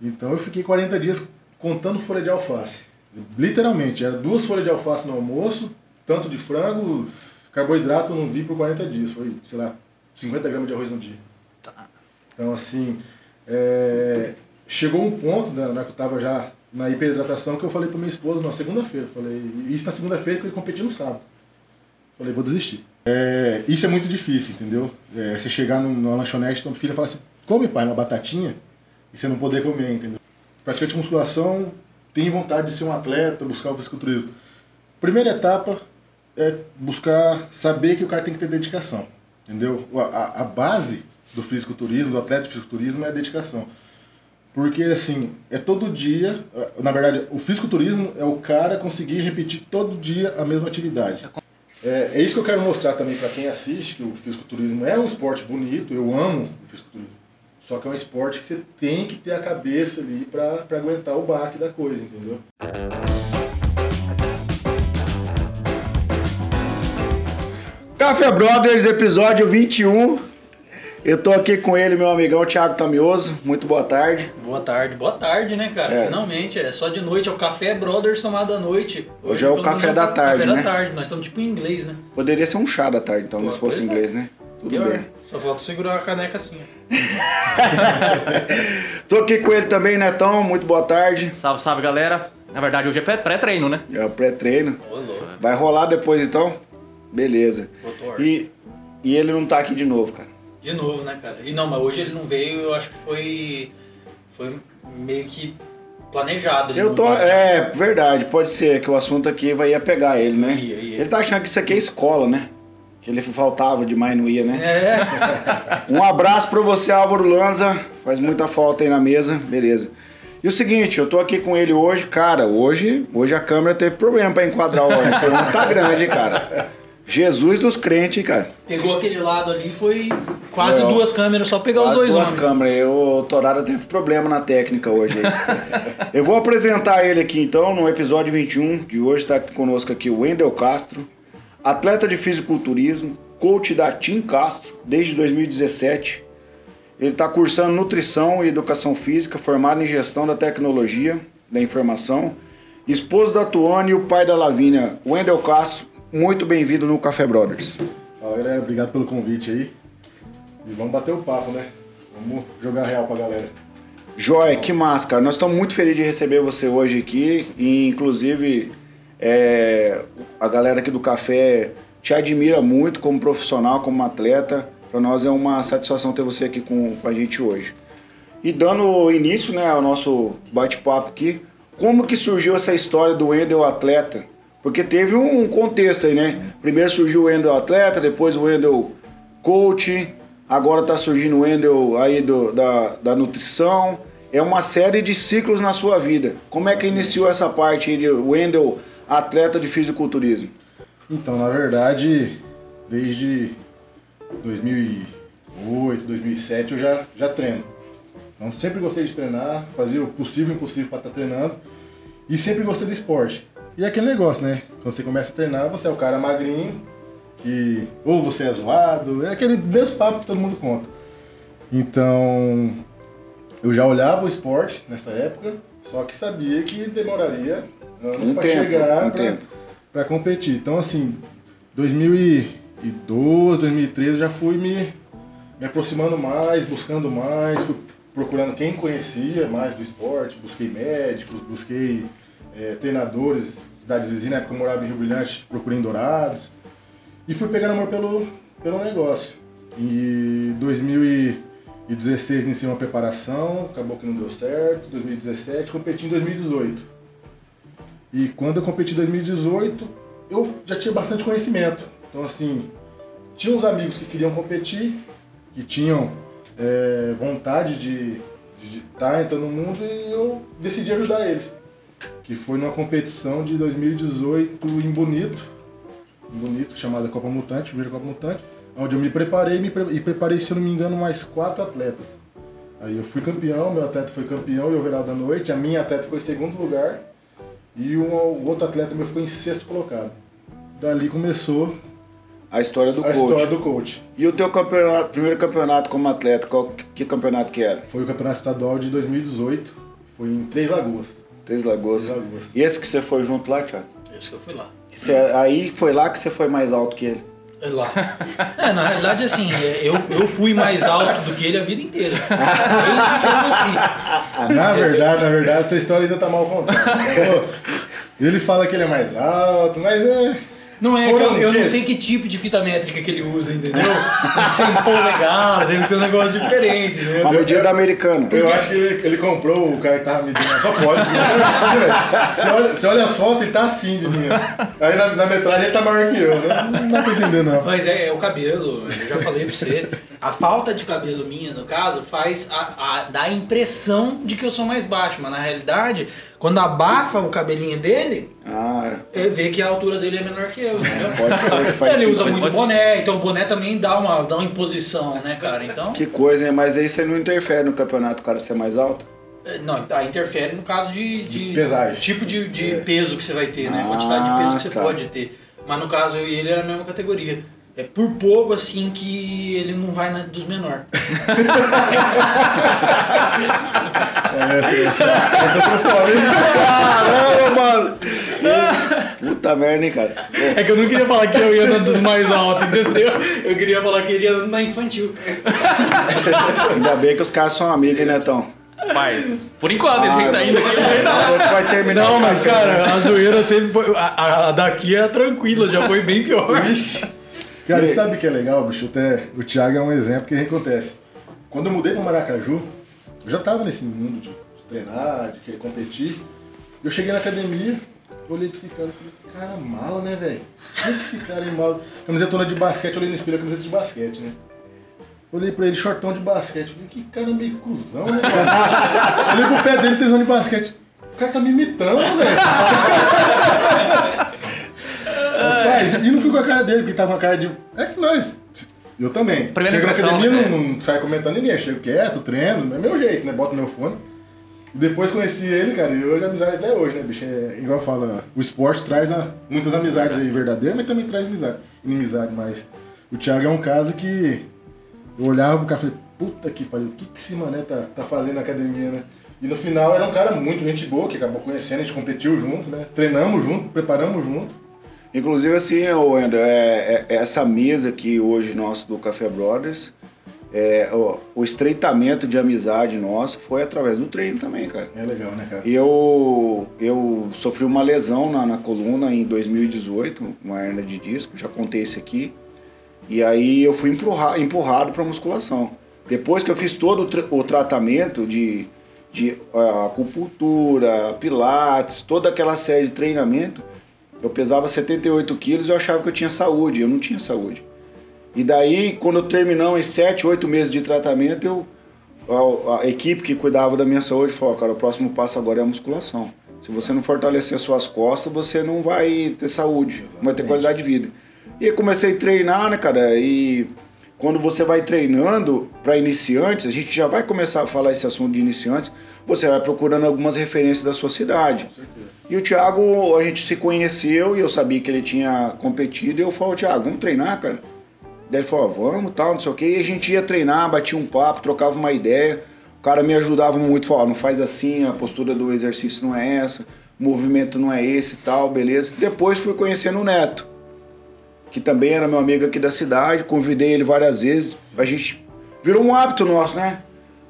Então eu fiquei 40 dias contando folha de alface. Literalmente, era duas folhas de alface no almoço, tanto de frango, carboidrato eu não vi por 40 dias. Foi, sei lá, 50 gramas de arroz no dia. Tá. Então, assim, é, chegou um ponto, né, na que eu estava já na hiperidratação, que eu falei para minha esposa na segunda-feira. Falei, isso na segunda-feira que eu ia competir no sábado. Falei, vou desistir. É, isso é muito difícil, entendeu? É, você chegar numa lanchonete, tua filha fala assim, come pai, uma batatinha, e você não poder comer, entendeu? Praticante musculação, tem vontade de ser um atleta, buscar o fisiculturismo. Primeira etapa é buscar saber que o cara tem que ter dedicação, entendeu? A, a base do fisiculturismo, do atleta de fisiculturismo é a dedicação. Porque, assim, é todo dia, na verdade, o fisiculturismo é o cara conseguir repetir todo dia a mesma atividade. É, é isso que eu quero mostrar também para quem assiste, que o fisiculturismo é um esporte bonito, eu amo o fisiculturismo. Só que é um esporte que você tem que ter a cabeça ali para aguentar o baque da coisa, entendeu? Café Brothers, episódio 21. Eu tô aqui com ele, meu amigão Thiago Tamioso. Muito boa tarde. Boa tarde, boa tarde, né, cara? É. Finalmente, é só de noite, é o Café Brothers tomado à noite. Hoje é o café da é o tarde, Café né? da tarde, nós estamos tipo em inglês, né? Poderia ser um chá da tarde, então, Pô, se fosse pois é. inglês, né? Tudo Pior, bem. só falta segurar a caneca assim. Tô aqui com ele também, Netão. Muito boa tarde. Salve, salve galera. Na verdade, hoje é pré- pré-treino, né? É o pré-treino. Vai rolar depois, então? Beleza. E, e ele não tá aqui de novo, cara. De novo, né, cara? E não, mas hoje ele não veio, eu acho que foi. Foi meio que planejado. ele Eu tô. É, verdade. Pode ser que o assunto aqui vai ia pegar ele, né? Ia, ia. Ele tá achando que isso aqui é escola, né? Que ele faltava demais, não ia, né? É, Um abraço pra você, Álvaro Lanza. Faz muita falta aí na mesa. Beleza. E o seguinte, eu tô aqui com ele hoje, cara. Hoje, hoje a câmera teve problema pra enquadrar o o programa tá grande, cara. Jesus dos crentes, hein, cara. pegou aquele lado ali e foi quase duas câmeras só pegar os dois duas homens. câmeras. aí, O Torada teve problema na técnica hoje. eu vou apresentar ele aqui então no episódio 21 de hoje. Está conosco aqui o Wendel Castro, atleta de fisiculturismo, coach da Team Castro desde 2017. Ele está cursando nutrição e educação física, formado em gestão da tecnologia da informação. Esposo da Tuane e o pai da Lavínia, Wendel Castro. Muito bem-vindo no Café Brothers. Fala galera, obrigado pelo convite aí. E vamos bater o papo, né? Vamos jogar real pra galera. Joia, que massa, cara. Nós estamos muito felizes de receber você hoje aqui. E, inclusive, é, a galera aqui do café te admira muito como profissional, como atleta. Para nós é uma satisfação ter você aqui com, com a gente hoje. E dando início né, ao nosso bate-papo aqui, como que surgiu essa história do Wendel atleta? Porque teve um contexto aí, né? Primeiro surgiu o Wendel atleta, depois o Wendel coach, agora tá surgindo o Wendel aí do, da, da nutrição. É uma série de ciclos na sua vida. Como é que iniciou essa parte aí de Wendel atleta de fisiculturismo? Então, na verdade, desde 2008, 2007 eu já, já treino. Então, sempre gostei de treinar, fazia o possível e impossível para estar treinando. E sempre gostei do esporte. E é aquele negócio, né? Quando você começa a treinar, você é o cara magrinho, que ou você é zoado, é aquele mesmo papo que todo mundo conta. Então, eu já olhava o esporte nessa época, só que sabia que demoraria anos Um para chegar um para competir. Então, assim, 2012, 2013 eu já fui me, me aproximando mais, buscando mais, fui procurando quem conhecia mais do esporte, busquei médicos, busquei eh, treinadores, cidades vizinhas, na época eu morava em Rio Brilhante, procurei em Dourados, e fui pegando amor pelo, pelo negócio. Em 2016 iniciei uma preparação, acabou que não deu certo, 2017, competi em 2018. E quando eu competi em 2018, eu já tinha bastante conhecimento. Então, assim, tinha uns amigos que queriam competir, que tinham é, vontade de estar entrando no mundo e eu decidi ajudar eles. Que foi numa competição de 2018 em Bonito, em Bonito, chamada Copa Mutante, primeira Copa Mutante, onde eu me preparei me pre- e preparei, se eu não me engano, mais quatro atletas. Aí eu fui campeão, meu atleta foi campeão e overall da noite, a minha atleta foi em segundo lugar e um, o outro atleta meu ficou em sexto colocado. Dali começou A história do a coach. história do coach. E o teu campeonato, primeiro campeonato como atleta, qual que campeonato que era? Foi o campeonato estadual de 2018, Foi em Três Lagoas. Três Lagoas. Três Lagoas. E esse que você foi junto lá, Thiago? Esse que eu fui lá. Você- aí foi lá que você foi mais alto que ele. É Lá. É, na realidade, assim, é, eu, eu fui mais alto do que ele a vida inteira. Na verdade, na verdade, essa história ainda tá mal contada. Ele fala que ele é mais alto, mas é. Não é, que Foram eu, não sei que tipo de fita métrica que ele usa, entendeu? 100 polegadas, deve ser um negócio diferente, Uma entendeu? medida americana. Eu acho que ele, ele comprou o cara que tava medindo, só pode. é assim, velho. Você olha, você olha as fotos, ele tá assim de mim. Aí na, na metragem ele tá maior que eu. Não, não dá pra entender, não. Mas é, é o cabelo, eu já falei pra você. A falta de cabelo minha, no caso, faz a, a, dá a impressão de que eu sou mais baixo, mas na realidade, quando abafa o cabelinho dele, Ah, é, vê que a altura dele é menor que eu, entendeu? pode ser que faz Ele usa sentido. muito boné, então o boné também dá uma, dá uma imposição, né, cara? Então, Que coisa, hein? Mas aí você não interfere no campeonato, o cara ser mais alto? é, não, tá, interfere no caso de, de De pesagem. tipo de, de É. peso que você vai ter, né? Ah, Quantidade de peso que você tá. pode ter. Mas no caso eu e ele era a mesma categoria. É por pouco assim que ele não vai na, dos menores. É, essa, essa foi foda, hein? Caramba, mano! Puta merda, hein, cara? É que eu não queria falar que eu ia na dos mais altos, entendeu? Eu queria falar que ele ia na infantil. Ainda bem que os caras são amigos, hein, Netão? Mas, por enquanto, ele tem que tá indo aqui. A gente vai terminar Não, mas cara, a zoeira sempre foi. A, a- a daqui é tranquila, já foi bem pior. Vixe. Cara, e sabe o que é legal, bicho? Até o Thiago é um exemplo que acontece. Quando eu mudei para Maracaju, eu já tava nesse mundo de, de treinar, de querer competir. Eu cheguei na academia, olhei pra esse cara e falei, cara, mala, né, velho? Por que esse cara é mala? Camisetona de basquete, olhei no espelho, camiseta de basquete, né? Olhei pra ele, shortão de basquete. Falei, que cara meio cuzão, né, cara? Olhei pro pé dele, tesão de basquete. O cara tá me imitando, velho. Rapaz, e não fui com a cara dele, porque tava com a cara de. É que nós. Eu também. Primeira Chego na impressão, academia, né? não, não saio comentando ninguém. Chego quieto, treino, é meu jeito, né? Boto meu fone. Depois conheci ele, cara, e hoje é amizade até hoje, né, bicho? É, igual fala, o esporte traz a- muitas amizades aí verdadeiras, mas também traz amizade, inimizade. Mas o Thiago é um caso que eu olhava pro cara e falei, puta que pariu, o que, que esse mané tá, tá fazendo na academia, né? E no final era um cara muito gente boa, que acabou conhecendo, a gente competiu junto, né? Treinamos junto, preparamos junto. Inclusive, assim, Wendel, é, é- essa mesa aqui hoje nosso do Café Brothers, é, o, o estreitamento de amizade nosso foi através do treino também, cara. É legal, né, cara? Eu, eu sofri uma lesão na, na coluna em 2018, uma hernia de disco, já contei isso aqui. E aí eu fui empurra, empurrado para musculação. Depois que eu fiz todo o, tra- o tratamento de, de ah, acupuntura, pilates, toda aquela série de treinamento, eu pesava 78 quilos e eu achava que eu tinha saúde, eu não tinha saúde. E daí, quando terminamos em 7, 8 meses de tratamento, eu, a, a equipe que cuidava da minha saúde falou, cara, o próximo passo agora é a musculação. Se você não fortalecer suas costas, você não vai ter saúde, não vai ter qualidade de vida. E aí comecei a treinar, né, cara? E quando você vai treinando para iniciantes, a gente já vai começar a falar esse assunto de iniciantes, você vai procurando algumas referências da sua cidade. E o Thiago, a gente se conheceu e eu sabia que ele tinha competido, e eu falei, Thiago, vamos treinar, cara? Daí ele falou, "Ó, vamos, tal, não sei o quê. E a gente ia treinar, batia um papo, trocava uma ideia. O cara me ajudava muito, falou, "Ó, não faz assim, a postura do exercício não é essa, o movimento não é esse e tal, beleza. Depois fui conhecendo o Neto, que também era meu amigo aqui da cidade, convidei ele várias vezes. A gente virou um hábito nosso, né?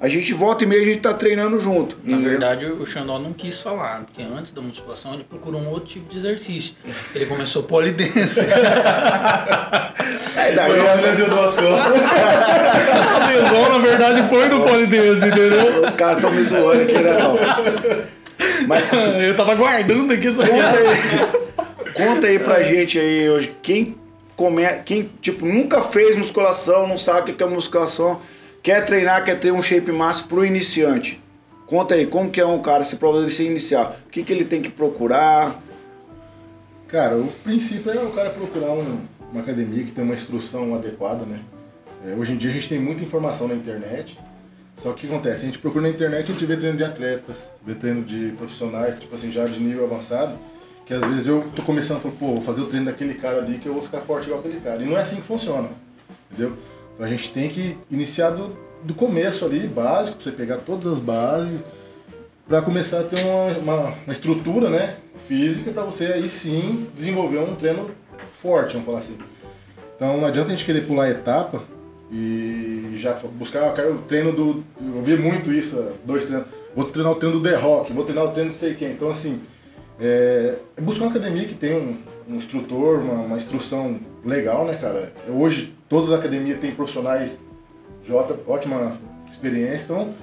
A gente volta e meia a gente tá treinando junto. Na entendeu? verdade, o Xandó não quis falar, porque antes da musculação ele procurou um outro tipo de exercício. Ele começou polidense. Sai daí, Foi ó. onde lesionou as costas. A lesão, na verdade, foi no polidense, entendeu? Os caras estão me zoando aqui, né, Tom? Mas Eu tava guardando aqui isso aí. conta aí, conta aí pra gente aí hoje, quem, come, quem tipo, nunca fez musculação, não sabe o que é musculação, quer treinar, quer ter um shape massa pro iniciante. Conta aí, como que é um cara, se prova ele se iniciar, o que, que ele tem que procurar? Cara, o princípio é o cara procurar um- uma academia que tem uma instrução adequada, né? É, hoje em dia a gente tem muita informação na internet, só que o que acontece? A gente procura na internet, a gente vê treino de atletas, vê treino de profissionais, tipo assim, já de nível avançado, que às vezes eu tô começando e falo, pô, vou fazer o treino daquele cara ali que eu vou ficar forte igual aquele cara. E não é assim que funciona, entendeu? Então a gente tem que iniciar do, do começo ali, básico, você pegar todas as bases, para começar a ter uma, uma, uma estrutura né, física para você aí sim desenvolver um treino forte, vamos falar assim. Então não adianta a gente querer pular etapa e já buscar, eu quero o treino do. Eu vi muito isso, dois treinos. Vou treinar o treino do The Rock, vou treinar o treino de sei quem. Então assim, é, buscar uma academia que tem um, um instrutor, uma, uma, instrução legal, né, cara? Hoje todas as academias têm profissionais de ótima experiência, então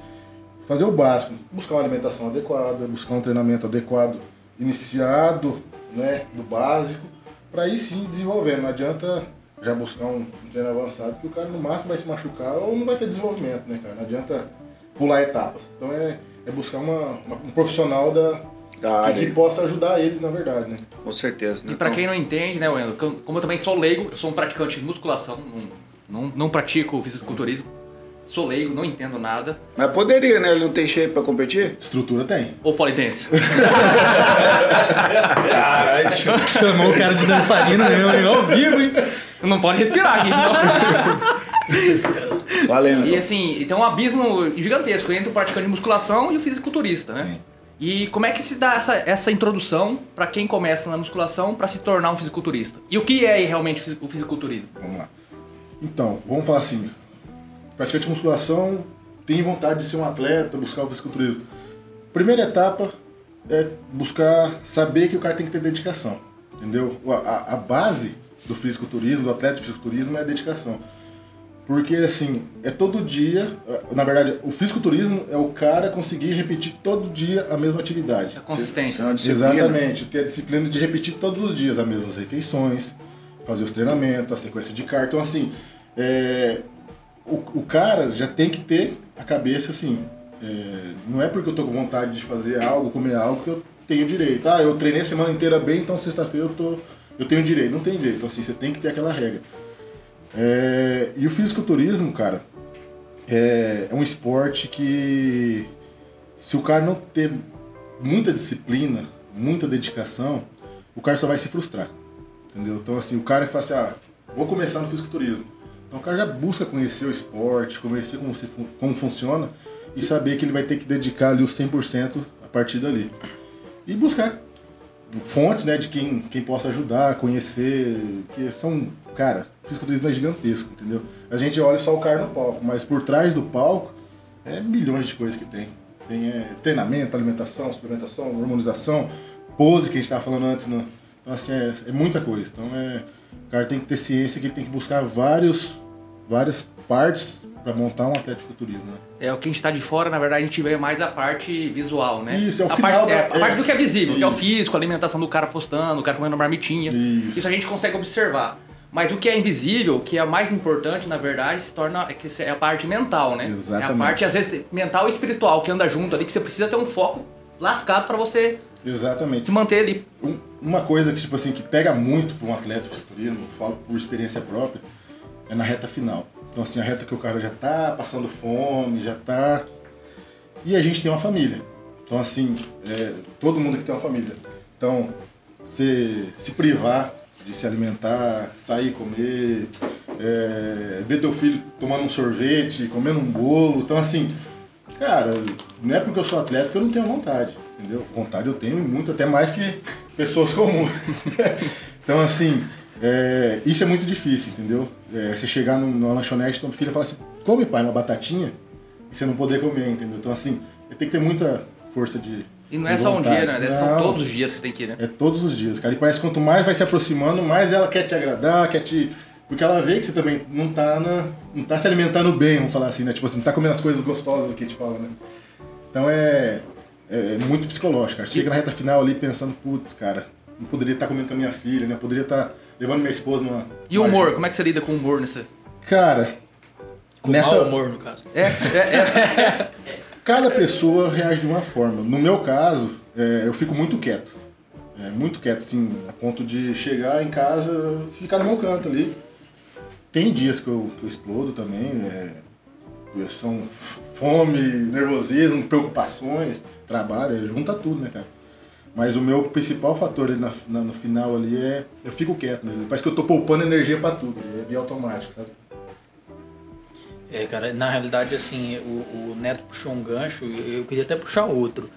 fazer o básico, buscar uma alimentação adequada, buscar um treinamento adequado, iniciado, né, do básico, para aí sim desenvolver. Não adianta já buscar um, um treino avançado que o cara no máximo vai se machucar ou não vai ter desenvolvimento, né, cara? Não adianta pular etapas. Então é, é buscar uma, uma, um profissional da, da área. Que, possa ajudar ele, na verdade, né? Com certeza. Né? E para então... quem não entende, né, Wendel, como eu também sou leigo, eu sou um praticante de musculação, não, não, não pratico fisiculturismo, sou leigo, não entendo nada. Mas poderia, né? Ele não tem shape pra competir? Estrutura tem. Ou polidense. Caralho, chamou o cara de dançarino mesmo, hein? Ao vivo, hein? Não pode respirar aqui, senão... Valendo. E assim, tem um abismo gigantesco entre o praticante de musculação e o fisiculturista, né? E como é que se dá essa, essa introdução para quem começa na musculação para se tornar um fisiculturista? E o que é realmente o fisiculturismo? Vamos lá. Então, vamos falar assim, praticante de musculação tem vontade de ser um atleta, buscar o fisiculturismo. Primeira etapa é buscar saber que o cara tem que ter dedicação, entendeu? A, a base do fisiculturismo, do atleta de fisiculturismo é a dedicação. Porque, assim, é todo dia, na verdade, o fisiculturismo é o cara conseguir repetir todo dia a mesma atividade. A consistência. Você, exatamente, ter a disciplina de repetir todos os dias as mesmas refeições, fazer os treinamentos, a sequência de carta. Então, assim, é, o, o cara já tem que ter a cabeça assim, é, não é porque eu tô com vontade de fazer algo, comer algo, que eu tenho direito. Ah, eu treinei a semana inteira bem, então sexta-feira eu, tô, eu tenho direito. Não tem direito. Então, assim, você tem que ter aquela regra. É, e o fisiculturismo, cara, é, é um esporte que se o cara não ter muita disciplina, muita dedicação, o cara só vai se frustrar. Entendeu? Então, assim, o cara fala assim, ah, vou começar no fisiculturismo. Então o cara já busca conhecer o esporte, conhecer como, se, como funciona e saber que ele vai ter que dedicar ali os 100% a partir dali. E buscar fontes né, de quem, quem possa ajudar, conhecer, que são, cara, fisiculturismo é gigantesco, entendeu? A gente olha só o cara no palco, mas por trás do palco é milhões de coisas que tem. Tem é, treinamento, alimentação, suplementação, hormonização, pose que a gente estava falando antes, né? Então assim, é, é muita coisa. Então é, o cara tem que ter ciência que ele tem que buscar vários várias partes para montar um futurismo, né? É, o que a gente está de fora, na verdade, a gente vê mais a parte visual, né? Isso, é o a final parte, da, é, a é, parte do que é visível, isso. que é o físico, a alimentação do cara postando, o cara comendo marmitinha. Isso. Isso a gente consegue observar. Mas o que é invisível, o que é mais importante, na verdade, se torna é, que é a parte mental, né? Exatamente. É a parte, às vezes, mental e espiritual que anda junto ali, que você precisa ter um foco lascado para você Exatamente. se manter ali. Um, uma coisa que, tipo assim, que pega muito para um atleta de futurismo, falo por experiência própria, é na reta final. Então, assim, a reta que o cara já tá passando fome, já tá. E a gente tem uma família. Então, assim, é, todo mundo que tem uma família. Então, se, se privar de se alimentar, sair comer, é, ver teu filho tomando um sorvete, comendo um bolo. Então, assim, cara, não é porque eu sou atleta que eu não tenho vontade, entendeu? Vontade eu tenho muito, até mais que pessoas comuns. então, assim, é, isso é muito difícil, entendeu? É, você chegar numa lanchonete, tua filha fala assim, come pai, uma batatinha, e você não poder comer, entendeu? Então assim, tem que ter muita força de. E não é só um dia, né? Não, São todos os dias que você tem que ir, né? É todos os dias, cara. E parece que quanto mais vai se aproximando, mais ela quer te agradar, quer te. Porque ela vê que você também não tá, na, não tá se alimentando bem, vamos falar assim, né? Tipo assim, não tá comendo as coisas gostosas que te falam, né? Então é, é, é muito psicológico, cara. Você chega na reta final ali pensando, putz, cara, não poderia estar comendo com a minha filha, né? poderia estar levando minha esposa numa. E o humor? Como é que você lida com o humor nessa? Cara. Com nessa... mau humor, no caso. É, é, é. Cada pessoa reage de uma forma. No meu caso, é, eu fico muito quieto. É, muito quieto, assim, a ponto de chegar em casa ficar no meu canto ali. Tem dias que eu, que eu explodo também. É, são fome, nervosismo, preocupações, trabalho, junta tudo, né, cara? Mas o meu principal fator ali na, na, no final ali é. Eu fico quieto, né? Parece que eu tô poupando energia pra tudo, é bem automático, sabe? É, cara, na realidade, assim, o, o Neto puxou um gancho e eu queria até puxar outro.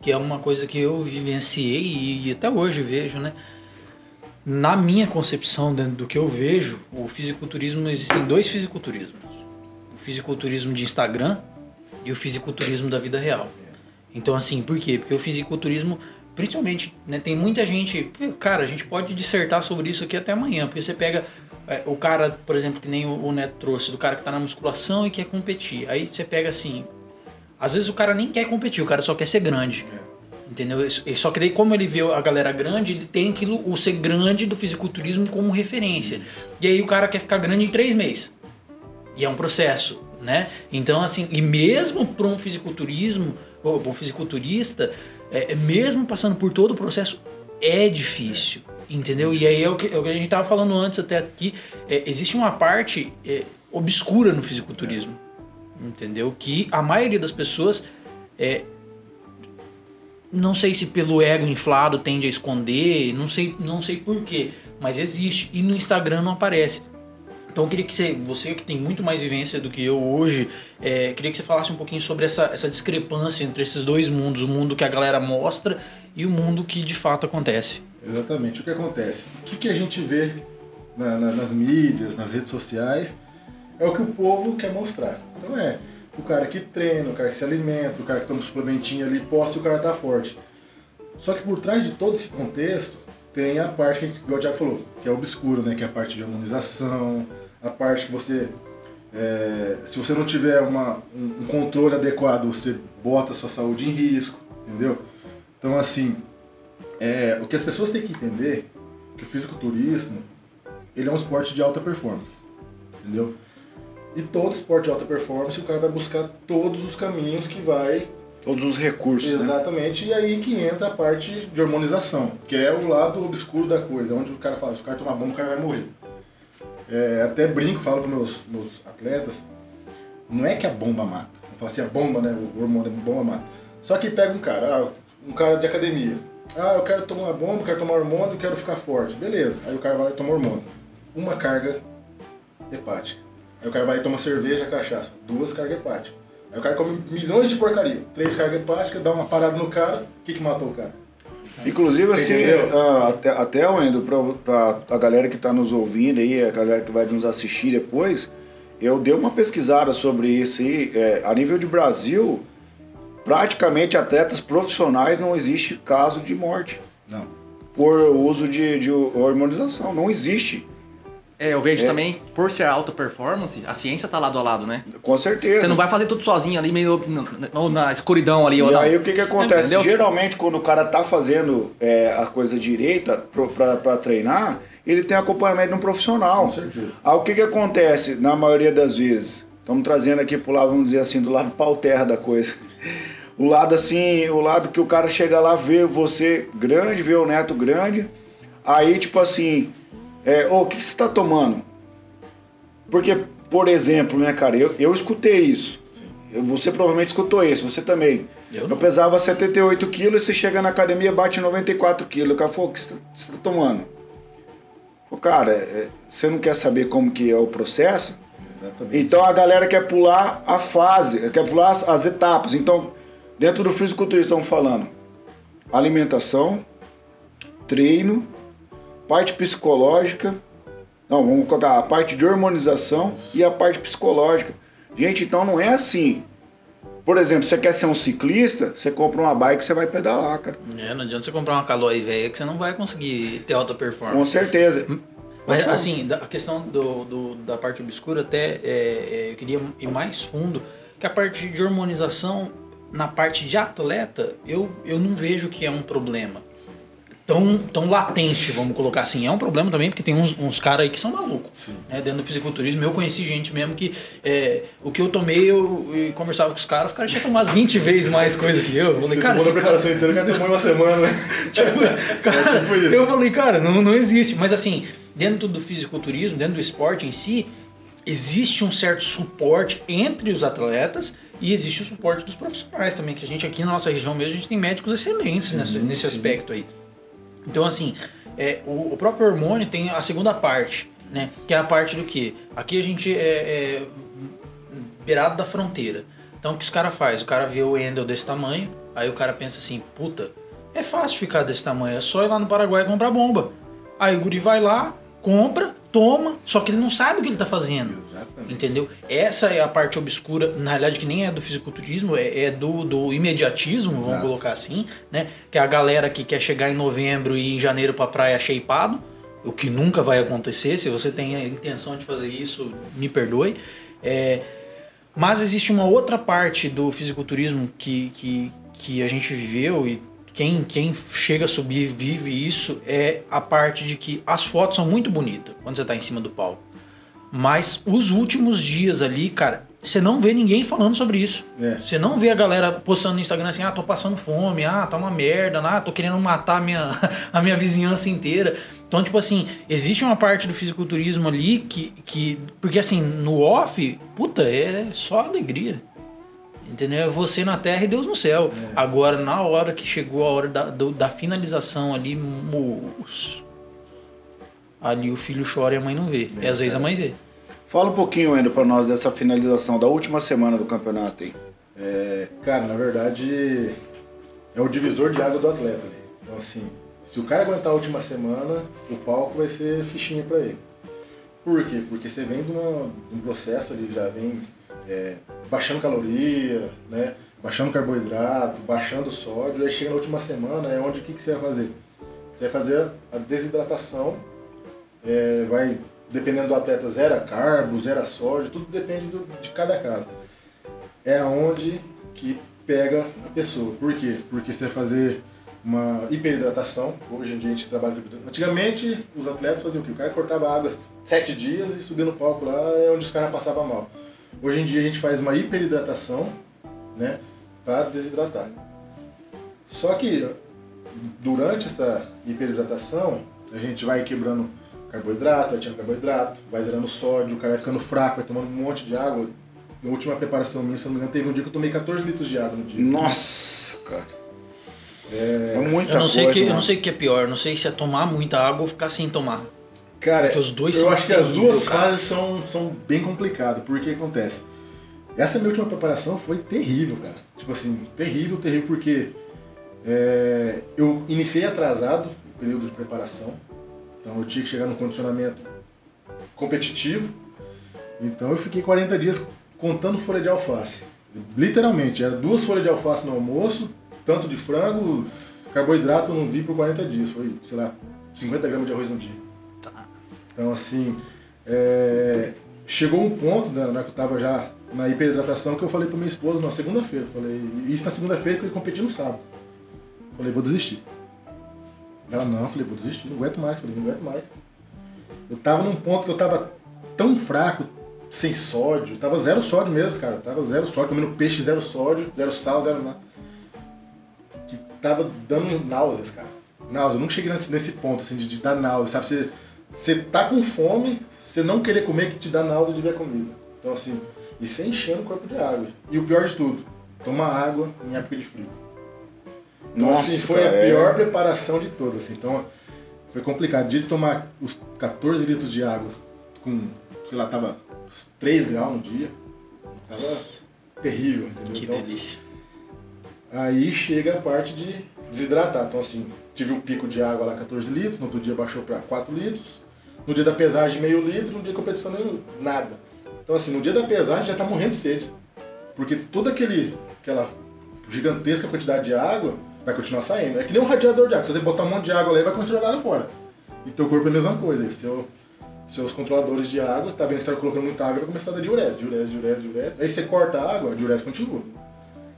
que é uma coisa que eu vivenciei e até hoje vejo, né? Na minha concepção, dentro do que eu vejo, o fisiculturismo existem dois fisiculturismos. O fisiculturismo de Instagram e o fisiculturismo da vida real. Então assim, por quê? Porque o fisiculturismo, principalmente, né, tem muita gente, cara, a gente pode dissertar sobre isso aqui até amanhã, porque você pega é, o cara, por exemplo, que nem o, o Neto trouxe, do cara que tá na musculação e quer competir. Aí você pega assim, às vezes o cara nem quer competir, o cara só quer ser grande. Entendeu? E Só que daí, como ele vê a galera grande, ele tem aquilo, o ser grande do fisiculturismo como referência. E aí o cara quer ficar grande em três meses. E é um processo, né? Então, assim, e mesmo para um fisiculturismo, ou um fisiculturista, é, é, mesmo passando por todo o processo, é difícil. Entendeu? E aí é o que, é o que a gente tava falando antes até aqui. É, existe uma parte é, obscura no fisiculturismo. Entendeu? Que a maioria das pessoas é, não sei se pelo ego inflado tende a esconder, não sei, não sei porquê, mas existe e no Instagram não aparece. Então eu queria que você, você que tem muito mais vivência do que eu hoje, é, queria que você falasse um pouquinho sobre essa, essa discrepância entre esses dois mundos, o mundo que a galera mostra e o mundo que de fato acontece. Exatamente. O que acontece? O que, que a gente vê na, na, nas mídias, nas redes sociais, é o que o povo quer mostrar. Então é o cara que treina, o cara que se alimenta, o cara que toma um suplementinho ali, posta e o cara tá forte. Só que por trás de todo esse contexto, tem a parte que, o Thiago falou, que é obscuro, né? Que é a parte de harmonização, a parte que você. É, se você não tiver uma, um, um controle adequado, você bota a sua saúde em risco, entendeu? Então, assim, é, o que as pessoas têm que entender que o fisiculturismo ele é um esporte de alta performance, entendeu? E todo esporte de alta performance, o cara vai buscar todos os caminhos que vai. Todos os recursos. Né? Exatamente, né? e aí que entra a parte de hormonização, que é o lado obscuro da coisa, onde o cara fala, se o cara tomar bomba, o cara vai morrer. É, até brinco, falo para meus, meus atletas, não é que a bomba mata. Eu falo assim, a bomba, né? O hormônio bomba mata. Só que pega um cara, ah, um cara de academia. Ah, eu quero tomar bomba, quero tomar hormônio, quero ficar forte. Beleza. Aí o cara vai e toma hormônio. Uma carga hepática. Aí o cara vai e toma cerveja, cachaça. Duas cargas hepáticas. Aí o cara come milhões de porcaria. Três cargas hepáticas, dá uma parada no cara. O que, que matou o cara? Inclusive, assim, uh, até, até Wendel, para a galera que está nos ouvindo aí, a galera que vai nos assistir depois, eu dei uma pesquisada sobre isso aí. É, a nível de Brasil, praticamente atletas profissionais não existe caso de morte. Não. Por uso de, de hormonização. Não existe. É, eu vejo é. também, por ser alta performance, a ciência tá lado a lado, né? Com certeza. Você não vai fazer tudo sozinho ali, meio ou na escuridão ali. E ou aí não. o que que acontece? Entendeu? Geralmente, quando o cara tá fazendo é, a coisa direita para treinar, ele tem acompanhamento de um profissional. Com certeza. Aí o que que acontece, na maioria das vezes? Estamos trazendo aqui pro lado, vamos dizer assim, do lado pau terra da coisa. O lado assim, o lado que o cara chega lá, vê você grande, vê o neto grande, aí tipo assim é, oh, o que, você está tomando? Porque, por exemplo, né, cara, eu, eu escutei isso. Você provavelmente escutou isso, você também. Eu, eu pesava 78 quilos e você chega na academia bate 94 quilos. O cara falou, o que você está tá tomando? Falei, cara, é, você não quer saber como que é o processo? Exatamente. Então a galera quer pular a fase, quer pular as, as etapas. Então, dentro do fisiculturismo estão falando alimentação, treino, parte psicológica. Não, vamos colocar a parte de hormonização e a parte psicológica. Gente, então não é assim. Por exemplo, você quer ser um ciclista, você compra uma bike você vai pedalar, cara. É, não adianta você comprar uma calói velha que você não vai conseguir ter alta performance. Com certeza. Mas assim, a questão do, do, da parte obscura até é, é, eu queria ir mais fundo, que a parte de hormonização na parte de atleta, eu, eu não vejo que é um problema tão, tão latente, vamos colocar assim. É um problema também, porque tem uns, uns caras aí que são malucos. Né? Dentro do fisiculturismo, eu conheci gente mesmo que é, o que eu tomei, eu, eu, conversava com os caras, os caras tinham tomado 20 vezes mais coisa que eu. Eu falei, cara. Você preparação cara... inteira, o cara tomou uma semana, né? tipo, cara, é tipo isso. Eu falei, cara, não, não existe. Mas assim, dentro do fisiculturismo, dentro do esporte em si, existe um certo suporte entre os atletas e existe o suporte dos profissionais também, que a gente aqui na nossa região mesmo, a gente tem médicos excelentes sim, nessa, nesse sim. aspecto aí. Então, assim, é, o, o, próprio hormônio tem a segunda parte, né? Que é a parte do que? Aqui a gente é, é beirado da fronteira. Então, o que os caras fazem? O cara vê o Endel desse tamanho, Aí o cara pensa assim, puta, é fácil ficar desse tamanho, é só ir lá no Paraguai e comprar bomba. Aí o guri vai lá, compra, toma, só que ele não sabe o que ele tá fazendo. Exatamente. Entendeu? Essa é a parte obscura, na realidade, que nem é do fisiculturismo, é, é do, do imediatismo, vamos Exato. colocar assim, né? Que é a galera que quer chegar em novembro e em janeiro pra praia shapeado, o que nunca vai acontecer. Se você tem a intenção de fazer isso, me perdoe. É, mas existe uma outra parte do fisiculturismo que, que, que a gente viveu e quem, quem chega a subir vive isso é a parte de que as fotos são muito bonitas quando você tá em cima do palco. Mas os últimos dias ali, cara, você não vê ninguém falando sobre isso. É. Você não vê a galera postando no Instagram assim, ah, tô passando fome, ah, tá uma merda, ah, tô querendo matar a minha, a minha vizinhança inteira. Então, tipo assim, existe uma parte do fisiculturismo ali que, que. Porque assim, no off, puta, é só alegria. Entendeu? É você na terra e Deus no céu. Agora, na hora que chegou a hora da, do- da finalização ali, moço. Ali o filho chora e a mãe não vê. e às vezes a mãe vê. Fala um pouquinho ainda pra nós dessa finalização da última semana do campeonato aí. É, cara, na verdade, é o divisor de água do atleta. ali. Então, assim, se o cara aguentar a última semana, o palco vai ser fichinha pra ele. Por quê? Porque você vem de, uma- de um processo ali, já vem é, baixando caloria, né? baixando carboidrato, baixando sódio, aí chega na última semana, é onde o que, que você vai fazer? Você vai fazer a desidratação, é, vai, dependendo do atleta, zero carbo, zero sódio, tudo depende do- de cada caso é aonde que pega a pessoa. Por quê? Porque você vai fazer uma hiperidratação. Hoje em dia a gente trabalha com. Antigamente os atletas faziam o quê? O cara cortava água sete dias e subia no palco lá, é onde os caras passavam mal. Hoje em dia a gente faz uma hiperidratação, né? Para desidratar. Só que durante essa hiperidratação, a gente vai quebrando carboidrato, vai tirando carboidrato, vai zerando sódio, o cara vai ficando fraco, vai tomando um monte de água. Na última preparação minha, se eu não me engano, teve um dia que eu tomei 14 litros de água no dia. Nossa, cara. É, muita Eu não, sei coisa. que, eu né? não sei o que é pior, eu não sei se é tomar muita água ou ficar sem tomar. Cara, os dois eu acho que as duas fases são, são bem complicadas, porque acontece. Essa minha última preparação foi terrível, cara. Tipo assim, terrível, terrível, porque é, eu iniciei atrasado o período de preparação, então eu tinha que chegar no condicionamento competitivo, então eu fiquei 40 dias contando folha de alface. Literalmente, era duas folhas de alface no almoço, tanto de frango, carboidrato eu não vi por 40 dias, foi, sei lá, 50 gramas de arroz no dia. Então, assim, é, chegou um ponto, né, hora que eu tava já na hiperidratação, que eu falei pra minha esposa na segunda-feira. Falei, isso na segunda-feira que eu ia competir no sábado. Falei, vou desistir. Ela, não, falei, vou desistir, não aguento mais. Falei, não aguento mais. Eu tava num ponto que eu tava tão fraco, sem sódio, tava zero sódio mesmo, cara. Tava zero sódio, comendo peixe zero sódio, zero sal, zero nada. Que tava dando náuseas, cara. Náuseas, eu nunca cheguei nesse, nesse ponto, assim, de, de dar náuseas, sabe? Você, você tá com fome, você não querer comer que te dá náusea de ver a comida. Então, assim, isso é enchendo o corpo de água. E o pior de tudo, tomar água em época de frio. Então, Nossa, assim, foi cara, a é. pior preparação de todas. Assim. Então, foi complicado. De tomar os 14 litros de água com, sei lá, tava 3 graus no dia. Tava terrível, entendeu? Que Então, delícia. Aí chega a parte de desidratar. Então, assim, tive um pico de água lá, 14 litros, no outro dia baixou para 4 litros, no dia da pesagem, meio litro, no dia da competição, nem nada. Então, assim, no dia da pesagem já tá morrendo de sede. Porque toda aquele, aquela gigantesca quantidade de água vai continuar saindo. É que nem um radiador de água. Se você botar um monte de água lá, vai começar a jogar ela fora. E teu corpo é a mesma coisa. Seu, seus controladores de água, tá vendo que você tá colocando muita água, vai começar a dar diurese, diurese, diurese, diurese. Aí você corta a água, a diurese continua.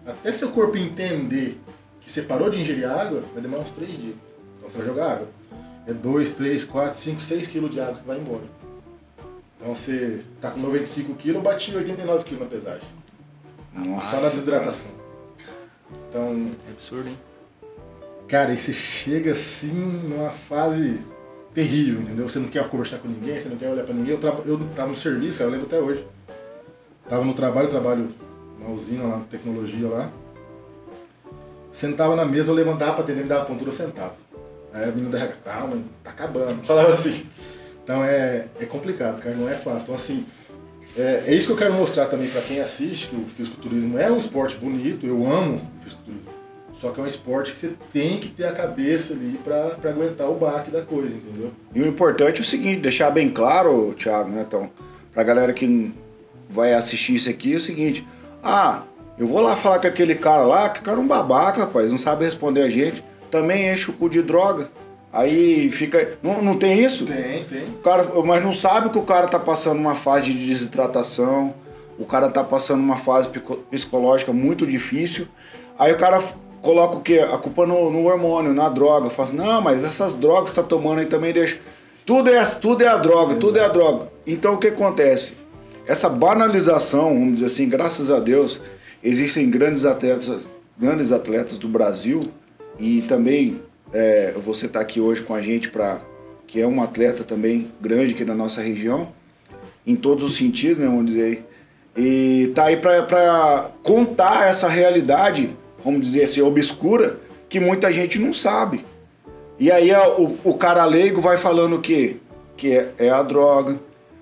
Até seu corpo entender que você parou de ingerir água, vai demorar uns 3 dias. Então você vai jogar água. É 2, 3, 4, 5, 6 quilos de água que vai embora. Então você tá com 95 quilos, eu bati 89 quilos na pesagem. Nossa, Só na desidratação. Então, É absurdo, hein? cara, aí você chega assim numa fase terrível, entendeu? Você não quer conversar com ninguém, você não quer olhar pra ninguém. Eu, traba- eu tava no serviço, cara, eu lembro até hoje. Tava no trabalho, trabalho na usina lá, tecnologia lá. Sentava na mesa, eu levantava pra atender, me dava tontura, eu sentava. Aí a menina dava, calma, tá acabando. Falava assim. Então é, é complicado, cara, não é fácil. Então assim, é, é isso que eu quero mostrar também pra quem assiste, que o fisiculturismo é um esporte bonito, eu amo o fisiculturismo. Só que é um esporte que você tem que ter a cabeça ali pra aguentar o baque da coisa, entendeu? E o importante é o seguinte, deixar bem claro, Thiago, né, então, pra galera que vai assistir isso aqui, é o seguinte, ah, eu vou lá falar com aquele cara lá, que cara é um babaca, rapaz, não sabe responder a gente, também enche o cu de droga. Aí fica. Não, não tem isso? Tem, tem. O cara, mas não sabe que o cara tá passando uma fase de desidratação, o cara tá passando uma fase psicológica muito difícil. Aí o cara coloca o quê? A culpa no, no hormônio, na droga. Fala assim, não, mas essas drogas que tá tomando aí também deixa. Tudo é, tudo é a droga, tudo é a droga. Então o que acontece? Essa banalização, vamos dizer assim, graças a Deus, existem grandes atletas, grandes atletas do Brasil e também é, você está aqui hoje com a gente para que é um atleta também grande aqui na nossa região, em todos os sentidos, né, vamos dizer. E tá aí para contar essa realidade, vamos dizer assim, obscura, que muita gente não sabe. E aí a- o, o cara leigo vai falando o quê? Que é, é a droga.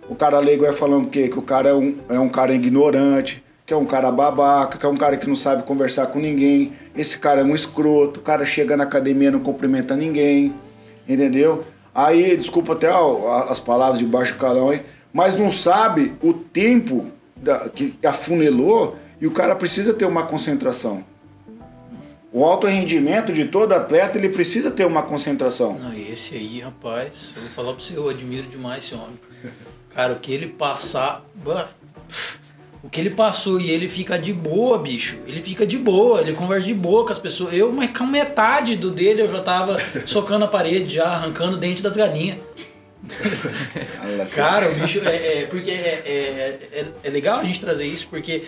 O cara leigo vai falando o quê? Que o cara é um, é um cara ignorante, que é um cara babaca, que é um cara que não sabe conversar com ninguém. Esse cara é um escroto, o cara chega na academia e não cumprimenta ninguém, entendeu? Aí, desculpa até ó, as palavras de baixo calão aí, mas não sabe o tempo da- que afunilou e o cara precisa ter uma concentração. O alto rendimento de todo atleta, ele precisa ter uma concentração. Não, esse aí, rapaz, eu vou falar pra você, eu admiro demais esse homem. Cara, o que ele passar. bah, O que ele passou e ele fica de boa, bicho. Ele fica de boa, ele conversa de boa com as pessoas. Eu, mas com metade do dele eu já tava socando a parede, já arrancando o dente das galinhas. Cara, o bicho é, é- porque é, é, é, é legal a gente trazer isso porque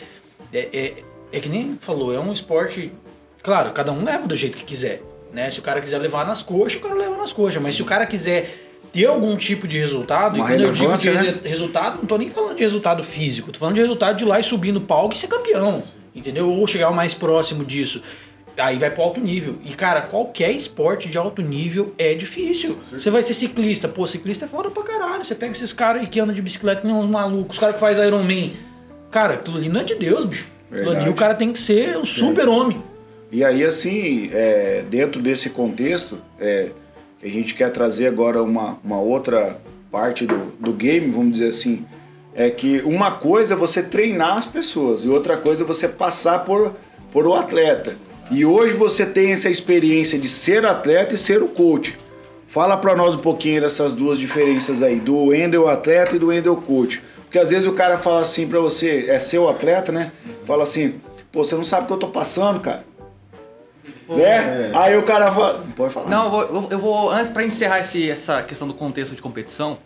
é, é, é que nem falou, é um esporte. Claro, cada um leva do jeito que quiser. Né? Se o cara quiser levar nas coxas, o cara leva nas coxas. Mas se o cara quiser ter algum tipo de resultado, Uma e quando eu digo de né? resu- resultado, não tô nem falando de resultado físico, tô falando de resultado de ir lá e subir no palco e ser campeão. Entendeu? Ou chegar o mais próximo disso. Aí vai pro alto nível. E, cara, qualquer esporte de alto nível é difícil. Você vai ser ciclista. Pô, ciclista é foda pra caralho. Você pega esses caras que andam de bicicleta que nem uns malucos. Os caras que faz Ironman. Cara, aquilo ali não é de Deus, bicho. Aquilo ali o cara tem que ser um super-homem. E aí, assim, é, dentro desse contexto, é, que a gente quer trazer agora uma, uma outra parte do, do game, vamos dizer assim, é que uma coisa é você treinar as pessoas e outra coisa é você passar por, por o atleta. E hoje você tem essa experiência de ser atleta e ser o coach. Fala pra nós um pouquinho dessas duas diferenças aí, do Wendel atleta e do Wendel coach. Porque às vezes o cara fala assim pra você, é seu atleta, né? Fala assim, pô, você não sabe o que eu tô passando, cara. Né? Aí o cara fala. Pode falar. Não, eu vou, eu vou- antes pra encerrar esse, essa questão do contexto de competição,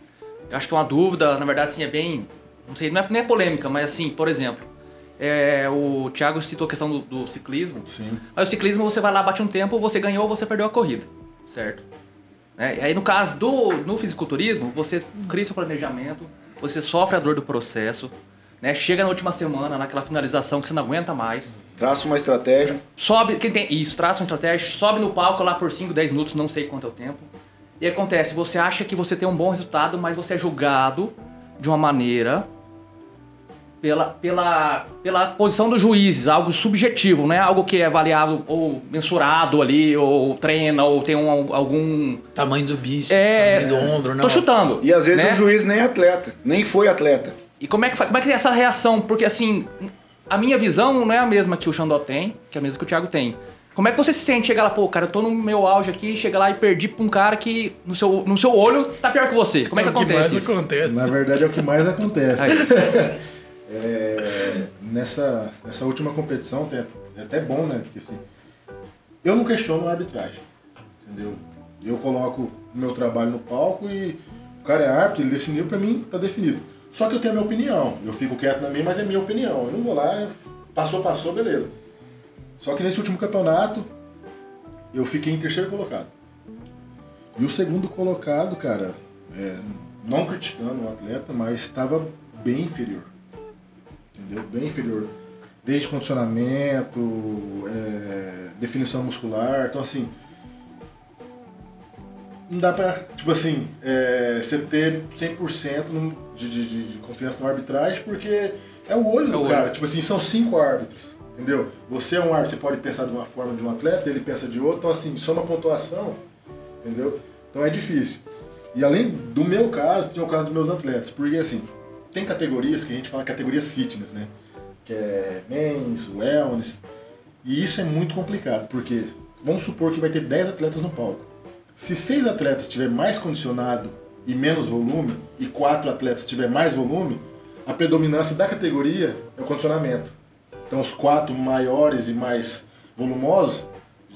eu acho que é uma dúvida, na verdade, assim, é bem. Não sei, não é, nem é polêmica, mas assim, por exemplo, é, o Thiago citou a questão do, do ciclismo. Sim. Mas o ciclismo você vai lá, bate um tempo, você ganhou ou você perdeu a corrida. Certo? E aí no caso do no fisiculturismo, você cria seu planejamento, você sofre a dor do processo, né? Chega na última semana, naquela finalização que você não aguenta mais. Traça uma estratégia. Sobe, quem tem isso, traça uma estratégia, sobe no palco lá por 5, 10 minutos, não sei quanto é o tempo. E acontece, você acha que você tem um bom resultado, mas você é julgado de uma maneira pela, pela, pela posição dos juízes, algo subjetivo, não é algo que é avaliado ou mensurado ali, ou treina, ou tem um, algum. Tamanho do bíceps, É. tamanho do ombro, não. Tô chutando. E às vezes né? o juiz nem é atleta, nem foi atleta. E como é que como é que é essa reação? Porque assim, a minha visão não é a mesma que o Xandó tem, que é a mesma que o Thiago tem. Como é que você se sente chegar lá, pô, cara, eu tô no meu auge aqui, chega lá e perdi pra um cara que no seu, no seu olho tá pior que você. Como é que O mais acontece isso? acontece? Na verdade é o que mais acontece. É, nessa, nessa última competição tem- é até bom, né? Porque assim, eu não questiono a arbitragem. Entendeu? Eu coloco o meu trabalho no palco e o cara é árbitro, ele definiu pra mim, tá definido. Só que eu tenho a minha opinião. Eu fico quieto na minha, mas é minha opinião. Eu não vou lá, passou, passou, beleza. Só que nesse último campeonato, eu fiquei em terceiro colocado. E o segundo colocado, cara, é, não criticando o atleta, mas estava bem inferior. Entendeu? Bem inferior. Desde condicionamento, é, definição muscular. Então, assim. Não dá pra, tipo assim, é, você ter 100% no- de, de, de, confiança no arbitragem, porque é o olho É do olho. cara. Tipo assim, são cinco árbitros. Entendeu? Você é um árbitro, você pode pensar de uma forma de um atleta, ele pensa de outra, então assim, soma pontuação, entendeu? Então é difícil. E além do meu caso, tem o caso dos meus atletas, porque assim, tem categorias que a gente fala categorias fitness, né? Que é men's, wellness, e isso é muito complicado, porque vamos supor que vai ter 10 atletas no palco. Se seis atletas tiver mais condicionado e menos volume, e quatro atletas tiver mais volume, a predominância da categoria é o condicionamento. Então os quatro maiores e mais volumosos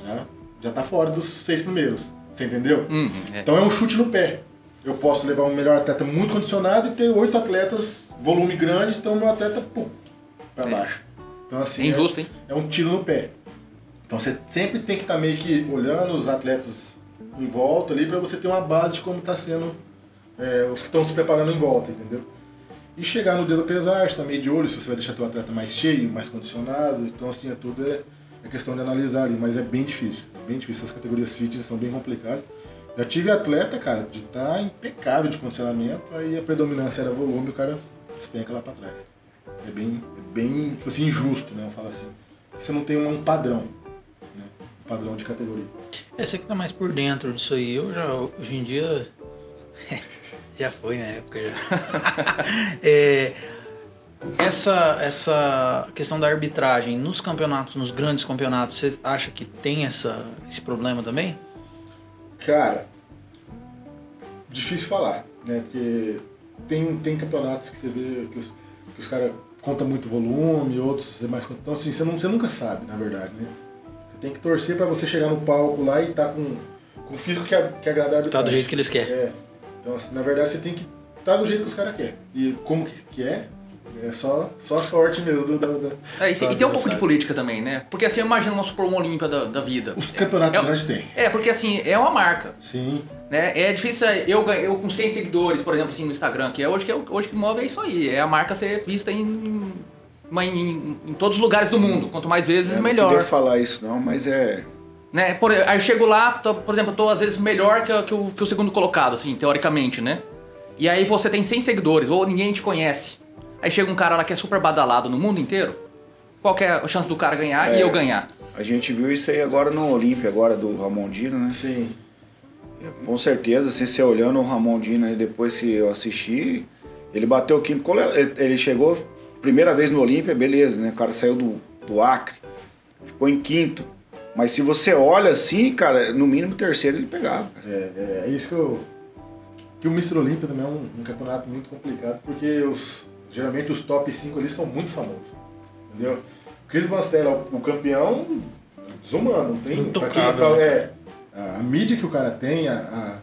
já já tá fora dos seis primeiros. Você entendeu? Uhum, é. Então é um chute no pé. Eu posso levar um melhor atleta muito condicionado e ter oito atletas volume grande, então meu atleta pum para É. baixo. Então assim É injusto, hein? é um tiro no pé. Então você sempre tem que estar meio que olhando os atletas em volta ali para você ter uma base de como está sendo é, os que estão se preparando em volta, entendeu? E chegar no dia do pesar, está meio de olho se você vai deixar teu atleta mais cheio, mais condicionado. Então assim, é tudo é, é questão de analisar ali, mas é bem difícil. É bem difícil, essas categorias fitness são bem complicadas. Já tive atleta, cara, de estar impecável de condicionamento, aí a predominância era volume o cara despenca lá para trás. É bem, é bem tipo assim, injusto, né? Eu falo assim. Porque Você não tem um padrão, né? Um padrão de categoria. Você que tá mais por dentro disso aí. Eu já, hoje em dia. já foi na época já. É, essa, essa questão da arbitragem nos campeonatos, nos grandes campeonatos, você acha que tem essa, esse problema também? Cara, difícil falar, né? Porque tem, tem campeonatos que você vê que os, que os caras contam muito volume, outros é mais. Então, assim, você, não, você nunca sabe, na verdade, né? Você tem que torcer pra você chegar no palco lá e tá com, com o físico que, a- que agrada a Tá do jeito que eles querem. É. Então, assim, na verdade, você tem que estar do jeito que os caras querem. E como que, que é? É só, só a sorte mesmo do, do, do- É, e, e tem um pouco de política também, né? Porque assim, imagina uma Super uma Olímpia da, da vida. Os campeonatos É- grandes tem. É, porque assim, é uma marca. Sim. Né? É difícil eu, ganhar- eu com 100 seguidores, por exemplo, assim, no Instagram, que é hoje que, é o- hoje que move é isso aí. É a marca ser vista em, em, em- em todos os lugares do mundo. Quanto mais vezes, Não melhor. queria falar isso não, mas é... Né? Por, aí eu chego lá, tô- por exemplo, eu tô às vezes melhor que, que o, que o segundo colocado, assim, teoricamente, né? E aí você tem 100 seguidores, ou ninguém te conhece. Aí chega um cara lá que é super badalado no mundo inteiro. Qual que é a chance do cara ganhar e É. eu ganhar? A gente viu isso aí agora no Olímpia, agora do Ramondino, né? Sim. Com certeza, se você olhando o Ramondino aí depois que eu assisti, ele bateu o quinto. ele chegou primeira vez no Olímpia, beleza, né? O cara saiu do, do Acre, ficou em quinto. Mas se você olha assim, cara, no mínimo terceiro ele pegava. cara. É, é isso que eu. Que o Mr. Olímpia também é um, um campeonato muito complicado, porque os, geralmente os top 5 ali são muito famosos. Entendeu? O Chris Banstella, o, o campeão desumano, não tem. pra quem- Intocável, pra- né? é, a, a mídia que o cara tem, a, a,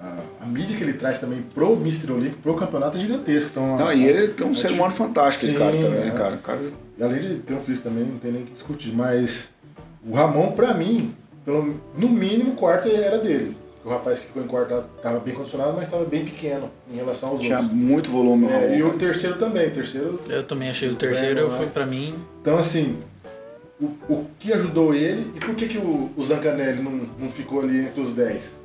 a- a mídia que ele traz também pro Mr. Olímpio, pro campeonato é gigantesco. Então, Não, a- e ele é um ser humano fantástico, Sim, cara também, né, é. cara? Cara E além de ter um físico também, não tem nem o que discutir. Mas o Ramon, pra mim, pelo, no mínimo, o quarto era dele. O rapaz que ficou em quarto estava bem condicionado, mas estava bem pequeno em relação aos tinha outros. muito volume. É, Ramon, e o terceiro também. O terceiro, Eu também achei o terceiro, foi né? pra mim. então, assim, o, o que ajudou ele e por que, que o, o Zancanelli não, não ficou ali entre os 10?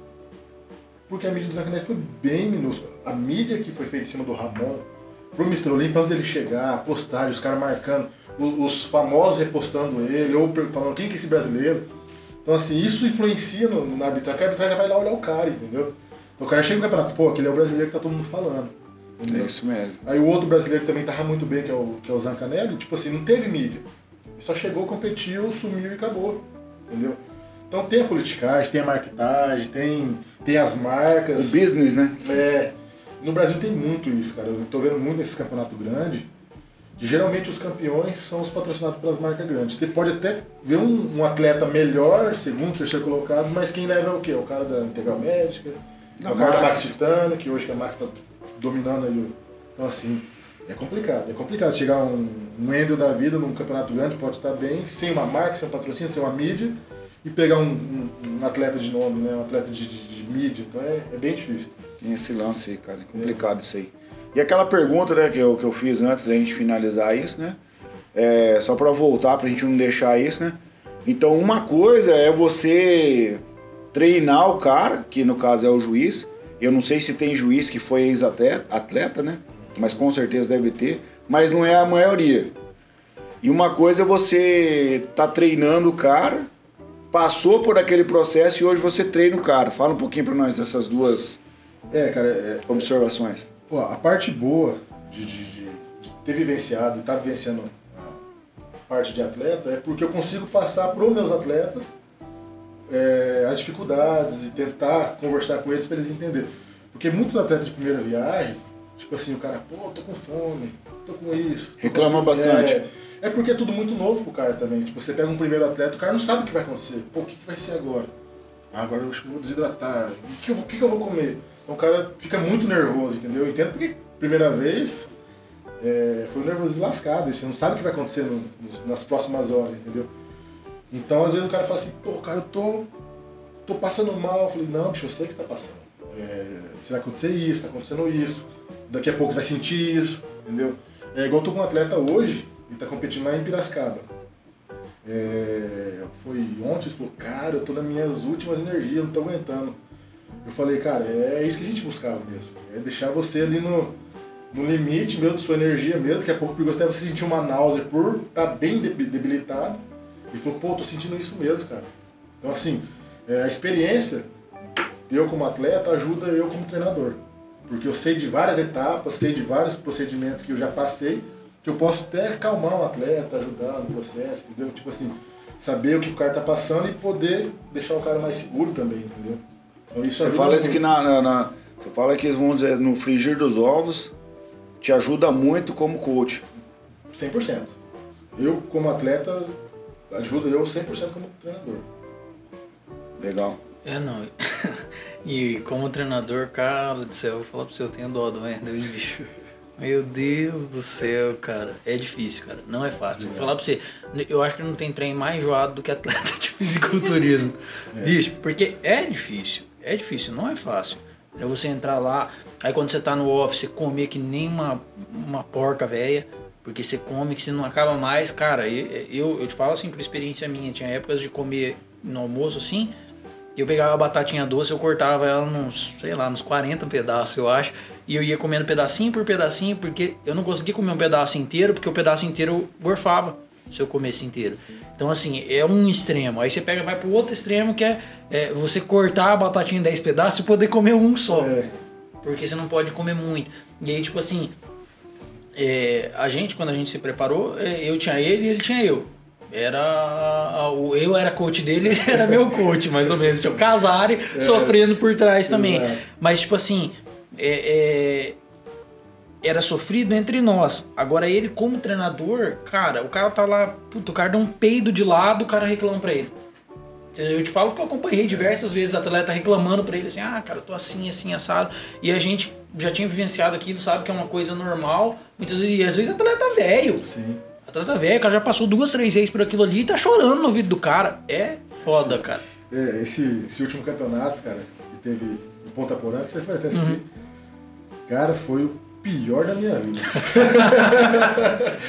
Porque a mídia do Zancanelli foi bem minúscula. A mídia que foi feita em cima do Ramon, pro Mr. Olympia, antes dele chegar, a postagem, os caras marcando, o- os, famosos repostando ele, ou falando quem que é esse brasileiro. Então, assim, isso influencia no, na arbitragem, porque a arbitragem vai lá olhar o cara, entendeu? Então o cara chega no campeonato, pô, aquele é o brasileiro que tá todo mundo falando. É Entendeu? isso mesmo. Aí o outro brasileiro que também tava muito bem, que é o, que é o Zancanelli, tipo assim, não teve mídia. Ele só chegou, competiu, sumiu e acabou. Entendeu? Então tem a politicagem, tem a marketagem, tem, tem as marcas. O business, né? É, no Brasil tem muito isso, cara. Eu tô vendo muito nesses campeonatos grandes, que geralmente os campeões são os patrocinados pelas marcas grandes. Você pode até ver um, um atleta melhor, segundo, terceiro colocado, mas quem leva é o quê? É O cara da Integral Médica, é o cara da Max. Maxitano, que hoje que a Max tá dominando aí. o- Então assim, é complicado. É complicado chegar um, um Endel da vida num campeonato grande, pode estar bem, sem uma marca, sem um patrocínio, sem uma mídia, e pegar um, um- um atleta de nome, né? Um atleta de, de- de mídia. Então é, é bem difícil. Tem esse lance aí, cara. É complicado isso aí. E aquela pergunta, né, que eu, que eu fiz antes da gente finalizar isso, né? É, só pra voltar, pra gente não deixar isso, né? Então, uma coisa é você treinar o cara, que no caso é o juiz. Eu não sei se tem juiz que foi ex-atleta, atleta, né? Mas com certeza deve ter. Mas não é a maioria. E uma coisa é você tá treinando o cara, passou por aquele processo e hoje você treina o cara. Fala um pouquinho para nós dessas duas É, cara, é, observações. Pô, a parte boa de, de- de- de ter vivenciado e estar vivenciando a parte de atleta é porque eu consigo passar para os meus atletas é, as dificuldades e tentar conversar com eles para eles entenderem. Porque muitos atletas de primeira viagem, tipo assim, o cara, pô, tô com fome, tô com isso. Reclama bastante. É, é porque é tudo muito novo pro cara também. Tipo, você pega um primeiro atleta, o cara não sabe o que vai acontecer. Pô, o que, que vai ser agora? Ah, agora eu acho que vou desidratar. O que eu, vou- que que eu vou comer? Então o cara fica muito nervoso, entendeu? Eu entendo porque primeira vez é, foi um nervoso lascado. Você não sabe o que vai acontecer no- nos- nas próximas horas, entendeu? Então às vezes o cara fala assim, pô, cara, eu tô, tô passando mal. Eu falei, não, bicho, eu sei que você tá passando. É, vai acontecer isso, tá acontecendo isso. Daqui a pouco vai sentir isso, entendeu? É igual eu tô com um atleta hoje, ele tá competindo lá em Piracicaba. É, foi ontem, ele falou, cara, eu tô nas minhas últimas energias, não tô aguentando. Eu falei, cara, é isso que a gente buscava mesmo. É deixar você ali no, no limite mesmo de sua energia mesmo, daqui a pouco perigoso até você sentir uma náusea por estar tá bem debi- debilitado. E falou, pô, tô sentindo isso mesmo, cara. Então assim, é, a experiência, eu como atleta, ajuda eu como treinador. Porque eu sei de várias etapas, sei de vários procedimentos que eu já passei, que eu posso até acalmar um atleta, ajudar no processo, entendeu? Tipo assim, saber o que o cara tá passando e poder deixar o cara mais seguro também, entendeu? Então isso Você ajuda fala isso que na, na- na- Você fala que vamos dizer, no frigir dos ovos te ajuda muito como coach. 100%. Eu, como atleta, ajuda eu 100% como treinador. Legal. É, não. E como treinador, cara do céu, eu vou falar pra você, eu tenho dó do Wendel, bicho. Meu Deus do céu, cara. É difícil, cara. Não é fácil. Vou falar pra você, eu acho que não tem trem mais enjoado do que atleta de fisiculturismo. Bicho, porque é difícil. É difícil, não é fácil. É você entrar lá, aí quando você tá no office, você comer que nem uma, uma porca velha. Porque você come que você não acaba mais. Cara, eu, eu, eu te falo assim por experiência minha. Tinha épocas de comer no almoço assim. E eu pegava a batatinha doce, eu cortava ela nos, sei lá, nos 40 pedaços, eu acho. E eu ia comendo pedacinho por pedacinho, porque eu não conseguia comer um pedaço inteiro, porque o pedaço inteiro eu gorfava se eu comesse inteiro. Então, assim, é um extremo. Aí você pega vai pro outro extremo, que é, é você cortar a batatinha em 10 pedaços e poder comer um só. É. Porque você não pode comer muito. E aí, tipo assim, é, a gente, quando a gente se preparou, é, eu tinha ele e ele tinha eu. Era. Eu era coach dele, ele era meu coach, mais ou menos. Tinha o Casari sofrendo por trás também. exato. Mas, tipo assim, é- é, era sofrido entre nós. Agora, ele, como treinador, cara, o cara tá lá, puto, o cara dá um peido de lado, o cara reclama pra ele. Eu te falo que eu acompanhei diversas vezes atleta reclamando pra ele assim, ah, cara, eu tô assim, assim, assado. E a gente já tinha vivenciado aquilo, sabe que é uma coisa normal. Muitas vezes, e às vezes atleta velho. Sim. Atleta velho, o cara já passou duas, três vezes por aquilo ali e tá chorando no ouvido do cara. É foda, cara. É, esse, esse último campeonato, cara, que teve em Ponta Porã, que você foi até assistir, cara, foi o pior da minha vida.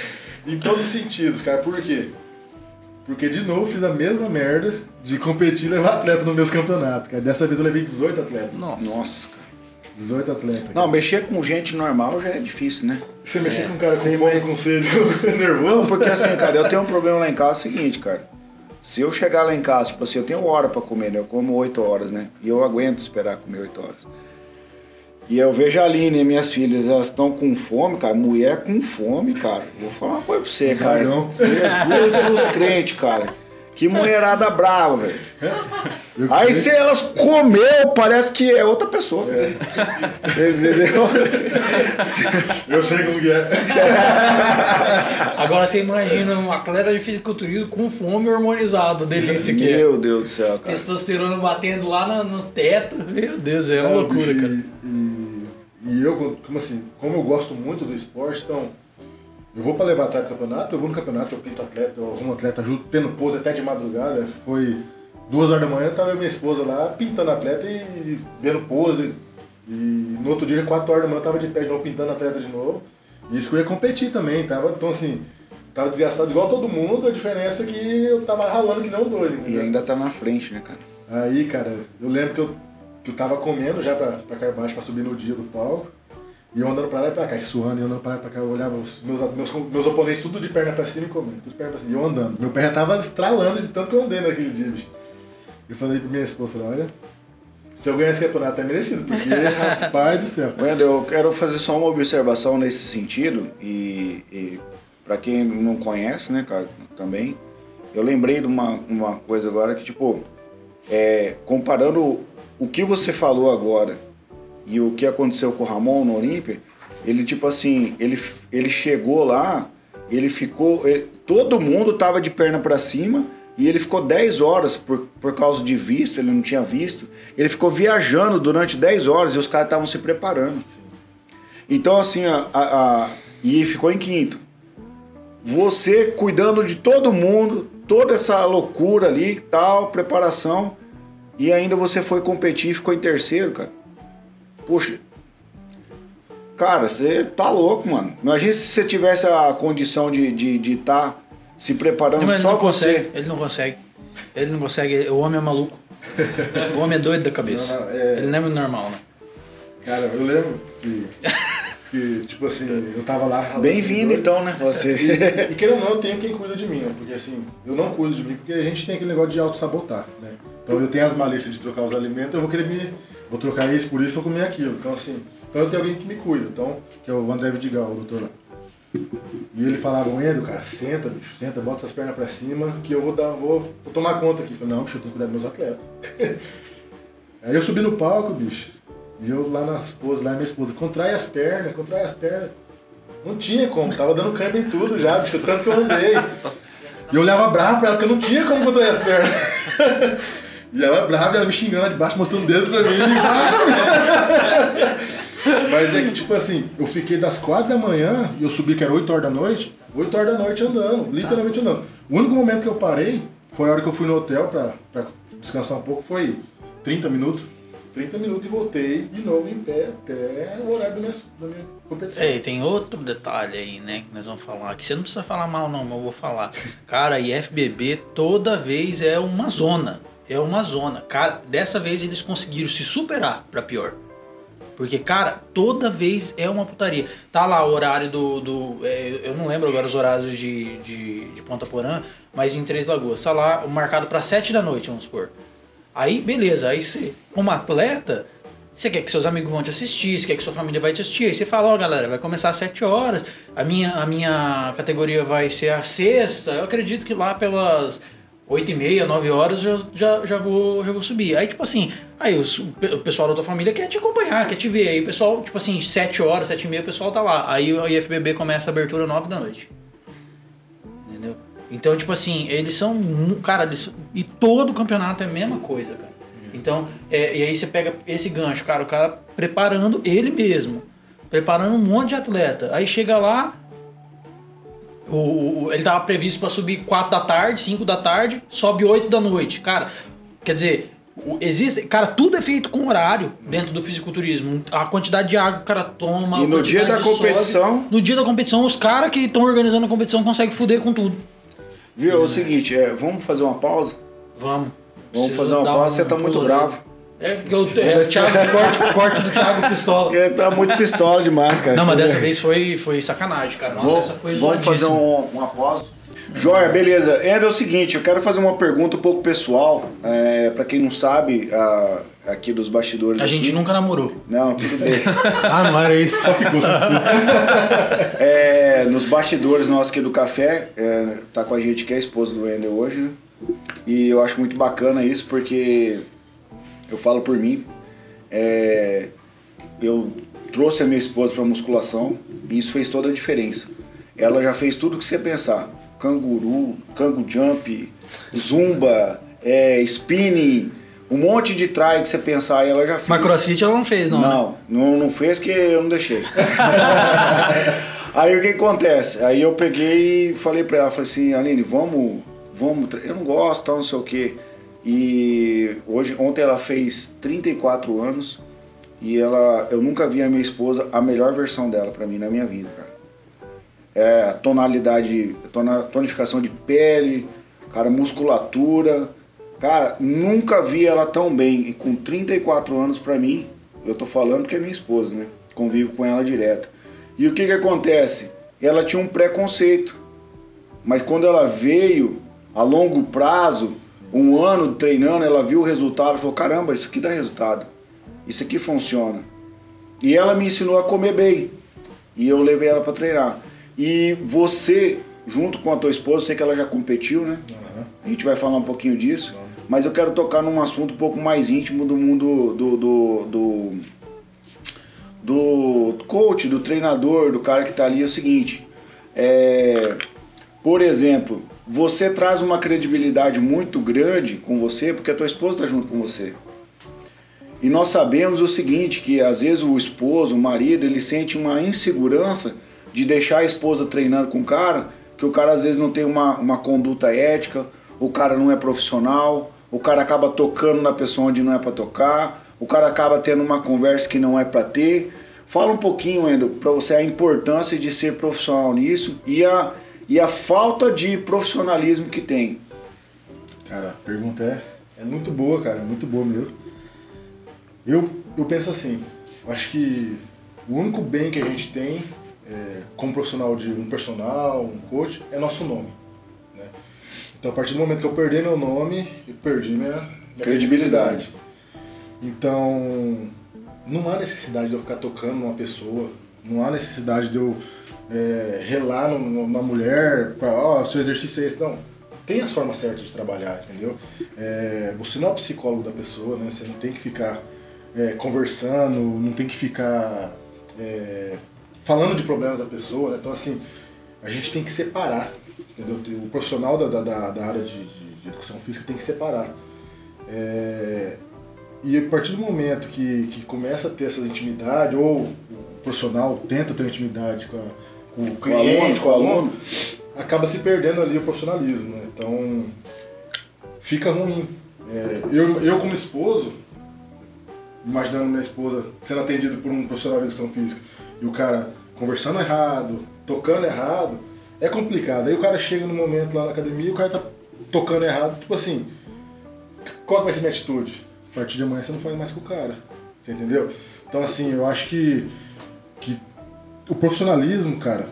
em todos os sentidos, cara. Por quê? Porque, de novo, fiz a mesma merda de competir e levar atleta nos meus campeonatos, cara. Dessa vez eu levei 18 atletas. Nossa. Nossa, cara. 18 atletas. Não, mexer com gente normal já é difícil, né? Você mexer com um cara com fome, com sede, Não, nervoso. porque assim, cara, eu tenho um problema lá em casa, é o seguinte, cara. Se eu chegar lá em casa, tipo assim, eu tenho hora pra comer, né? Eu como 8 horas, né? E eu aguento esperar comer 8 horas. E eu vejo a Aline e minhas filhas, elas estão com fome, cara. Mulher com fome, cara. Vou falar uma coisa pra você, cara. Dragão. Jesus dos crentes, cara. Que mulherada brava, velho. Aí se elas comeu, parece que é outra pessoa. Entendeu? Eu sei como que é. Agora você imagina um atleta de fisiculturismo com fome hormonizado, delícia que é. Meu Deus do céu, cara. Testosterona batendo lá no, no teto. Meu Deus, é uma Não, loucura, bicho, cara. E, e- e eu, como assim, como eu gosto muito do esporte, então, eu vou pra levar atleta no campeonato, eu vou no campeonato, eu pinto atleta, eu arrumo atleta, ajudo tendo pose até de madrugada. Foi duas horas da manhã, tava e minha esposa lá pintando atleta e vendo pose. E no outro dia, quatro horas da manhã, eu tava de pé de novo, pintando atleta de novo. E isso que eu ia competir também, tava, então assim, tava desgastado igual todo mundo, a diferença é que eu tava ralando que não doido, E entendeu? ainda tá na frente, né, cara? Aí, cara, eu lembro que eu, que eu tava comendo já pra, pra cá embaixo pra subir no dia do palco. E eu andando pra lá e pra cá, e suando, e andando pra lá e pra cá, eu olhava os meus, meus, meus oponentes tudo de perna pra cima e comendo, tudo de perna pra cima. E eu andando. Meu pé já tava estralando de tanto que eu andei naquele dia, bicho. Eu falei pra minha esposa, falei, olha, se eu ganhar esse campeonato é merecido, porque, rapaz do céu. Wendel, eu quero fazer só uma observação nesse sentido, e, e para quem não conhece, né, cara, também, eu lembrei de uma, uma coisa agora que, tipo, é, comparando o que você falou agora e o que aconteceu com o Ramon no Olímpia, ele, tipo assim, ele, ele chegou lá, ele ficou. Ele, todo mundo tava de perna para cima e ele ficou 10 horas por, por causa de visto, ele não tinha visto. Ele ficou viajando durante 10 horas e os caras estavam se preparando. Então, assim, a, a, a, e ficou em quinto. Você cuidando de todo mundo, toda essa loucura ali tal, preparação, e ainda você foi competir e ficou em terceiro, cara. Poxa. Cara, você tá louco, mano. Imagina se você tivesse a condição de estar de, de tá se preparando ele só não você. ele não consegue. Ele não consegue, o homem é maluco. O homem é doido da cabeça. Não, não, é- Ele não é normal, né? Cara, eu lembro que, que tipo assim, eu tava lá. Bem-vindo então, né? Você. E, e querendo ou não, eu tenho quem cuida de mim, né? Porque assim, eu não cuido de mim porque a gente tem aquele negócio de auto-sabotar, né? Então eu tenho as malícias de trocar os alimentos, eu vou querer me. Vou trocar isso por isso, vou comer aquilo. Então assim, então eu tenho alguém que me cuida, então, que é o André Vidigal, o doutor lá. E ele falava, Wendel, cara, senta, bicho, senta, bota essas pernas pra cima, que eu vou dar, vou, vou tomar conta aqui. Eu falei, não, bicho, eu tenho que cuidar dos meus atletas. Aí eu subi no palco, bicho, e eu lá nas poses, lá minha esposa, contrai as pernas, contrai as pernas. Não tinha como, tava dando câmbio em tudo já, bicho, tanto que eu andei. E eu olhava bravo pra ela, porque eu não tinha como contrair as pernas. E ela brava, e ela me xingando lá de baixo, mostrando o dedo pra mim. Mas é que, tipo assim, eu fiquei das 4 da manhã e eu subi que era 8 horas da noite, 8 horas da noite andando, literalmente andando. O único momento que eu parei foi a hora que eu fui no hotel pra, pra descansar um pouco, foi 30 minutos. 30 minutos e voltei de novo em pé até o horário da minha, da minha competição. É, e tem outro detalhe aí, né, que nós vamos falar, que você não precisa falar mal não, mas eu vou falar. Cara, e FBB toda vez é uma zona, é uma zona. Cara, dessa vez eles conseguiram se superar pra pior. Porque, cara, toda vez é uma putaria. Tá lá o horário do. do é, eu não lembro agora os horários de, de, de Ponta Porã, mas em Três Lagoas. Tá lá marcado pra 7 da noite, vamos supor. Aí, beleza, aí você, como atleta, você quer que seus amigos vão te assistir, você quer que sua família vai te assistir. Aí você fala, ó galera, vai começar às 7 horas, a minha, a minha categoria vai ser a sexta, eu acredito que lá pelas 8 e meia, 9 horas já, já, já, vou, já vou subir. Aí, tipo assim, aí os- o pe- o pessoal da tua família quer te acompanhar, quer te ver. Aí o pessoal, tipo assim, 7 horas, 7 e meia, o pessoal tá lá. Aí o IFBB começa a abertura 9 da noite. Entendeu? Então, tipo assim, eles são. Cara, eles, e todo campeonato é a mesma coisa, cara. Então, é, e aí você pega esse gancho, cara, o cara preparando ele mesmo. Preparando um monte de atleta. Aí chega lá, o, ele tava previsto para subir 4 da tarde, 5 da tarde, sobe 8 da noite. Cara, quer dizer, existe. Cara, tudo é feito com horário dentro do fisiculturismo. A quantidade de água que o cara toma. E no dia da de sobe. competição- no dia da competição, os caras que estão organizando a competição conseguem fuder com tudo. Viu? É o seguinte, é, vamos fazer uma pausa? Vamos. Vamos Preciso fazer uma pausa, um você tá muito bravo. É, porque eu, é, o Thiago, corte, corte do Thiago Pistola. Ele tá muito pistola demais, cara. Não, mas dessa vez foi, foi sacanagem, cara. Nossa, Vamos- essa foi Vamos fazer um, uma pausa. Joia, beleza. Era o seguinte, eu quero fazer uma pergunta um pouco pessoal. É, para quem não sabe, a- aqui dos bastidores. A gente aqui. nunca namorou. Não, tudo bem. Ah, não era isso. Só ficou. É, nos bastidores nossos aqui do café, é, tá com a gente que é a esposa do Wender hoje, né? E eu acho muito bacana isso porque eu falo por mim, é, eu trouxe a minha esposa pra musculação e isso fez toda a diferença. Ela já fez tudo que você pensar: canguru, cango jump, zumba, é, spinning, um monte de try que você pensar, e ela já fez. Mas crossfit ela não fez, não. né? Não, não, não fez que eu não deixei. aí o que acontece? Aí eu peguei e falei pra ela, falei assim, Aline, vamos, vamos, eu não gosto, tal, não sei o quê. E hoje, ontem ela fez 34 anos e ela, eu nunca vi a minha esposa a melhor versão dela pra mim na minha vida, cara. É, tonalidade, tona, tonificação de pele, cara, musculatura. Cara, nunca vi ela tão bem. E com 34 anos pra mim, eu tô falando porque é minha esposa, né? convivo com ela direto. E o que que acontece? Ela tinha um preconceito. Mas quando ela veio a longo prazo, um ano treinando, ela viu o resultado e falou: caramba, isso aqui dá resultado. Isso aqui funciona. E ela me ensinou a comer bem. E eu levei ela para treinar. E você, junto com a tua esposa, sei que ela já competiu, né? Aham. A gente vai falar um pouquinho disso. Mas eu quero tocar num assunto um pouco mais íntimo do mundo do, do, do, do coach, do treinador, do cara que tá ali. É o seguinte: é, por exemplo, você traz uma credibilidade muito grande com você porque a tua esposa está junto com você. E nós sabemos o seguinte, que às vezes o esposo, o marido, ele sente uma insegurança de deixar a esposa treinando com o cara, que o cara às vezes não tem uma, uma conduta ética, o cara não é profissional, o cara acaba tocando na pessoa onde não é para tocar, o cara acaba tendo uma conversa que não é para ter. Fala um pouquinho, Endo, para você a importância de ser profissional nisso e a, e a falta de profissionalismo que tem. Cara, a pergunta é, é muito boa, cara, é muito boa mesmo. Eu, eu penso assim, eu acho que o único bem que a gente tem é, como profissional de um personal, um coach, é nosso nome. né? Então a partir do momento que eu perder meu nome, eu perdi minha, minha Credibilidade. Então não há necessidade de eu ficar tocando numa pessoa, não há necessidade de eu é, relar no- no- na mulher para, ó, seu exercício é esse. Não, tem as formas certas de trabalhar, entendeu? É, você não é o psicólogo da pessoa, né? Você não tem que ficar é, conversando, não tem que ficar é, falando de problemas da pessoa, né? Então, assim, a gente tem que separar, entendeu? O profissional da, da- da, área de, de- de educação física tem que separar. É, e a partir do momento que, que começa a ter essa intimidade, ou o profissional tenta ter intimidade com, a- com o Com o aluno, cliente, com o aluno. acaba se perdendo ali o profissionalismo, né? Então fica ruim. É, eu, eu como esposo, imaginando minha esposa sendo atendida por um profissional de educação física e o cara conversando errado, tocando errado, é complicado. Aí o cara chega no momento lá na academia e o cara tá tocando errado, tipo assim, qual vai ser minha atitude? A partir de amanhã você não faz mais com o cara. Você entendeu? Então assim, eu acho que, que o profissionalismo, cara,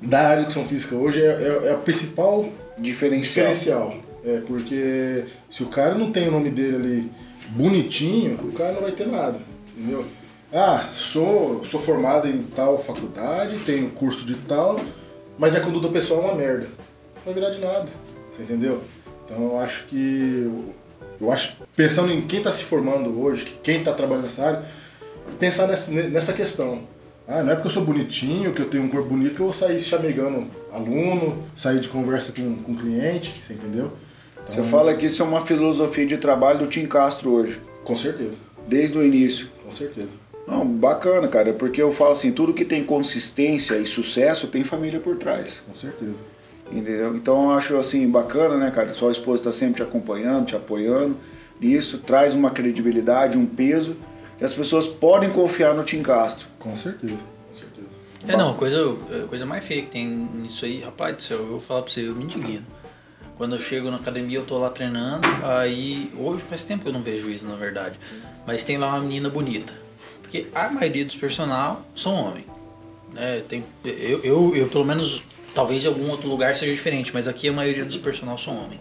da área de educação física hoje é, é, é a principal Diferencial. diferencial. É, porque se o cara não tem o nome dele ali bonitinho, o cara não vai ter nada. Entendeu? Ah, sou, sou formado em tal faculdade, tenho curso de tal, mas minha conduta pessoal é uma merda. Não vai virar de nada. Você entendeu? Então eu acho que. Eu acho, pensando em quem está se formando hoje, quem está trabalhando nessa área, pensar nessa, nessa questão. Ah, não é porque eu sou bonitinho, que eu tenho um corpo bonito, que eu vou sair chamegando aluno, sair de conversa com, com cliente, você entendeu? Então, Você fala que isso é uma filosofia de trabalho do Tim Castro hoje, Com certeza, desde o início. com certeza. Não, bacana, cara, porque eu falo assim, tudo que tem consistência e sucesso tem família por trás. Com certeza. Entendeu? Então eu acho assim bacana, né, cara? Sua esposa está sempre te acompanhando, te apoiando. Isso traz uma credibilidade, um peso que as pessoas podem confiar no Tim Castro. Com certeza, com certeza. É, não, a coisa, coisa mais feia que tem nisso aí, rapaz do céu, eu vou falar pra você, eu me indigno. Quando eu chego na academia, eu tô lá treinando, aí, hoje faz tempo que eu não vejo isso, na verdade, mas tem lá uma menina bonita. Porque a maioria dos personal são homens. Né? Tem, eu, eu, eu, pelo menos, talvez em algum outro lugar seja diferente, mas aqui a maioria dos personal são homens.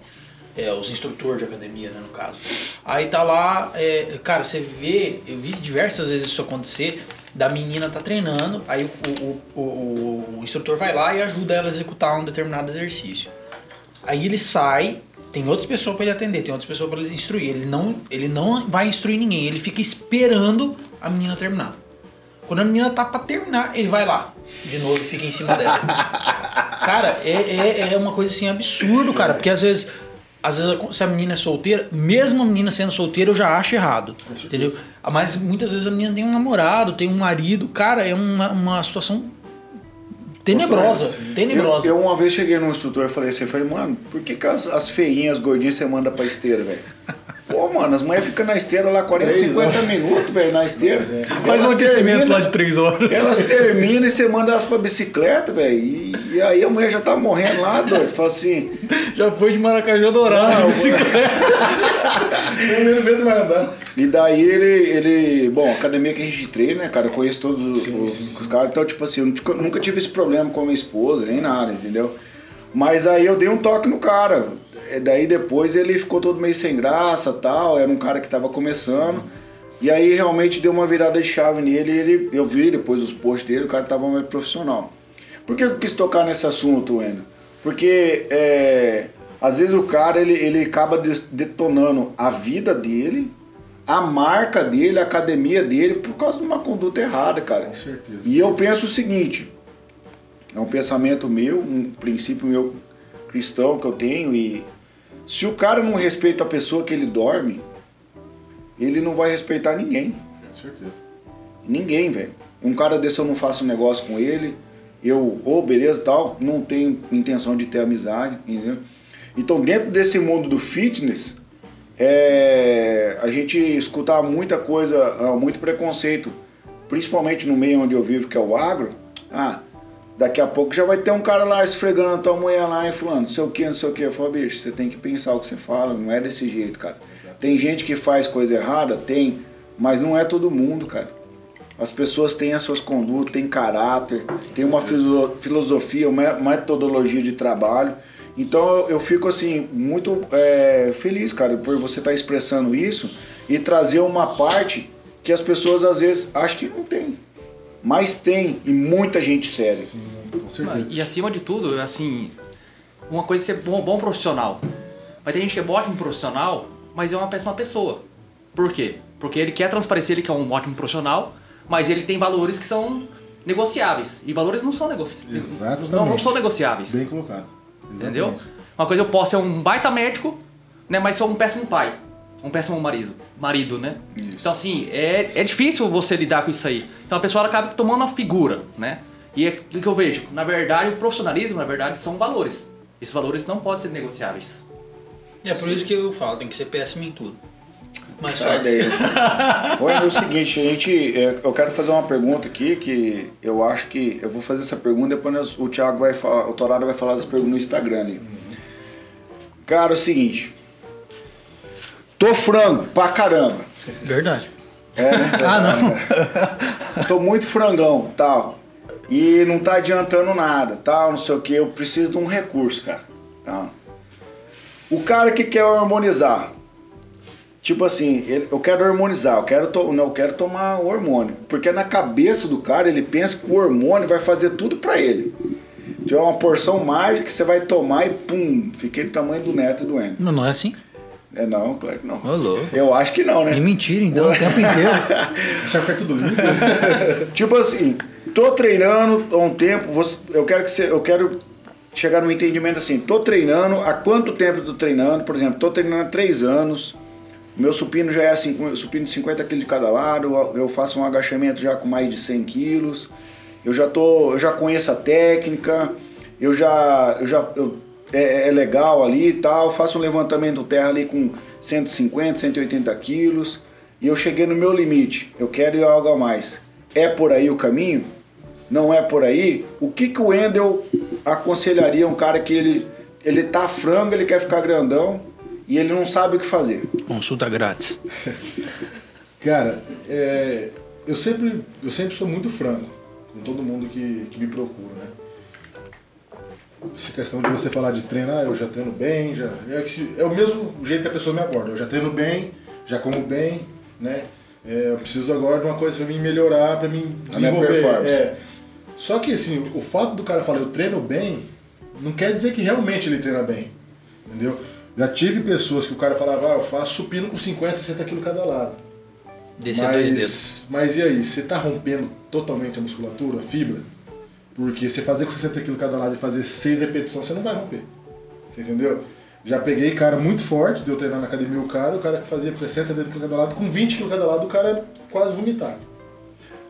É, os instrutores de academia, né, no caso. Aí tá lá, é, cara, você vê, eu vi diversas vezes isso acontecer, da menina tá treinando, aí o, o, o, o- instrutor vai lá e ajuda ela a executar um determinado exercício. Aí ele sai, tem outras pessoas para ele atender, tem outras pessoas para ele instruir. Ele não, ele não vai instruir ninguém, ele fica esperando a menina terminar. Quando a menina tá pra terminar, ele vai lá. De novo fica em cima dela. cara, é, é, é uma coisa assim absurdo, cara. Porque às vezes, às vezes, se a menina é solteira, mesmo a menina sendo solteira, eu já acho errado. Entendeu? Mas muitas vezes a menina tem um namorado, tem um marido. Cara, é uma, uma situação tenebrosa. Tenebrosa. Eu, eu uma vez cheguei num instrutor e falei assim, falei, mano, por que, que as, as feinhas, as gordinhas você manda pra esteira, velho? Pô, mano, as mulheres ficam na esteira lá 40, Três 50 horas. minutos, velho, na esteira. É. Faz um aquecimento lá de três horas. Elas terminam e você manda elas pra bicicleta, velho. E, e aí a mulher já tá morrendo lá, doido. Fala assim, Já foi de Maracajá Dourado. Eu não medo mais andar. E daí ele, ele. Bom, academia que a gente treina, né, cara? Eu conheço todos os, Sim, os- sim, sim. os caras. Então, tipo assim, eu nunca tive esse problema com a minha esposa, nem nada, entendeu? Mas aí eu dei um toque no cara. E daí depois ele ficou todo meio sem graça tal. Era um cara que tava começando. E aí realmente deu uma virada de chave nele. E ele, eu vi depois os posts dele, o cara tava mais profissional. Por que eu quis tocar nesse assunto, Wendel? Porque é, às vezes o cara ele, ele acaba detonando a vida dele, a marca dele, a academia dele, por causa de uma conduta errada, cara. Com certeza. E eu penso o seguinte: é um pensamento meu, um princípio meu cristão que eu tenho, e se o cara não respeita a pessoa que ele dorme, ele não vai respeitar ninguém. Com certeza. Ninguém, velho. Um cara desse eu não faço um negócio com ele, eu, ô, beleza tal, não tenho intenção de ter amizade, entendeu? Então, dentro desse mundo do fitness, é, a gente escuta muita coisa, ah, muito preconceito, principalmente no meio onde eu vivo, que é o agro. Ah, daqui a pouco já vai ter um cara lá esfregando a tua mulher lá e falando, não sei o que, não sei o que. Eu falo, bicho, você tem que pensar o que você fala, não é desse jeito, cara. Tem gente que faz coisa errada? Tem, mas não é todo mundo, cara. As pessoas têm as suas condutas, têm caráter, têm uma filo- filosofia, uma metodologia de trabalho. Então eu, fico assim, muito é, feliz, cara, por você estar expressando isso e trazer uma parte que as pessoas às vezes acham que não tem. Mas tem, e muita gente séria. Sim, com certeza. E acima de tudo, assim, uma coisa é ser bom, bom profissional. Mas tem gente que é ótimo profissional, mas é uma péssima pessoa. Por quê? Porque ele quer transparecer, ele que é um ótimo profissional, mas ele tem valores que são negociáveis. E valores não são negociáveis. Exatamente. Não, não são negociáveis. Bem colocado. Entendeu? Exatamente. Uma coisa eu posso ser um baita médico, né, mas sou um péssimo pai. Um péssimo marido, marido, né? Isso. Então, assim, é, é difícil você lidar com isso aí. Então a pessoa ela acaba tomando uma figura, né? E é o que eu vejo. Na verdade, o profissionalismo, na verdade, são valores. Esses valores não podem ser negociáveis. É por isso que eu falo, tem que ser péssimo em tudo. Mas Sai. Olha, é o seguinte, a gente, é, eu quero fazer uma pergunta aqui que eu acho que eu vou fazer essa pergunta depois o Thiago vai falar, o Torado vai falar das perguntas no Instagram ali. Cara, é o seguinte, tô frango pra caramba. Verdade. É, né? Ah, não. tô muito frangão, tal. E não tá adiantando nada, tal, não sei o que. Eu preciso de um recurso, cara. Tal. O cara que quer harmonizar, tipo assim, ele- eu quero harmonizar, eu quero, to- não, eu quero tomar o hormônio. Porque na cabeça do cara ele pensa que o hormônio vai fazer tudo pra ele. Tiver uma porção mágica que você vai tomar e pum, fiquei do tamanho do neto e do N. Não, não é assim? É não, claro que não. Ô, louco. Eu acho que não, né? E mentira, então, o tempo inteiro. Achava que é tudo limpo. Tipo assim, tô treinando há um tempo, você- eu quero que você, eu quero chegar no entendimento assim, tô treinando, há quanto tempo eu tô treinando? Por exemplo, tô treinando há três anos, meu supino já é cinqu- supino de 50 kg de cada lado, eu- eu faço um agachamento já com mais de 100 quilos, eu já tô, eu já conheço a técnica, eu já, eu já eu- é, é legal ali e tal, faço um levantamento terra ali com 150, 180 quilos, e eu cheguei no meu limite, eu quero ir algo a mais. É por aí o caminho? Não é por aí? O que, que o Wendel aconselharia um cara que ele, ele tá frango, ele quer ficar grandão e ele não sabe o que fazer? Consulta grátis. Cara, é, eu, sempre, eu sempre sou muito franco com todo mundo que, que me procura, né? Essa questão de você falar de treinar, eu já treino bem, já, é, é o mesmo jeito que a pessoa me aborda. Eu já treino bem, já como bem, né? É, eu preciso agora de uma coisa pra mim melhorar, pra mim desenvolver. É. Só que assim, o fato do cara falar eu treino bem, não quer dizer que realmente ele treina bem. Entendeu? Já tive pessoas que o cara falava, ah, eu faço supino com 50, 60 quilos cada lado. Descer dois dedos. Mas e aí, você tá rompendo totalmente a musculatura, a fibra? Porque você fazer com 60 kg cada lado e fazer 6 repetições, você não vai romper. Você entendeu? Já peguei cara muito forte, deu treinar na academia o cara, o cara que fazia 60, 70 kg cada lado, com 20 kg cada lado, o cara quase vomitar.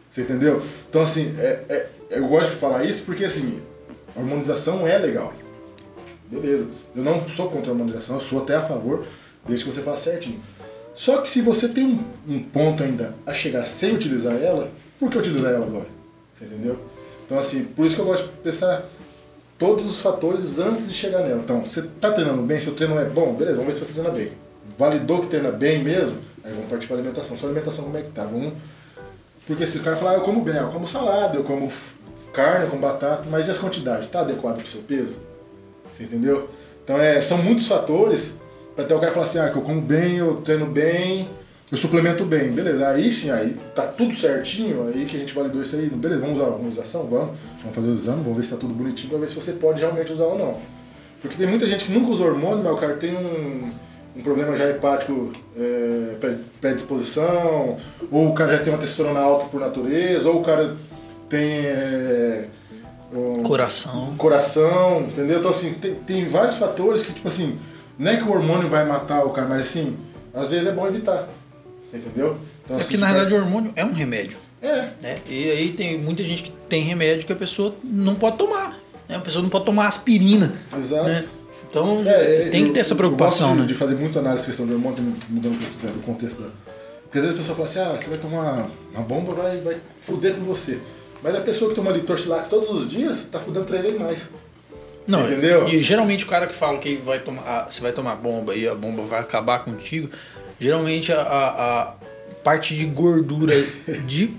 Você entendeu? Então assim, é- é- eu gosto de falar isso porque assim, a harmonização é legal. Beleza. Eu não sou contra a harmonização, eu sou até a favor, desde que você faça certinho. Só que se você tem um, um ponto ainda a chegar sem utilizar ela, por que utilizar ela agora? Você entendeu? Então assim, por isso que eu gosto de pensar todos os fatores antes de chegar nela. Então, você está treinando bem, seu treino é bom, beleza, vamos ver se você treina bem. Validou que treina bem mesmo, aí vamos partir para alimentação. Sua alimentação como é que tá? Vamos... Porque se o cara falar, ah, eu como bem, eu como salada, eu como carne, eu como batata, mas e as quantidades? Está adequado para o seu peso? Você entendeu? Então é, são muitos fatores para até o cara falar assim, ah, que eu como bem, eu treino bem, eu suplemento bem, beleza. Aí sim, aí tá tudo certinho, aí que a gente validou isso aí, beleza, vamos usar a harmonização? Vamos, vamos fazer o exame, vamos ver se tá tudo bonitinho para ver se você pode realmente usar ou não. Porque tem muita gente que nunca usa hormônio, mas o cara tem um, um problema já hepático, é, predisposição, ou o cara já tem uma testosterona alta por natureza, ou o cara tem. É, um, coração. Coração, entendeu? Então, assim, tem, tem vários fatores que, tipo assim, não é que o hormônio vai matar o cara, mas assim, às vezes é bom evitar. Você entendeu? Então, é assim, que na realidade o hormônio é um remédio. É. Né? E aí tem muita gente que tem remédio que a pessoa não pode tomar. Né? A pessoa não pode tomar aspirina. Exato. Né? Então é, tem eu, que ter essa preocupação. Eu gosto de, né? de fazer muito análise questão do hormônio, mudando do contexto da. Porque às vezes a pessoa fala assim, ah, você vai tomar uma bomba, vai, vai fuder com você. Mas a pessoa que toma ali Torcilac todos os dias, tá fudendo três vezes mais. Não, entendeu? E, e geralmente o cara que fala que vai tomar, ah, você vai tomar bomba e a bomba vai acabar contigo, geralmente a, a, a parte de gordura de,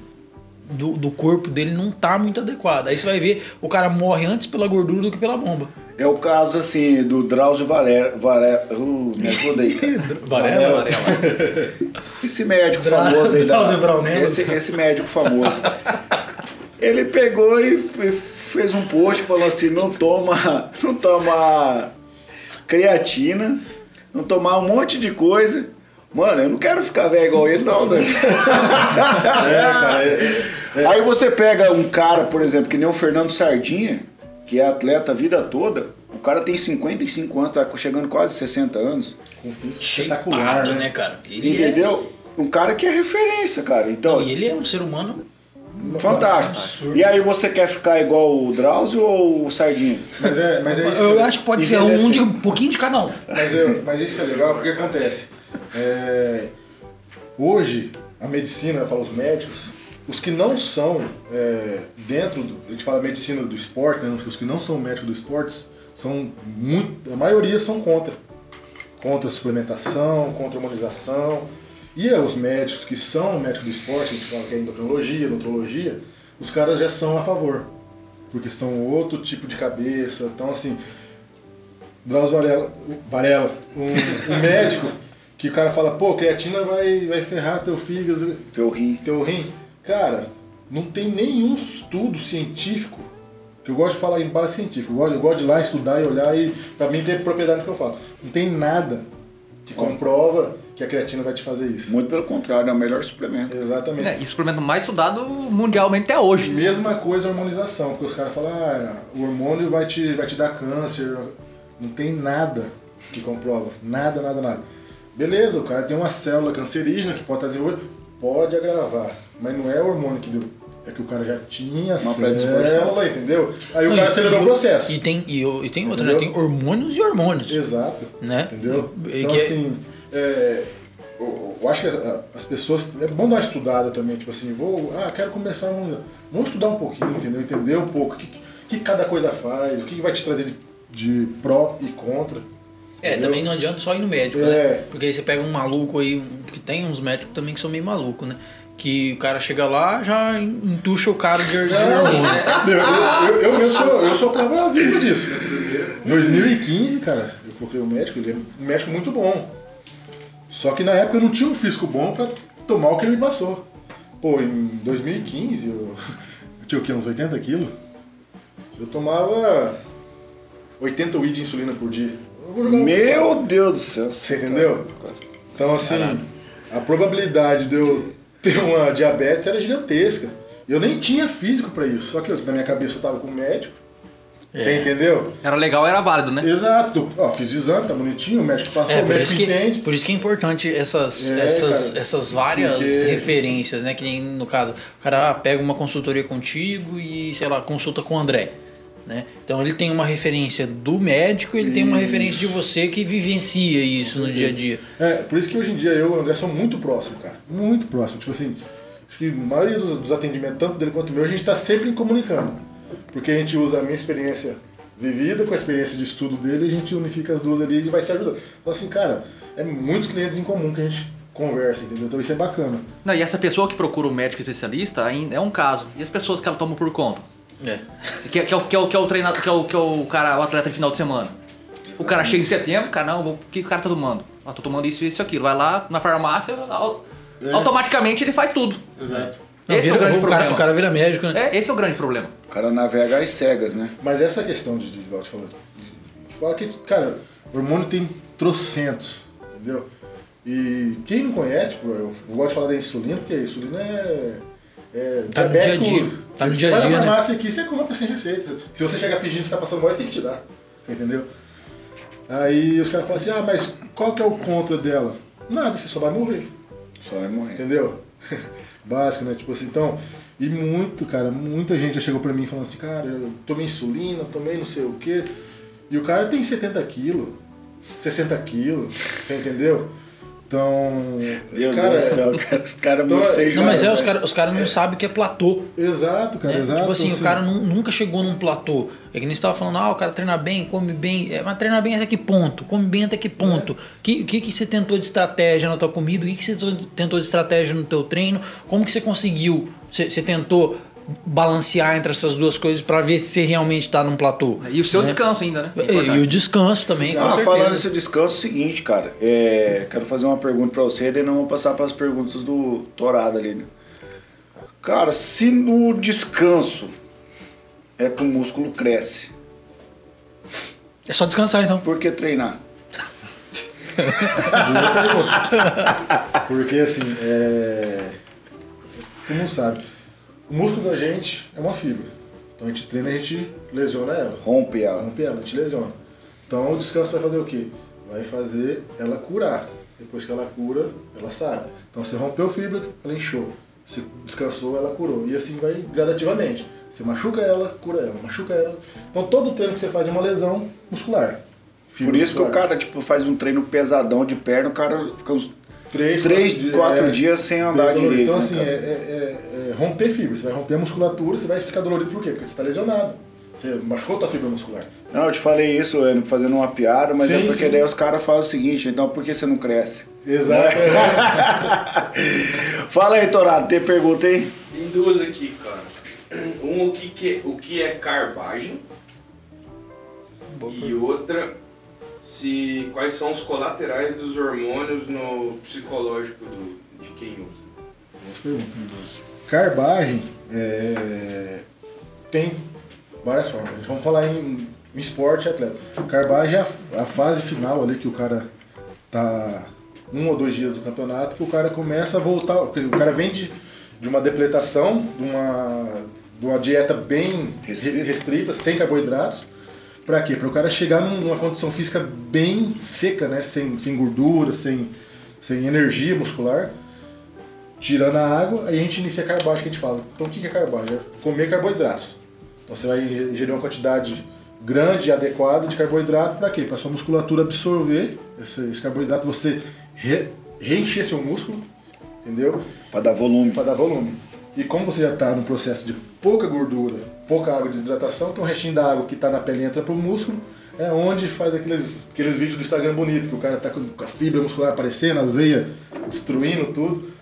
do, do, corpo dele não tá muito adequada. Aí você vai ver, o cara morre antes pela gordura do que pela bomba. É o caso, assim, do Drauzio Valer... Valer uh, me ajuda aí. Varela? Varela. Esse médico Dra famoso aí. Da, esse, esse médico famoso. Ele pegou e fez um post e falou assim, não toma, não toma creatina, não tomar um monte de coisa Mano, eu não quero ficar velho igual ele, não, né? é, cara, é, é. Aí você pega um cara, por exemplo, que nem o Fernando Sardinha, que é atleta a vida toda. O cara tem 55 anos, tá chegando quase 60 anos. Com físico espetacular, né? né, cara? Ele Entendeu? É... Um cara que é referência, cara. Então, e ele é um ser humano Fantástico. E aí você quer ficar igual o Drauzio ou o Sardinha? Mas é, mas é isso eu, acho que pode ser um, de, um pouquinho de cada um. Mas, eu, mas isso que é legal, porque acontece. É, hoje, a medicina, eu falo os médicos, os que não são é, dentro do. A gente fala medicina do esporte, né, os que não são médicos do esporte, são muito. A maioria são contra. Contra a suplementação, contra a hormonização. E os médicos que são médicos do esporte, a gente fala que é endocrinologia, nutrologia, os caras já são a favor. Porque são outro tipo de cabeça. Então, assim, Drauzio Varela, Varela um, um médico que o cara fala, pô, creatina vai, vai ferrar teu fígado, teu rim. Teu rim. Cara, não tem nenhum estudo científico, que eu gosto de falar em base científica, eu gosto, eu gosto de ir lá estudar e olhar e pra mim ter propriedade no que eu falo. Não tem nada que comprova que a creatina vai te fazer isso. Muito pelo contrário, é o melhor suplemento. Exatamente. É, e o suplemento mais estudado mundialmente até hoje. Mesma coisa a hormonização, porque os caras falam, ah, o hormônio vai te, vai te dar câncer. Não tem nada que comprova. Nada, nada, nada. Beleza, o cara tem uma célula cancerígena que pode estar desenvolvendo, pode agravar, mas não é o hormônio que deu. É que o cara já tinha uma célula, entendeu? Aí o cara acelerou o processo. E tem, e, e tem outra, né? Tem hormônios e hormônios. Exato. Né? Entendeu? Então, que... assim, é, eu, eu, acho que as pessoas. É bom dar uma estudada também, tipo assim, vou. Ah, quero começar a. Vamos estudar um pouquinho, entendeu? Entender um pouco o que, que cada coisa faz, o que vai te trazer de, de pró e contra. É, também não adianta só ir no médico, né? é. né? Porque aí você pega um maluco aí, que tem uns médicos também que são meio malucos, né? Que o cara chega lá, já entuxa o cara de hormônio. Né? Eu, eu, eu, eu, sou, eu sou prova viva disso. 2015, cara, eu procurei o um médico, ele é um médico muito bom. Só que na época eu não tinha um físico bom pra tomar o que ele me passou. Pô, em 2015 eu, eu tinha o quê? Uns 80 quilos? Eu tomava 80 UI de insulina por dia. Meu Deus do céu. Você entendeu? Então, assim, Caramba. a probabilidade de eu ter uma diabetes era gigantesca. Eu nem tinha físico para isso. Só que na minha cabeça eu tava com um médico. É. Você entendeu? Era legal, era válido, né? Exato. Ó, fiz exame, tá bonitinho, o médico passou, é, o médico que, entende. Por isso que é importante essas, é, essas, essas várias porque... referências, né? Que nem no caso, o cara pega uma consultoria contigo e, sei lá, consulta com o André. Né? Então ele tem uma referência do médico, ele tem uma referência de você que vivencia isso no dia a dia. É, por isso que hoje em dia eu e o André somos muito próximos, cara. Muito próximos. Tipo assim, acho que a maioria dos, dos atendimentos, tanto dele quanto meu, a gente está sempre comunicando. Porque a gente usa a minha experiência vivida com a experiência de estudo dele e a gente unifica as duas ali e vai se ajudando. Então assim, cara, é muitos clientes em comum que a gente conversa, entendeu? Então isso é bacana. Não, e essa pessoa que procura um médico especialista ainda é um caso. E as pessoas que ela toma por conta? É. Que, que, é, o- que, é, o- que é o treinador, que é o, que é o cara, o atleta de final de semana. O cara chega em setembro, cara, não, o que o cara tá tomando? Ah, tô tomando isso, isso e aquilo. Vai lá na farmácia, É. automaticamente ele faz tudo. Exato. Não, esse é o grande cara, problema. o cara vira médico, né? É, esse é o grande problema. O cara navega às cegas, né? Mas essa questão de, de igual eu te falando, de- fala que, cara, o hormônio tem trocentos, entendeu? E quem não conhece, tipo, eu gosto de falar da insulina, porque a insulina é. É Tá no diabético dia a dia. Tá no dia a vai dia, na né? farmácia aqui, você compra sem receita. Se você chegar fingindo que você tá passando mal, tem que te dar. Você entendeu? Aí os caras falam assim, ah, mas qual que é o contra dela? Nada, você só vai morrer. Só vai morrer. Entendeu? Básico, né? Tipo assim, então. E muito, cara, muita gente já chegou pra mim falando assim, cara, eu tomei insulina, tomei não sei o quê. E o cara tem 70 quilos, 60 quilos, você entendeu? Então. Meu cara, Deus do céu, cara, os caras Então, Não, mas é, os caras os cara não sabem o que é platô. Exato, cara, né? exato. Tipo assim, o cara nu- nunca chegou num platô. É que nem você tava falando, ah, o cara treina bem, come bem. É, mas treina bem até que ponto? Come bem até que ponto? O que, que, que você tentou de estratégia na tua comida? O que, que você tentou de estratégia no teu treino? Como que você conseguiu? Você, você tentou balancear entre essas duas coisas para ver se você realmente tá num platô? E o seu né? descanso ainda, né? É E, e o descanso também, com Ah, certeza. falando nesse descanso, é o seguinte, cara. É, quero fazer uma pergunta pra você, daí não vou passar para as perguntas do Torado ali, né? Cara, se no descanso é que o músculo cresce, É só descansar então. por que treinar? Porque assim, é. Todo mundo sabe. O músculo da gente é uma fibra. Então a gente treina e a gente lesiona ela. Rompe ela. Rompe ela, a gente lesiona. Então o descanso vai fazer o quê? Vai fazer ela curar. Depois que ela cura, ela sara. Então você rompeu fibra, ela inchou. Você descansou, ela curou. E assim vai gradativamente. Você machuca ela, cura ela, machuca ela. Então todo treino que você faz é uma lesão muscular. Por isso que o muscular. cara, tipo, faz um treino pesadão de perna, o cara fica uns Três, três, quatro é. dias sem andar dolorido. direito. Então, né, assim, é, é- é- é romper fibra. Você vai romper a musculatura, você vai ficar dolorido por quê? Porque você está lesionado. Você machucou tua fibra muscular. Não, eu te falei isso é, fazendo uma piada, mas é Sim, porque sim. daí os caras falam o seguinte, então por que você não cresce? Exato. Fala aí, Torado, tem pergunta aí? Tem duas aqui, cara. Um, o que, que, o que é carbagem e outra, se quais são os colaterais dos hormônios no psicológico do, de quem usa. Perguntas. Carbagem é, tem várias formas. Vamos falar em, em esporte e atleta. Carbagem é a, a fase final ali que o cara tá um ou dois dias do campeonato que o cara começa a voltar. O cara vem de, de uma depletação, de uma, de uma dieta bem restrita sem carboidratos. Pra quê? Para o cara chegar num- numa condição física bem seca, né? Sem, sem gordura, sem, sem energia muscular tirando a água, aí a gente inicia a carbagem que a gente fala. Então o que é carbagem? É comer carboidratos. Então você vai ingerir uma quantidade grande e adequada de carboidrato para quê? Para sua musculatura absorver esse, esse carboidrato, você re- reencher seu músculo, entendeu? Pra dar volume. Para dar volume. E como você já está no processo de pouca gordura, pouca água de desidratação, então o restinho da água que está na pele entra para o músculo, é onde faz aqueles, aqueles vídeos do Instagram bonito, que o cara tá com a fibra muscular aparecendo, as veias destruindo tudo.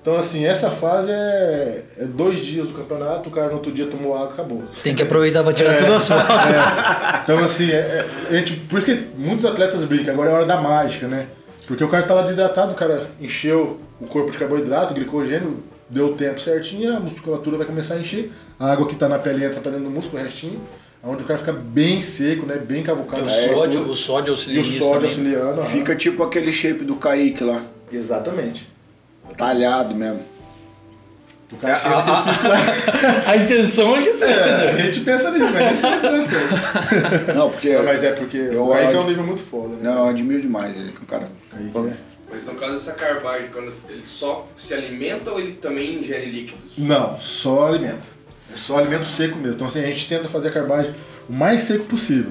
Então, assim, essa fase é, é dois dias do campeonato, o cara no outro dia tomou água acabou. Tem que aproveitar pra tirar tudo a sua. Então, assim, é, é- a gente, por isso que muitos atletas brincam, agora é a hora da mágica, né? Porque o cara tá lá desidratado, o cara encheu o corpo de carboidrato, glicogênio, deu o tempo certinho, a musculatura vai começar a encher, a água que tá na pele entra pra dentro do músculo, o restinho, onde o cara fica bem seco, né? Bem cavucado. o, É, sódio, o sódio e auxilia o sódio auxiliando. aham. Fica tipo aquele shape do Kaique lá. Exatamente. Talhado mesmo. O cara chega a um físico- A intenção é que É, seja. a gente pensa nisso, mas nem sempre pensa. Não, porque. Não, mas é porque Eu o Kaique é um nível muito foda, né? Não, eu admiro demais ele, que o cara. Kaique é... Mas no caso dessa carbagem, quando ele só se alimenta ou ele também ingere líquidos? Não, só alimento. É só alimento seco mesmo. Então assim, a gente tenta fazer a carbagem o mais seco possível.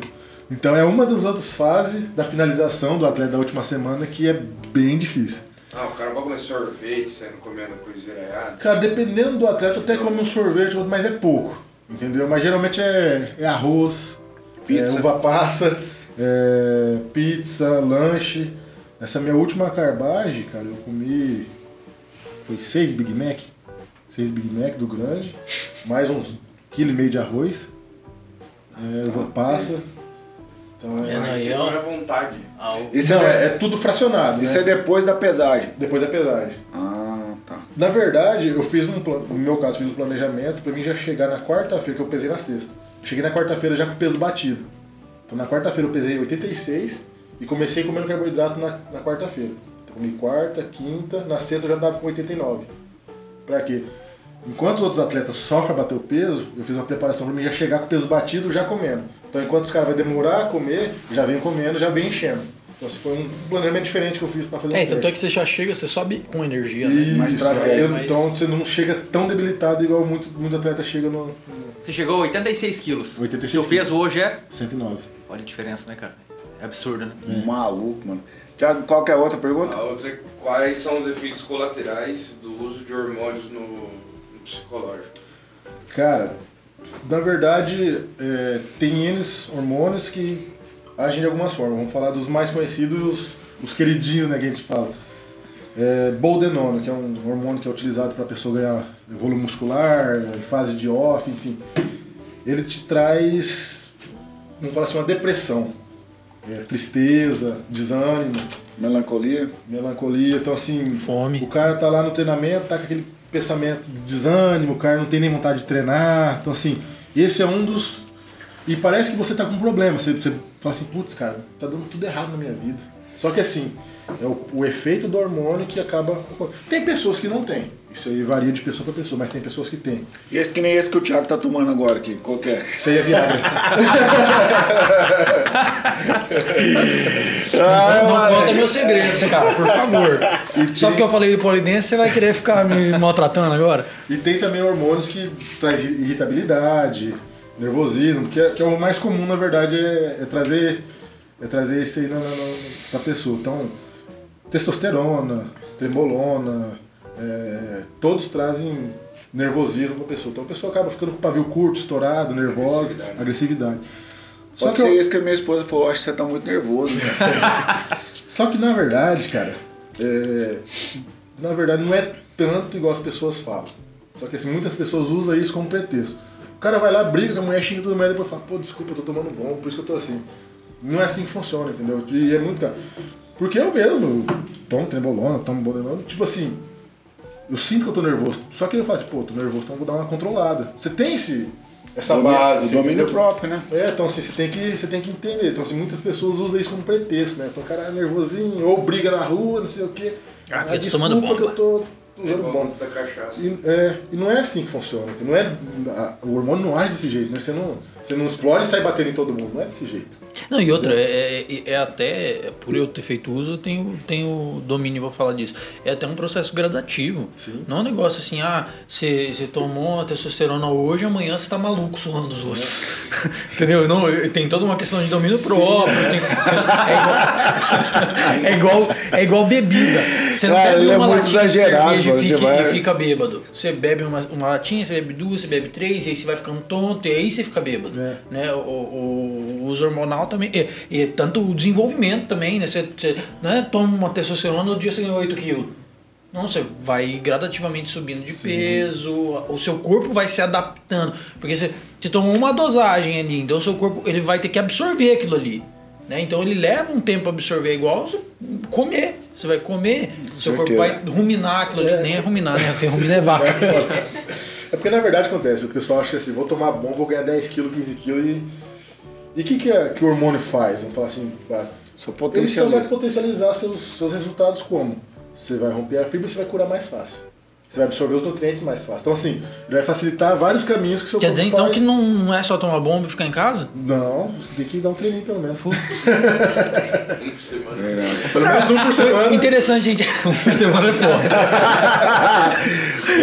Então é uma das outras fases da finalização do atleta da última semana que é bem difícil. Ah, o cara vai comer sorvete, saindo comendo coisinha errada. Cara, dependendo do atleta, até come um sorvete, mas é pouco. Entendeu? Mas geralmente é, é arroz, Pizza. é uva passa, é pizza, lanche. Essa minha última carbagem, cara, eu comi. Foi seis Big Mac. Seis Big Mac do grande, mais uns quilo e meio de arroz. É, uva passa. Então é. É, Ah, não, eu- come à vontade. Ah, Isso, Não, é, é, é tudo fracionado. isso né? é depois da pesagem. Depois da pesagem. Ah, tá. Na verdade, eu fiz um plano, no meu caso, fiz um planejamento pra mim já chegar na quarta-feira, que eu pesei na sexta. Cheguei na quarta-feira já com o peso batido. Então na quarta-feira eu pesei 86 e comecei comendo carboidrato na, na quarta-feira. Então comi quarta, quinta, na sexta eu já tava com 89. Pra quê? Enquanto os outros atletas sofrem a bater o peso, eu fiz uma preparação pra mim já chegar com o peso batido já comendo. Então enquanto os caras vão demorar a comer, já vem comendo, já vem enchendo. Então assim, foi um planejamento diferente que eu fiz pra fazer É, um tanto é que você já chega, você sobe com energia, né? Isso, mais estratégia, eu- mas- Então você não chega tão debilitado igual muito, muito atleta chega no, no Você chegou a 86 quilos. 86 Seu peso hoje é. 109. Olha a diferença, né, cara? É absurdo, né? Maluco, mano. Tiago, qual que é a outra pergunta? A outra é quais são os efeitos colaterais do uso de hormônios no psicológico? Cara, na verdade, é, tem N hormônios que agem de algumas formas. Vamos falar dos mais conhecidos os, os queridinhos, né, que a gente fala. É, boldenona, que é um hormônio que é utilizado para a pessoa ganhar volume muscular, em fase de off, enfim. Ele te traz, vamos falar assim, uma depressão. É, tristeza, desânimo, Melancolia? melancolia. Então, assim, Fome. o cara tá lá no treinamento, tá com aquele pensamento de desânimo, o cara não tem nem vontade de treinar. Então, assim, esse é um dos. E parece que você tá com um problema. Você, você fala assim, putz, cara, tá dando tudo errado na minha vida. Só que assim, é o, o efeito do hormônio que acaba. Tem pessoas que não tem. Isso aí varia de pessoa para pessoa, mas tem pessoas que tem. E esse que nem esse que o Thiago tá tomando agora aqui, qual que é? Isso aí é Viagra. Ah, Não mano. conta meus segredos, cara, por favor. Só porque eu falei de polidense, você vai querer ficar me maltratando agora? E tem também hormônios que traz irritabilidade, nervosismo, que é, que é o mais comum, na verdade, é, é trazer é trazer isso aí na, na, na- pra pessoa. Então, testosterona, trembolona, é, todos trazem nervosismo pra pessoa. Então a pessoa acaba ficando com o pavio curto, estourado, nervosa, Agressividade. agressividade. Só Pode que, ser eu- isso que a minha esposa falou, acho que você tá muito nervoso. só que na verdade, cara, é, na verdade não é tanto igual as pessoas falam. Só que assim, muitas pessoas usam isso como pretexto. O cara vai lá, briga com a mulher, xinga mundo, e depois fala, pô, desculpa, eu tô tomando bom, por isso que eu tô assim. Não é assim que funciona, entendeu? E é muito caro. Porque eu mesmo, eu tomo trembolona, tomo boldenona, tipo assim, eu sinto que eu tô nervoso. Só que eu faço assim, pô, tô nervoso, então eu vou dar uma controlada. Você tem esse, essa base. O domínio próprio, né? É, então assim, você tem que, você tem que entender. Então assim, muitas pessoas usam isso como pretexto, né? Então o cara é nervosinho, ou briga na rua, não sei o quê. Ah, Ah, eu tô tomando desculpa que bomba. eu tô É usando bomba. antes da cachaça. E, é, e não é assim que funciona. Não é, o hormônio não age desse jeito, né? Você não, você não explode e sai batendo em todo mundo. Não é desse jeito. Não, e outra, é, é- é até, por eu ter feito uso, eu tenho, tenho domínio pra falar disso. É até um processo gradativo. Sim. Não é um negócio assim, ah, você tomou a testosterona hoje, amanhã você tá maluco surrando os outros. Entendeu? Não, tem toda uma questão de domínio próprio. tem- é, igual, é, igual, é igual bebida. Você não Cara, bebe ele é uma latinha de cerveja e fica, e fica bêbado. Você bebe uma, uma latinha, você bebe duas, você bebe três, e aí você vai ficando tonto, e aí você fica bêbado. É. Né? O, o, os hormonal também. E, e tanto o desenvolvimento também, né? Você, você né? toma uma testosterona, no dia você ganha 8 quilos. Não, você vai gradativamente subindo de peso, o seu corpo vai se adaptando. Porque você, você tomou uma dosagem ali, então o seu corpo ele vai ter que absorver aquilo ali. Né? Então ele leva um tempo a absorver, igual você comer. Você vai comer, seu corpo certeza. vai ruminar aquilo ali. Nem é ruminar, né? Porque rumina é vaca. É porque na verdade acontece, o pessoal acha assim, vou tomar bom, vou ganhar 10 quilos, 15 quilos e. E o que, que, é- que o hormônio faz? Vamos falar assim, ah, Só ele só vai potencializa. potencializar seus, seus resultados como? Você vai romper a fibra e você vai curar mais fácil. Você vai absorver os nutrientes mais fácil. Então, assim, ele vai facilitar vários caminhos que o seu Quer dizer então faz. que não, é só tomar bomba e ficar em casa? Não, você tem que dar um treininho pelo menos. Um por semana. Pelo menos um por semana. Interessante, gente. Um por semana é foda.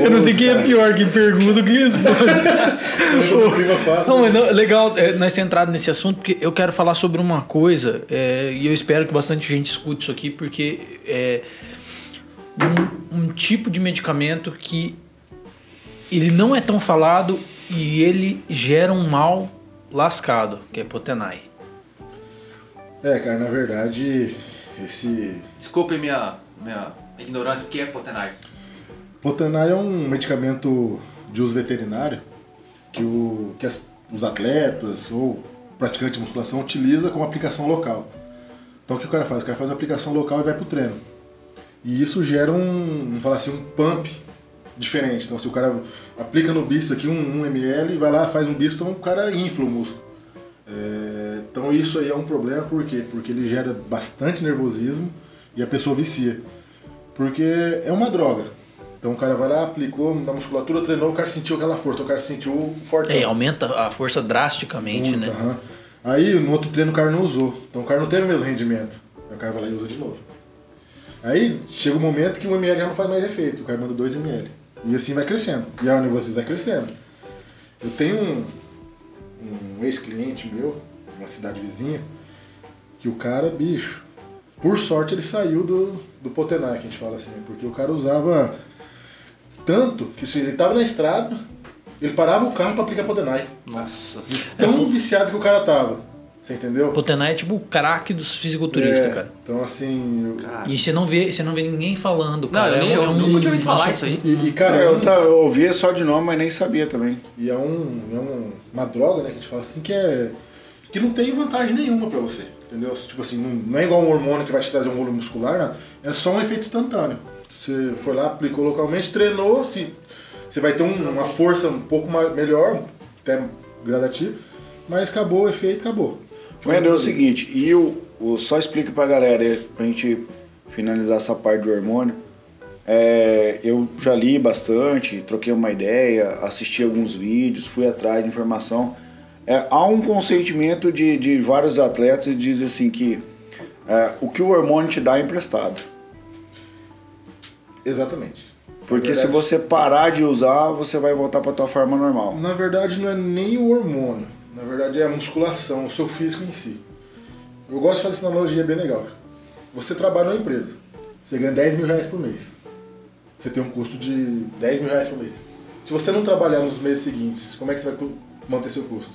Eu não sei quem é pior, quem pergunta que fácil. Não, mas não, legal é, nós ter entrado nesse assunto, porque eu quero falar sobre uma coisa, é, e eu espero que bastante gente escute isso aqui, porque é um, um tipo de medicamento que ele não é tão falado e ele gera um mal lascado, que é Potenai. É, cara, na verdade, esse Desculpe minha, minha ignorância, o que é Potenai? Potenai é um medicamento de uso veterinário que, o, que as- os atletas ou praticantes de musculação utiliza como aplicação local. Então o que o cara faz? O cara faz uma aplicação local e vai pro treino. E isso gera um, vamos falar assim, um pump diferente. Então se o cara aplica no bíceps aqui um, um ml, vai lá, faz um bíceps, então o cara infla o músculo. É, então isso aí é um problema, por quê? Porque ele gera bastante nervosismo e a pessoa vicia. Porque é uma droga. Então o cara vai lá, aplicou na musculatura, treinou, o cara sentiu aquela força, o cara sentiu forte. É, aumenta a força drasticamente, né? Aí no outro treino o cara não usou. Então o cara não teve o mesmo rendimento. Aí o cara vai lá e usa de novo. Aí chega um momento que o ml já não faz mais efeito, o cara manda 2 ml. E assim vai crescendo. E a nervosismo vai crescendo. Eu tenho um, um ex-cliente meu, uma cidade vizinha, que o cara, bicho, por sorte ele saiu do, do Potenai, que a gente fala assim, né? porque o cara usava tanto que se ele tava na estrada, ele parava o carro para aplicar Potenai. Nossa. Tão viciado que o cara tava. Você entendeu? Potenai é tipo o craque dos fisiculturistas, É, cara. Então assim. eu- Cara. E você não vê, você não vê ninguém falando, Não, cara. eu, nem, É um- eu é nunca tinha ouvido falar isso aí. E, e, cara, eu, tá- eu ouvia só de nome, mas nem sabia também. e é, um, é um- uma droga, né, que a gente fala assim, que é. que não tem vantagem nenhuma pra você. Entendeu? Tipo assim, não, não é igual um hormônio que vai te trazer um volume muscular, né? é só um efeito instantâneo. Você foi lá, aplicou localmente, treinou, se, você vai ter um- uma força um pouco mais, melhor, até gradativo, mas acabou o efeito, acabou. Wendel, é o seguinte, e o, o- só explica pra galera, pra gente finalizar essa parte do hormônio. É, eu já li bastante, troquei uma ideia, assisti alguns vídeos, fui atrás de informação. É, há um consentimento de, de vários atletas que dizem assim que é, o que o hormônio te dá é emprestado. Exatamente. Porque Na se verdade- você parar de usar, você vai voltar pra tua forma normal. Na verdade, não é nem o hormônio. Na verdade, é a musculação, o seu físico em si. Eu gosto de fazer essa analogia bem legal. Você trabalha numa empresa. Você ganha 10 mil reais por mês. Você tem um custo de 10 mil reais por mês. Se você não trabalhar nos meses seguintes, como é que você vai manter seu custo?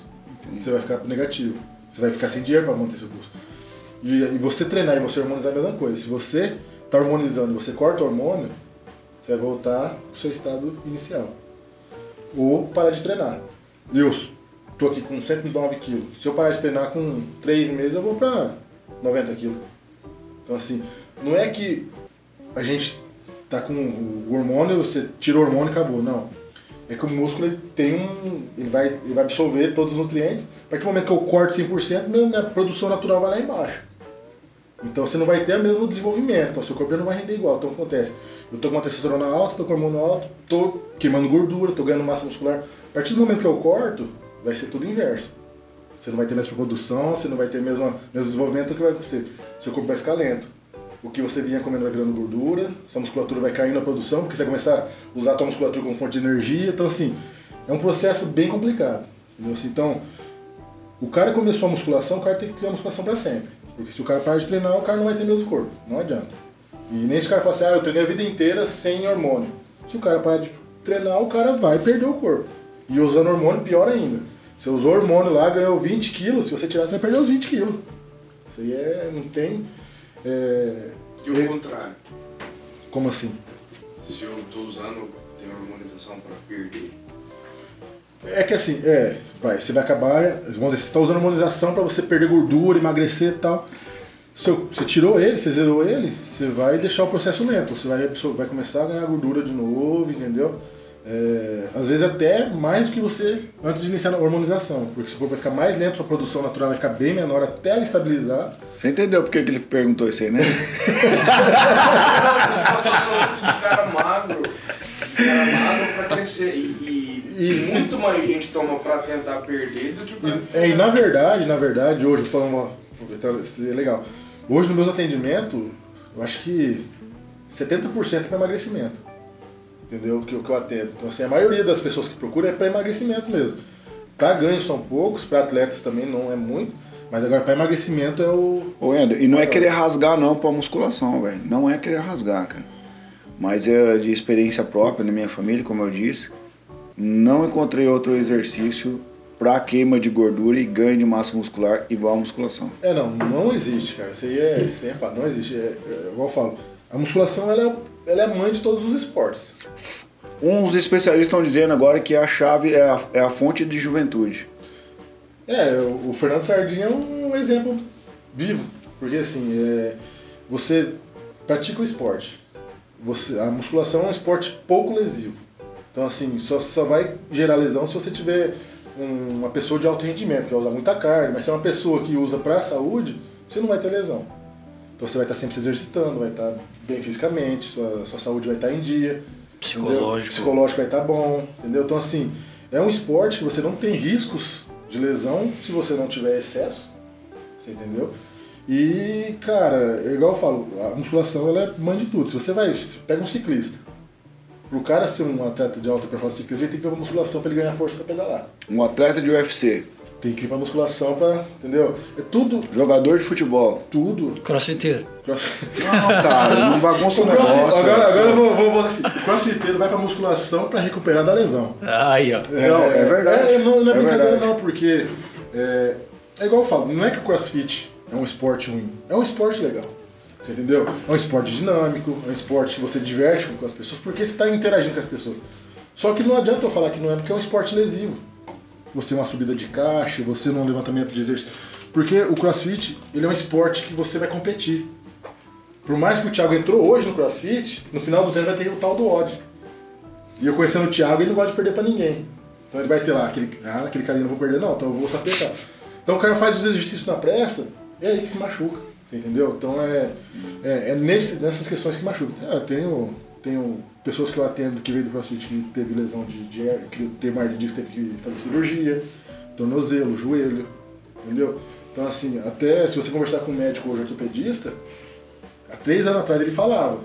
Você vai ficar negativo. Você vai ficar sem dinheiro para manter seu custo. E, e você treinar e você hormonizar é a mesma coisa. Se você está hormonizando e você corta o hormônio, você vai voltar pro seu estado inicial. Ou parar de treinar. Eu tô aqui com 109 quilos. Se eu parar de treinar com 3 meses, eu vou para 90 quilos. Então assim, não é que a gente tá com o hormônio, você tira o hormônio e acabou. Não. É que o músculo ele tem um. Ele vai, ele vai absorver todos os nutrientes. A partir do momento que eu corto 100%, minha, produção natural vai lá embaixo. Então você não vai ter o mesmo desenvolvimento, o seu corpo não vai render igual. Então acontece? Eu tô com uma testosterona alta, tô com hormônio alto, tô queimando gordura, tô ganhando massa muscular. A partir do momento que eu corto, vai ser tudo inverso. Você não vai ter a mesma produção, você não vai ter mesmo, mesmo desenvolvimento que vai você. Seu corpo vai ficar lento. O que você vinha comendo vai virando gordura, sua musculatura vai caindo na produção, porque você vai começar a usar a tua musculatura como fonte de energia. Então, assim, é um processo bem complicado. Entendeu? Assim, Então, o cara começou a musculação, o cara tem que ter a musculação para sempre. Porque se o cara parar de treinar, o cara não vai ter mesmo corpo. Não adianta. E nem se o cara falar assim, ah, eu treinei a vida inteira sem hormônio. Se o cara parar de treinar, o cara vai perder o corpo. E usando hormônio, pior ainda. Você usou hormônio lá, ganhou 20 quilos, se você tirar, você vai perder os 20 quilos. Isso aí é. não tem. é, E o contrário. como assim? Se eu tô usando, tem hormonização pra perder. É que assim, é, vai, você vai acabar, vamos dizer, você está usando hormonização para você perder gordura, emagrecer e tal. Seu- você tirou ele, você zerou ele, você vai deixar o processo lento, você vai, vai começar a ganhar gordura de novo, entendeu? É, às vezes até mais do que você antes de iniciar a hormonização, porque seu corpo vai ficar mais lento, sua produção natural vai ficar bem menor até ela estabilizar. Você entendeu por que ele perguntou isso aí, né? Tá falando muito de cara magro. Gramado pra crescer. E, e, e muito mais gente toma pra tentar perder do que pra. E, é, e na verdade, na verdade, hoje, falando uma. É legal. Hoje no meus atendimentos, eu acho que 70% é para emagrecimento. Entendeu? Que, que eu atendo. Então, assim, a maioria das pessoas que procuram é para emagrecimento mesmo. Para ganho são poucos, para atletas também não é muito. Mas agora para emagrecimento é o. Ô, Ender, e não é querer rasgar não pra musculação, velho. Não é querer rasgar, cara. Mas é de experiência própria na minha família, como eu disse, não encontrei outro exercício para queima de gordura e ganho de massa muscular igual a musculação. É, não, não existe, cara. Isso aí é, isso aí é fato, não existe. É, é, igual eu falo, a musculação ela é, ela é mãe de todos os esportes. Uns especialistas estão dizendo agora que a chave é a, é a fonte de juventude. É, o Fernando Sardinha é um exemplo vivo. Porque assim, é, você pratica o esporte. Você, a musculação é um esporte pouco lesivo. Então assim, só, só vai gerar lesão se você tiver um, uma pessoa de alto rendimento, que vai usar muita carne, mas se é uma pessoa que usa para a saúde, você não vai ter lesão. Então você vai estar sempre se exercitando, vai estar bem fisicamente, sua, sua saúde vai estar em dia. Psicológico. Entendeu? Psicológico vai estar bom, entendeu? Então assim, é um esporte que você não tem riscos de lesão se você não tiver excesso, você entendeu? E, cara, é igual eu falo, a musculação ela é mãe de tudo. Se você vai, pega um ciclista, pro cara ser um atleta de alta performance ciclista, ele tem que ir pra musculação para ele ganhar força para pedalar. Um atleta de UFC. Tem que ir pra musculação pra, entendeu? É tudo, Jogador de futebol. tudo. Crossfiteiro. Cross... Não, cara, não bagunça o negócio. agora, velho. agora eu vou, vou, vou assim, o crossfiteiro vai pra musculação pra recuperar da lesão. Aí, ó. Não, é verdade. É, não, não é, É brincadeira verdade. não, porque é, é igual eu falo, não é que o crossfit é um esporte ruim, é um esporte legal. Você entendeu? É um esporte dinâmico, é um esporte que você diverte com as pessoas, porque você está interagindo com as pessoas. Só que não adianta eu falar que não é, porque é um esporte lesivo. Você é uma subida de caixa, você num levantamento de exercício. Porque o crossfit, ele é um esporte que você vai competir. Por mais que o Thiago entrou hoje no crossfit, no final do treino vai ter o tal do odd. E eu conhecendo o Thiago, ele não gosta de perder pra ninguém. Então ele vai ter lá, aquele, ah, aquele carinha não vou perder não, então eu vou sapecar. Então o cara faz os exercícios na pressa, é aí que se machuca. Entendeu? Então é, é, é nesse, nessas questões que machuca. Ah, eu tenho, tenho pessoas que eu atendo que veio do crossfit que teve lesão de, de que teve de disco, teve que fazer cirurgia, tornozelo, joelho, entendeu? Então assim, até se você conversar com um médico hoje ortopedista, há três anos atrás ele falava,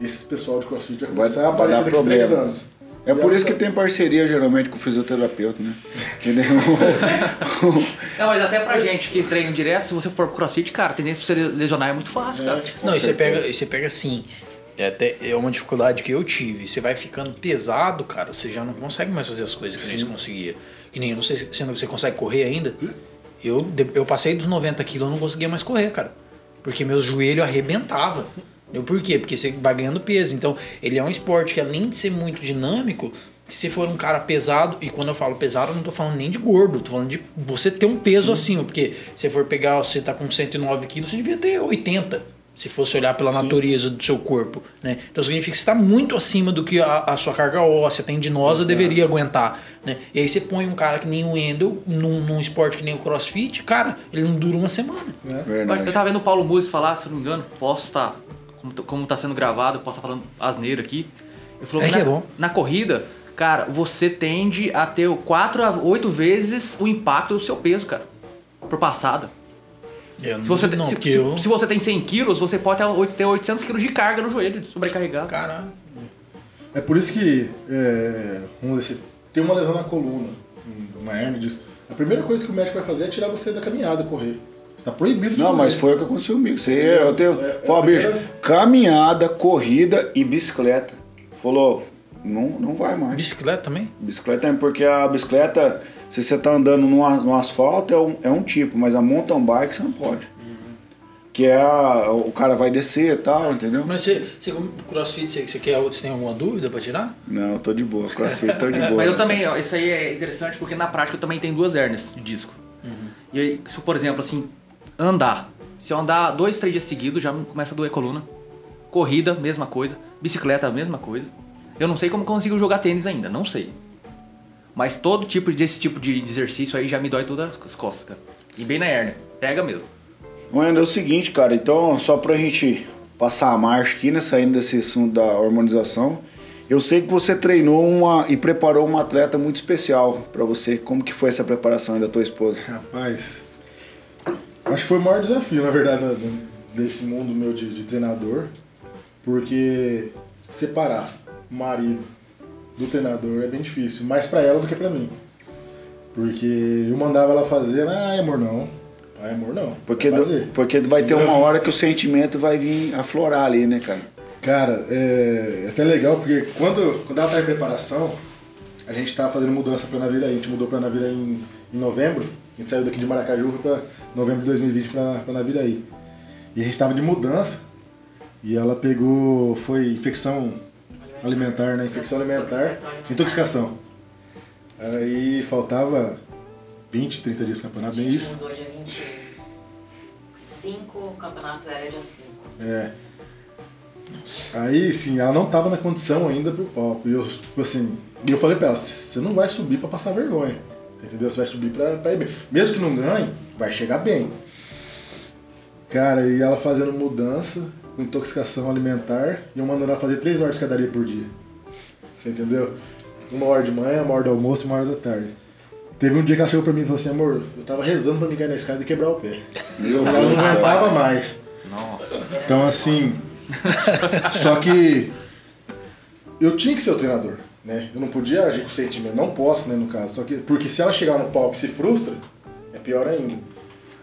esse pessoal de crossfit vai Vai- começar a vai aparecer dar daqui a três problema. anos. É por isso que tem parceria geralmente com o fisioterapeuta, né? Que nem o- Não, mas até pra gente que treina direto, se você for pro crossfit, cara, a tendência pra você lesionar é muito fácil, cara. Não, e você pega, e você pega assim. É, até, é uma dificuldade que eu tive. Você vai ficando pesado, cara, você já não consegue mais fazer as coisas que nem você conseguia. Que nem eu não sei se você consegue correr ainda. Eu, eu passei dos 90 quilos, eu não conseguia mais correr, cara. Porque meu joelho arrebentava. Eu, por quê? Porque você vai ganhando peso. Então, ele é um esporte que, além de ser muito dinâmico, se você for um cara pesado, e quando eu falo pesado, eu não tô falando nem de gordo, tô falando de você ter um peso acima. Porque se você for pegar, você tá com 109 quilos, você devia ter 80. Se fosse olhar pela natureza do seu corpo, né? Então significa que você está muito acima do que a, a sua carga óssea tendinosa deveria aguentar, né? E aí você põe um cara que nem o Endel num, num esporte que nem o CrossFit, cara, ele não dura uma semana. Verdade. Eu tava vendo o Paulo Musi falar, se eu não me engano, posso estar, como, t- como tá sendo gravado, eu posso estar falando asneira aqui. Ele falou É que que na, é bom. na corrida, cara, você tende a ter 4 a 8 vezes o impacto do seu peso, cara, por passada. Eu Se você, tem- não, se, se- eu... se você tem 100 quilos, você pode ter oit- ter 800 quilos de carga no joelho, sobrecarregado. Caralho. É por isso que, é, vamos dizer, tem uma lesão na coluna, uma hernia disso. A primeira coisa que o médico vai fazer é tirar você da caminhada, correr. Está proibido de Não, correr. mas foi o que aconteceu comigo. Você, eu tenho. É, é Falou, a bicho, primeira- caminhada, corrida e bicicleta. Falou, não, não vai mais. Bicicleta também? Bicicleta é porque a bicicleta, se você tá andando no, asfalto, é um, é um tipo, mas a mountain bike você não pode. Que é a, o cara vai descer e tal, entendeu? Mas você, você como crossfit, você, você, quer, você tem alguma dúvida pra tirar? Não, eu tô de boa, crossfit tô de boa. Mas eu também, ó, isso aí é interessante porque na prática eu também tenho duas hérnias de disco. E aí, se por exemplo, assim, andar. Se eu andar dois, três dias seguidos, já começa a doer a coluna. Corrida, mesma coisa. Bicicleta, mesma coisa. Eu não sei como consigo jogar tênis ainda, não sei. Mas todo tipo desse tipo de exercício aí já me dói todas as costas, cara. E bem na hérnia. Pega mesmo. Mano, é o seguinte, cara, então só pra gente passar a marcha aqui, né, saindo desse assunto da hormonização, Eu sei que você treinou uma e preparou uma atleta muito especial para você. Como que foi essa preparação da tua esposa? Rapaz, acho que foi o maior desafio, na verdade, na- desse mundo meu de, de treinador, porque separar o marido do treinador é bem difícil, mais pra ela do que pra mim. Porque eu mandava ela fazer, ai amor não, ai amor não, Porque, vai do- porque vai ter uma hora que o sentimento vai vir aflorar ali, né, cara? Cara, é, é até legal porque quando, quando ela tá em preparação, a gente tava fazendo mudança pra Naviraí. A gente mudou pra Naviraí em, em novembro. A gente saiu daqui de Maracaju foi pra novembro de 2020 pra, pra Naviraí. E a gente tava de mudança. E ela pegou, foi infecção alimentar, né? Infecção alimentar, intoxicação. Aí faltava 20, 30 dias pro campeonato, bem isso. mudou dia 25, o campeonato era dia 5. É. Aí, sim, ela não tava na condição ainda pro palco. E eu, tipo assim, e eu falei pra ela, você não vai subir pra passar vergonha. Entendeu? Você vai subir pra, pra ir bem. Mesmo que não ganhe, vai chegar bem. Cara, e ela fazendo mudança, com intoxicação alimentar, e eu mandando ela fazer três horas de escadaria por dia. Você entendeu? Uma hora de manhã, uma hora do almoço e uma hora da tarde. Teve um dia que ela chegou pra mim e falou assim, amor, eu tava rezando pra me cair na escada e quebrar o pé. Meu Ela não aguentava mais. Nossa. Então assim. só que eu tinha que ser o treinador, né? Eu não podia agir com sentimento, não posso, né, no caso. Só que, porque se ela chegar no palco e se frustra, é pior ainda.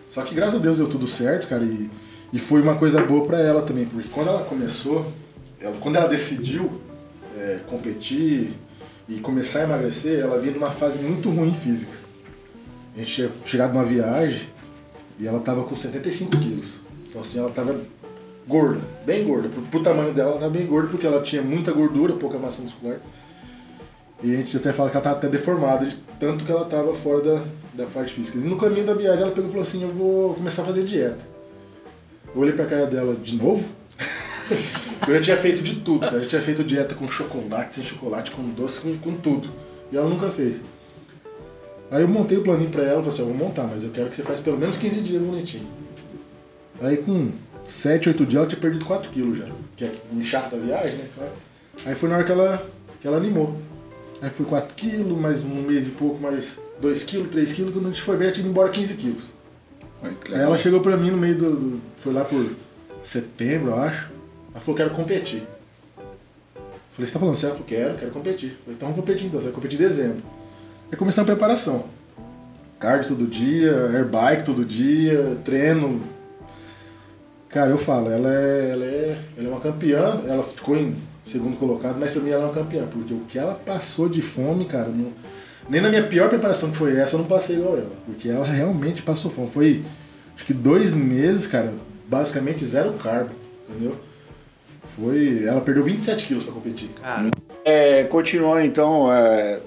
Só que graças a Deus deu tudo certo, cara, e, e foi uma coisa boa pra ela também, porque quando ela começou, ela- quando ela decidiu é, competir e começar a emagrecer, ela vinha numa fase muito ruim física. A gente tinha chegado numa viagem e ela tava com 75 quilos. Então assim, ela tava gorda, bem gorda. Pro, pro tamanho dela, ela tava bem gorda porque ela tinha muita gordura, pouca massa muscular. E a gente até fala que ela tava até deformada, de tanto que ela tava fora da, da parte física. E no caminho da viagem ela pegou e falou assim, eu vou começar a fazer dieta. Eu olhei pra cara dela de novo. eu já tinha feito de tudo, cara. Eu já tinha feito dieta com chocolate, sem chocolate, com doce, com, com tudo. E ela nunca fez. Aí eu montei o planinho pra ela, falei assim, eu vou montar, mas eu quero que você faça pelo menos 15 dias bonitinho. Aí com 7, 8 dias ela tinha perdido 4 quilos já. Que é o inchaço da viagem, né? Claro. Aí foi na hora que ela, que ela animou. Aí foi 4 quilos, mais um mês e pouco, mais 2 quilos, 3 quilos, quando a gente foi ver, ela tinha ido embora 15 quilos. Aí ela chegou pra mim no meio do, do- Foi lá por setembro, eu acho. Ela falou, quero competir. Falei, você tá falando sério? Ela falou, quero, quero competir. Falei, então vamos competir então, você vai competir em dezembro. Aí começamos a preparação. Cardio todo dia, airbike todo dia, treino. Cara, eu falo, ela é, ela é, ela é uma campeã, ela ficou em segundo colocado, mas pra mim ela é uma campeã, porque o que ela passou de fome, cara, não- nem na minha pior preparação que foi essa, eu não passei igual ela, porque ela realmente passou fome. Foi, acho que dois meses, cara, basicamente zero carbo, entendeu? Foi, ela perdeu 27 quilos pra competir. Cara, É, continuando então, é,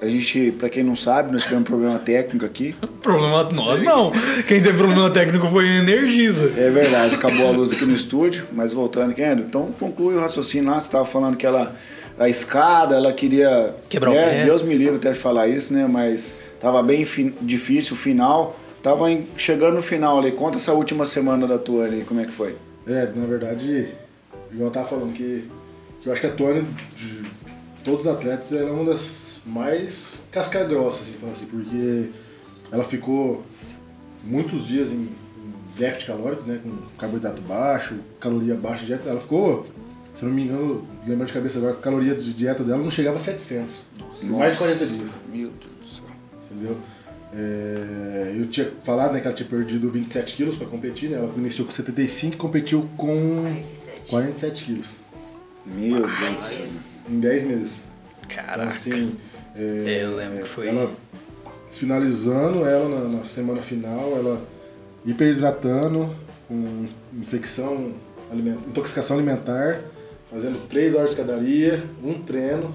a gente, pra quem não sabe, nós tivemos um problema técnico aqui. Problema nós não. Quem teve problema técnico foi a Energisa. É verdade, acabou a luz aqui no estúdio, mas voltando aqui, André, então conclui o raciocínio lá, você estava falando que ela, a escada, ela queria... Quebrar o né, pé. Deus me livre até de falar isso, né, mas tava bem fi- difícil o final, tava em- chegando no final ali, conta essa última semana da tua ali, como é que foi? É, na verdade, igual eu tava falando, que, que eu acho que a Tônia, de todos os atletas, ela é uma das mais casca-grossa, assim, falando assim, porque ela ficou muitos dias em, déficit calórico, né, com carboidrato baixo, caloria baixa de dieta, ela ficou, se eu não me engano, lembrando de cabeça agora, a caloria de dieta dela não chegava a 700, mais de 40 dias. Meu Deus do céu. Entendeu? É, eu tinha falado né, que ela tinha perdido 27 quilos para competir, né? Ela iniciou com 75 e competiu com 47. 47 quilos Meu Deus do Dez céu. em 10 meses. Então, Caraca. assim, é, Eu lembro que foi. ela finalizando ela na, na semana final, ela hiperidratando, com infecção, aliment- intoxicação alimentar, fazendo 3 horas de escadaria, um treino,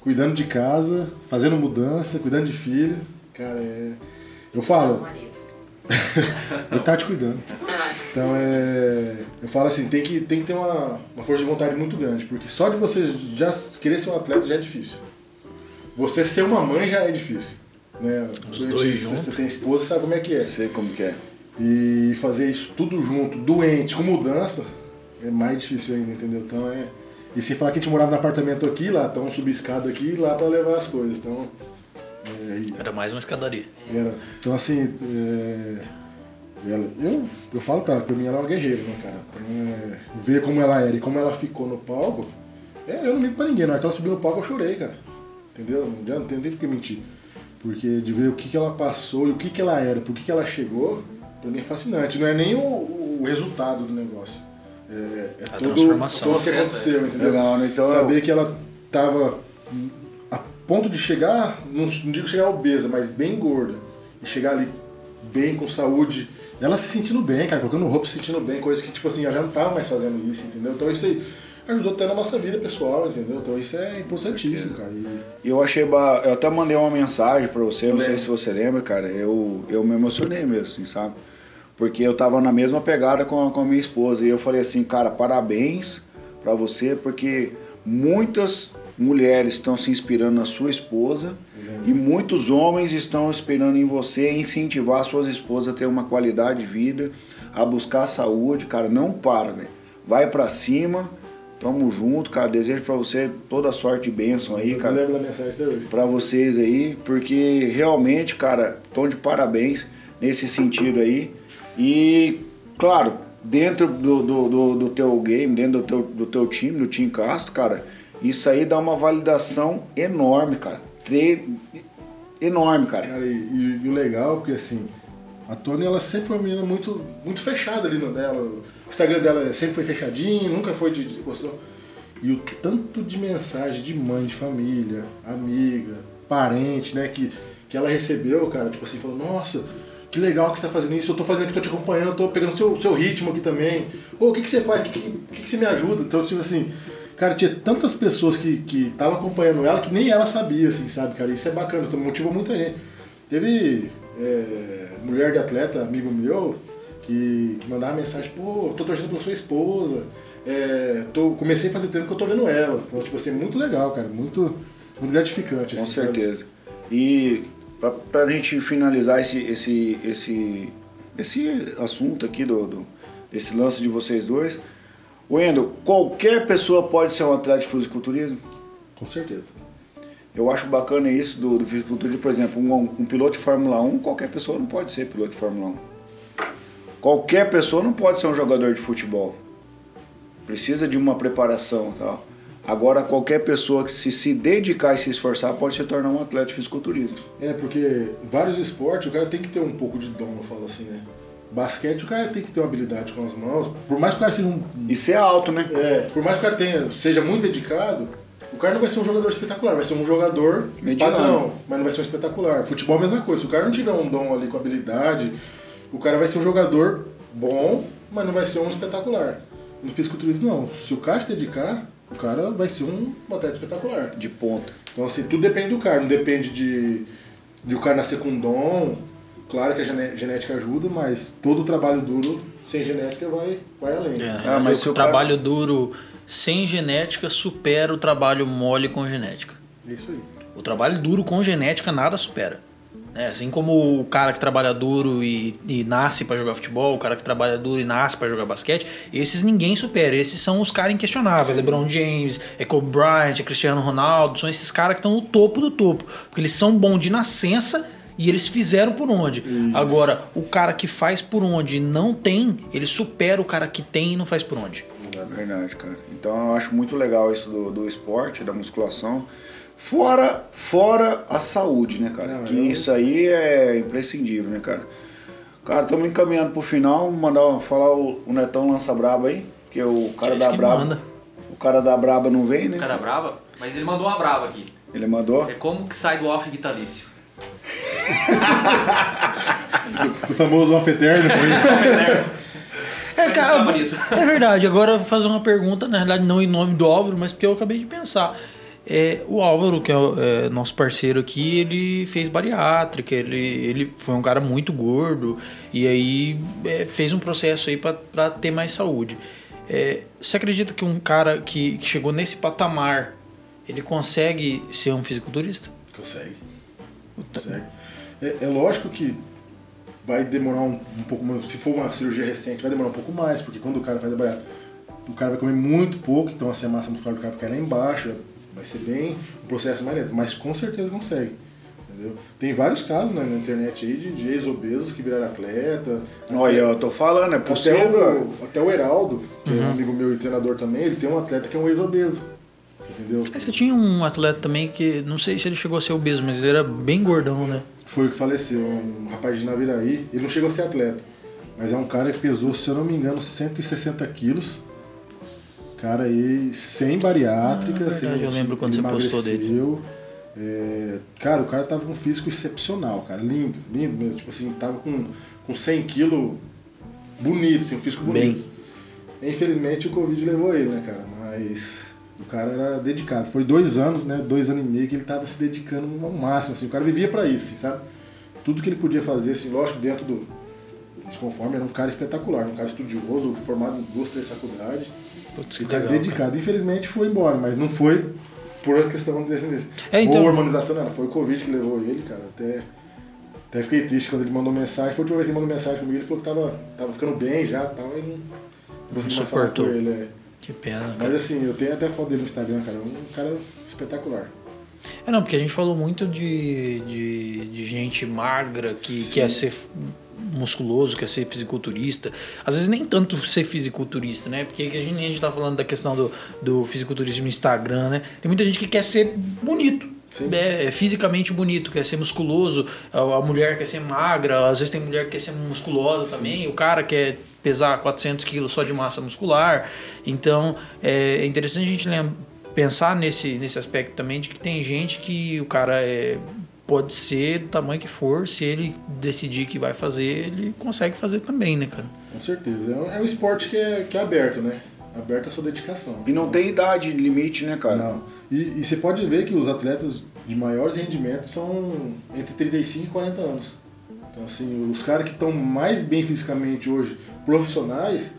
cuidando de casa, fazendo mudança, cuidando de filho. Cara, é. Eu falo, eu tá te cuidando. Então é. Eu falo assim, tem que, tem que ter uma, uma força de vontade muito grande, porque só de você já querer ser um atleta já é difícil. Você ser uma mãe já é difícil. Né? Os dois você, juntos. você tem esposa, sabe como é que é. Sei como que é. E fazer isso tudo junto, doente, com mudança, é mais difícil ainda, entendeu? Então é. E sem falar que a gente morava no apartamento aqui, lá, então subir escada aqui e lá pra levar as coisas. Então. é, e- Era mais uma escadaria. era, então assim, é, ela, eu, eu falo pra ela, pra mim ela é uma guerreira, né, cara? Então, é, ver como ela era e como ela ficou no palco, é, eu não minto pra ninguém, na hora que ela subiu no palco eu chorei, cara. Entendeu? Não não tem nem por que mentir. Porque de ver o que, que ela passou e o que, que ela era, por que, que ela chegou, pra mim é fascinante. Não é nem o, o resultado do negócio. É, é A tudo, transformação. tudo o que aconteceu, entendeu? Legal, né? Então, Saber que ela tava a ponto de chegar, não, não digo chegar obesa, mas bem gorda. E chegar ali bem, com saúde. Ela se sentindo bem, cara, colocando roupa, se sentindo bem, coisa que, tipo assim, ela já não tava mais fazendo isso, entendeu? Então isso aí ajudou até na nossa vida pessoal, entendeu? Então isso é importantíssimo, cara. E, eu achei. Ba... Eu até mandei uma mensagem pra você, não sei Lembro. se você lembra, cara. Eu, eu me emocionei mesmo, assim, sabe? Porque eu tava na mesma pegada com a, com a minha esposa. E eu falei assim, cara, parabéns pra você, porque muitas mulheres estão se inspirando na sua esposa e muitos homens estão esperando em você incentivar suas esposas a ter uma qualidade de vida, a buscar saúde, cara, não para, velho. Vai pra cima, tamo junto, cara. Desejo pra você toda sorte e bênção aí, eu cara lembro da mensagem até hoje. para vocês aí, porque realmente, cara, estão de parabéns nesse sentido aí. E, claro, dentro do, do, do, do teu game, dentro do teu, do teu time, do Team Castro, cara, isso aí dá uma validação enorme, cara. Tre... Enorme, cara. Cara, e, e- o legal, porque assim, a Tony ela sempre foi uma menina muito, muito fechada ali no dela. O Instagram dela sempre foi fechadinho, nunca foi de, de. E o tanto de mensagem de mãe, de família, amiga, parente, né, que, que ela recebeu, cara, tipo assim, falou, nossa, que legal que você tá fazendo isso, eu tô fazendo aqui, tô te acompanhando, tô pegando seu, seu ritmo aqui também. Ô, o que, que você faz? O que, que, que, você me ajuda? Então, tipo assim, cara, tinha tantas pessoas que estavam acompanhando ela que nem ela sabia, assim, sabe, cara? Isso é bacana, então motiva muita gente. Teve é, mulher de atleta, amigo meu, que, que mandava mensagem, pô, tô torcendo pela sua esposa, é, tô, comecei a fazer treino porque eu tô vendo ela. Então, tipo assim, muito legal, cara, muito, muito gratificante. Com assim, sabe? certeza. E pra, pra gente finalizar esse, esse, esse, esse assunto aqui do, do, desse lance de vocês dois, Wendel, qualquer pessoa pode ser um atleta de fisiculturismo? Com certeza. Eu acho bacana isso do, do fisiculturismo, por exemplo, um, um piloto de Fórmula 1, qualquer pessoa não pode ser piloto de Fórmula 1. Qualquer pessoa não pode ser um jogador de futebol. Precisa de uma preparação tal. Agora, qualquer pessoa que se, se dedicar e se esforçar pode se tornar um atleta de fisiculturismo. É, porque vários esportes o cara tem que ter um pouco de dom, eu falo assim, né? Basquete o cara tem que ter uma habilidade com as mãos. Por mais que o cara seja um. E ser alto, né? É, por mais que o cara tenha, seja muito dedicado, o cara não vai ser um jogador espetacular, vai ser um jogador Mediano. padrão, mas não vai ser um espetacular. Futebol é a mesma coisa. Se o cara não tiver um dom ali com habilidade, o cara vai ser um jogador bom, mas não vai ser um espetacular. No fisiculturismo não. Se o cara se dedicar, o cara vai ser um atleta espetacular. De ponta. Então, assim, tudo depende do cara, não depende de, de o cara nascer com dom. Claro que a genética ajuda, mas todo o trabalho duro sem genética vai, vai além. É, Ah, mas o se o cara- trabalho duro sem genética supera o trabalho mole com genética. É isso aí. O trabalho duro com genética nada supera. Né? assim como o cara que trabalha duro e, e nasce pra jogar futebol, o cara que trabalha duro e nasce pra jogar basquete, esses ninguém supera. Esses são os caras inquestionáveis. LeBron James, é Kobe Bryant, é Cristiano Ronaldo, são esses caras que estão no topo do topo. Porque eles são bons de nascença e eles fizeram por onde. Agora, o cara que faz por onde e não tem, ele supera o cara que tem e não faz por onde. É verdade, cara. Então eu acho muito legal isso do, do esporte, da musculação. Fora, fora a saúde, né, cara? Não, que eu- isso aí é imprescindível, né, cara? Cara, estamos encaminhando pro final. Mandar falar o, o Netão lança braba aí. Que o cara é da braba. manda. O cara da braba não vem, né? Cara brava? Mas ele mandou uma brava aqui. Ele mandou. É como que sai do off vitalício? O famoso off eterno. É, Mas cara, é verdade. Agora eu vou fazer uma pergunta, na realidade não em nome do Álvaro, mas porque eu acabei de pensar. É, o Álvaro, que é, é nosso parceiro aqui, ele fez bariátrica, ele, ele foi um cara muito gordo e aí é, fez um processo aí para ter mais saúde. É, você acredita que um cara que, que chegou nesse patamar, ele consegue ser um fisiculturista? Consegue. Consegue. É, é lógico que vai demorar um, um pouco mais. Se for uma cirurgia recente, vai demorar um pouco mais, porque quando o cara faz a bariátrica, o cara vai comer muito pouco, então assim, a massa muscular do cara vai cair lá embaixo, vai ser bem um processo mais lento, mas com certeza consegue. Entendeu? Tem vários casos né, na internet aí de, de ex-obesos que viraram atleta. Olha, eu tô falando, é Até possível. o, até o Heraldo, que é um amigo meu e treinador também, ele tem um atleta que é um ex-obeso. Entendeu? Aí você tinha um atleta também que, não sei se ele chegou a ser obeso, mas ele era bem gordão, né? Foi o que faleceu, um rapaz de Naviraí. Ele não chegou a ser atleta, mas é um cara que pesou, se eu não me engano, 160 quilos. Cara aí, sem bariátrica. Ah, verdade, sem- eu lembro quando você postou dele. É, cara, o cara tava com um físico excepcional, cara. Lindo, lindo mesmo. Tipo assim, tava com, com 100 quilos bonito, assim, um físico bonito. Infelizmente o Covid levou ele, né, cara? Mas o cara era dedicado. Foi dois anos, né? Dois anos e meio que ele tava se dedicando ao máximo, assim. O cara vivia pra isso, assim, sabe? Tudo que ele podia fazer, assim, lógico, dentro do. Conforme, era um cara espetacular, um cara estudioso, formado em duas, três faculdades. Putz, que cara legal. dedicado. Infelizmente foi embora, mas não foi por a questão de descendência. É, então- Ou hormonização, não. Foi o Covid que levou ele, cara. Até, até fiquei triste quando ele mandou mensagem. Foi a última vez que ele mandou mensagem comigo, ele falou que tava, tava ficando bem já e tal. E não, não consegui mais falar com suportou. ele. é. Que pena, Mas cara. assim, eu tenho até foto dele no Instagram, cara. Um cara espetacular. É, não, porque a gente falou muito de, de, de gente magra que quer ser musculoso, quer ser fisiculturista. Às vezes nem tanto ser fisiculturista, né? Porque a gente, a gente tá falando da questão do, do fisiculturismo no Instagram, né? Tem muita gente que quer ser bonito. Sim. É, fisicamente bonito, quer ser musculoso, a, a mulher quer ser magra, às vezes tem mulher que quer ser musculosa também, o cara quer pesar 400 quilos só de massa muscular. Então é, é interessante a gente lem- pensar nesse, nesse aspecto também de que tem gente que o cara é, pode ser do tamanho que for, se ele decidir que vai fazer, ele consegue fazer também, né, cara? Com certeza. É um, é um esporte que é, que é aberto, né? Aberto à sua dedicação. E não tem idade limite, né, cara? Não. E, e você pode ver que os atletas de maiores rendimentos são entre 35 e 40 anos. Então, assim, os caras que estão mais bem fisicamente hoje, profissionais,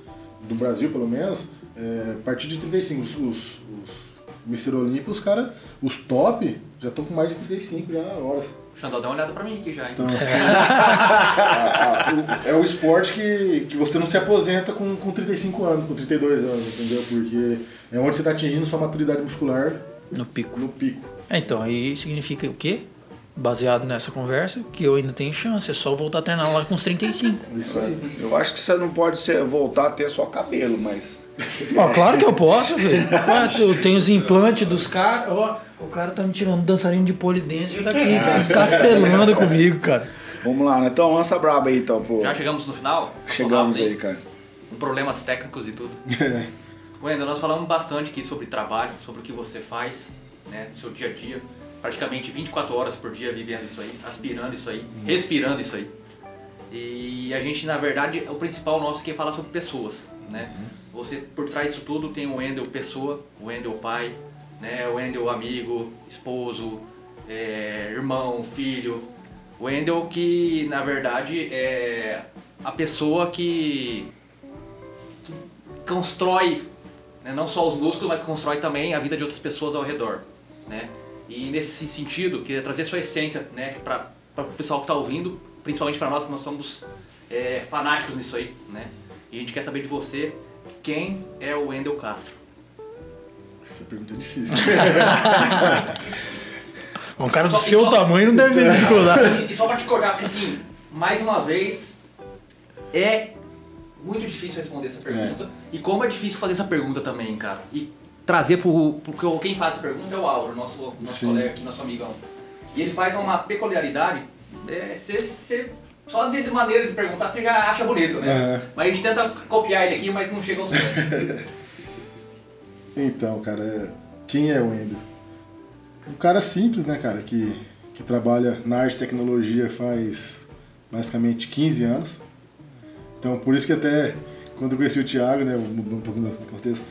do Brasil pelo menos, é, a partir de 35. Os, os, os Mr. Olímpia, os caras, os top, já estão com mais de 35 já horas. O Xandó dá uma olhada pra mim aqui já, hein? Então, assim, a- a- o- é o esporte que, que você não se aposenta com, com 35 anos, com 32 anos, entendeu? Porque é onde você está atingindo sua maturidade muscular No pico. no pico. É, então, aí significa o quê? Baseado nessa conversa, que eu ainda tenho chance, é só voltar a treinar lá com os 35. Isso aí. Eu acho que você não pode ser, voltar a ter só cabelo, mas. Ó, claro que eu posso, velho. Eu tenho os implantes dos caras. Ó, o cara tá me tirando dançarino de polidense e tá aqui castelando comigo, cara. Vamos lá, né? Então lança braba aí, então, pô. Já chegamos no final? Chegamos aí, cara. Com problemas técnicos e tudo. Wendel, nós falamos bastante aqui sobre trabalho, sobre o que você faz, né, no seu dia a dia. Praticamente 24 horas por dia vivendo isso aí, aspirando isso aí, respirando isso aí. E a gente, na verdade, o principal nosso aqui é falar sobre pessoas, né? Você, por trás disso tudo, tem o Wendel pessoa, o Wendel pai, né? O Wendel amigo, esposo, é, irmão, filho. O Wendel que, na verdade, é a pessoa que constrói né, não só os músculos, mas que constrói também a vida de outras pessoas ao redor, né? E nesse sentido, queria trazer sua essência, né, para o pessoal que está ouvindo, principalmente para nós que nós somos é, fanáticos nisso aí, né? E a gente quer saber de você quem é o Wendel Castro. Essa pergunta é difícil. Um cara do Só- seu só- tamanho não deve ter dificuldade. E só para te cortar, porque assim, mais uma vez, é muito difícil responder essa pergunta. E como é difícil fazer essa pergunta também, cara. E trazer pro. Porque quem faz essa pergunta é o Álvaro, nosso, nosso Sim. colega aqui, nosso amigão. E ele faz uma peculiaridade. É, cê, cê- só de maneira de perguntar você já acha bonito, né? É. Mas a gente tenta copiar ele aqui, mas não chega aos pés. Então, cara, é- quem é o Wendel? Um cara simples, né, cara, que, que trabalha na arte e tecnologia faz basicamente 15 anos. Então, por isso que até quando eu conheci o Thiago, né, mudou um pouquinho da contexto,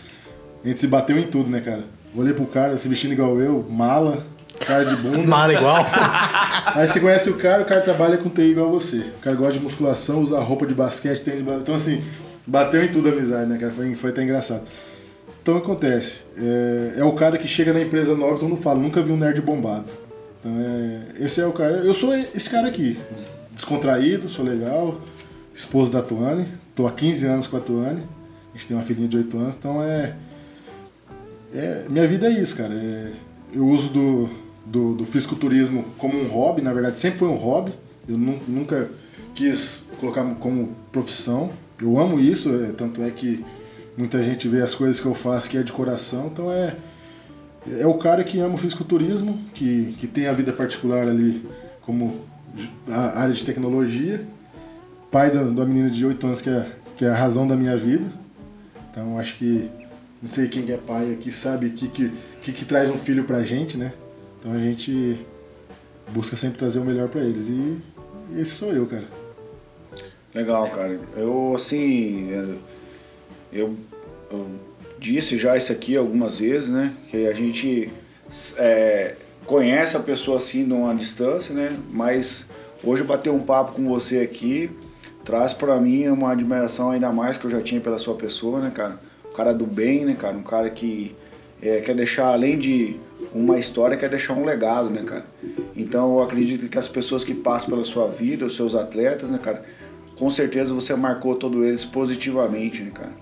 a gente se bateu em tudo, né, cara? Olhei pro cara se vestindo igual eu, mala, cara de bunda. Mala igual. Aí você conhece o cara, o cara trabalha com TI igual você. O cara gosta de musculação, usa roupa de basquete, tem de Então assim, bateu em tudo a amizade, né, cara? Foi, foi até engraçado. Então o que acontece? É, é o cara que chega na empresa nova e todo mundo fala, nunca vi um nerd bombado. Então é, esse é o cara. Eu sou esse cara aqui. Descontraído, sou legal, esposo da Tuane, tô há 15 anos com a Tuane. A gente tem uma filhinha de 8 anos, então é. é minha vida é isso, cara. É, eu uso do, do, do fisiculturismo como um hobby, na verdade sempre foi um hobby. Eu nu- nunca quis colocar como profissão. Eu amo isso, é, tanto é que muita gente vê as coisas que eu faço que é de coração, então é. É o cara que ama o fisiculturismo, que, que tem a vida particular ali como a área de tecnologia, pai da, da menina de 8 anos que é, que é a razão da minha vida. Então acho que não sei quem que é pai aqui sabe o que, que, que, que traz um filho pra gente, né? Então a gente busca sempre trazer o melhor pra eles. E esse sou eu, cara. Legal, cara. Eu, assim, é, eu, eu disse já isso aqui algumas vezes, né? Que a gente é, conhece a pessoa assim de uma distância, né? Mas hoje bater um papo com você aqui traz pra mim uma admiração ainda mais que eu já tinha pela sua pessoa, né, cara? Um cara do bem, né, cara? Um cara que é, quer deixar, além de uma história, quer deixar um legado, né, cara? Então eu acredito que as pessoas que passam pela sua vida, os seus atletas, né, cara? Com certeza você marcou todos eles positivamente, né, cara?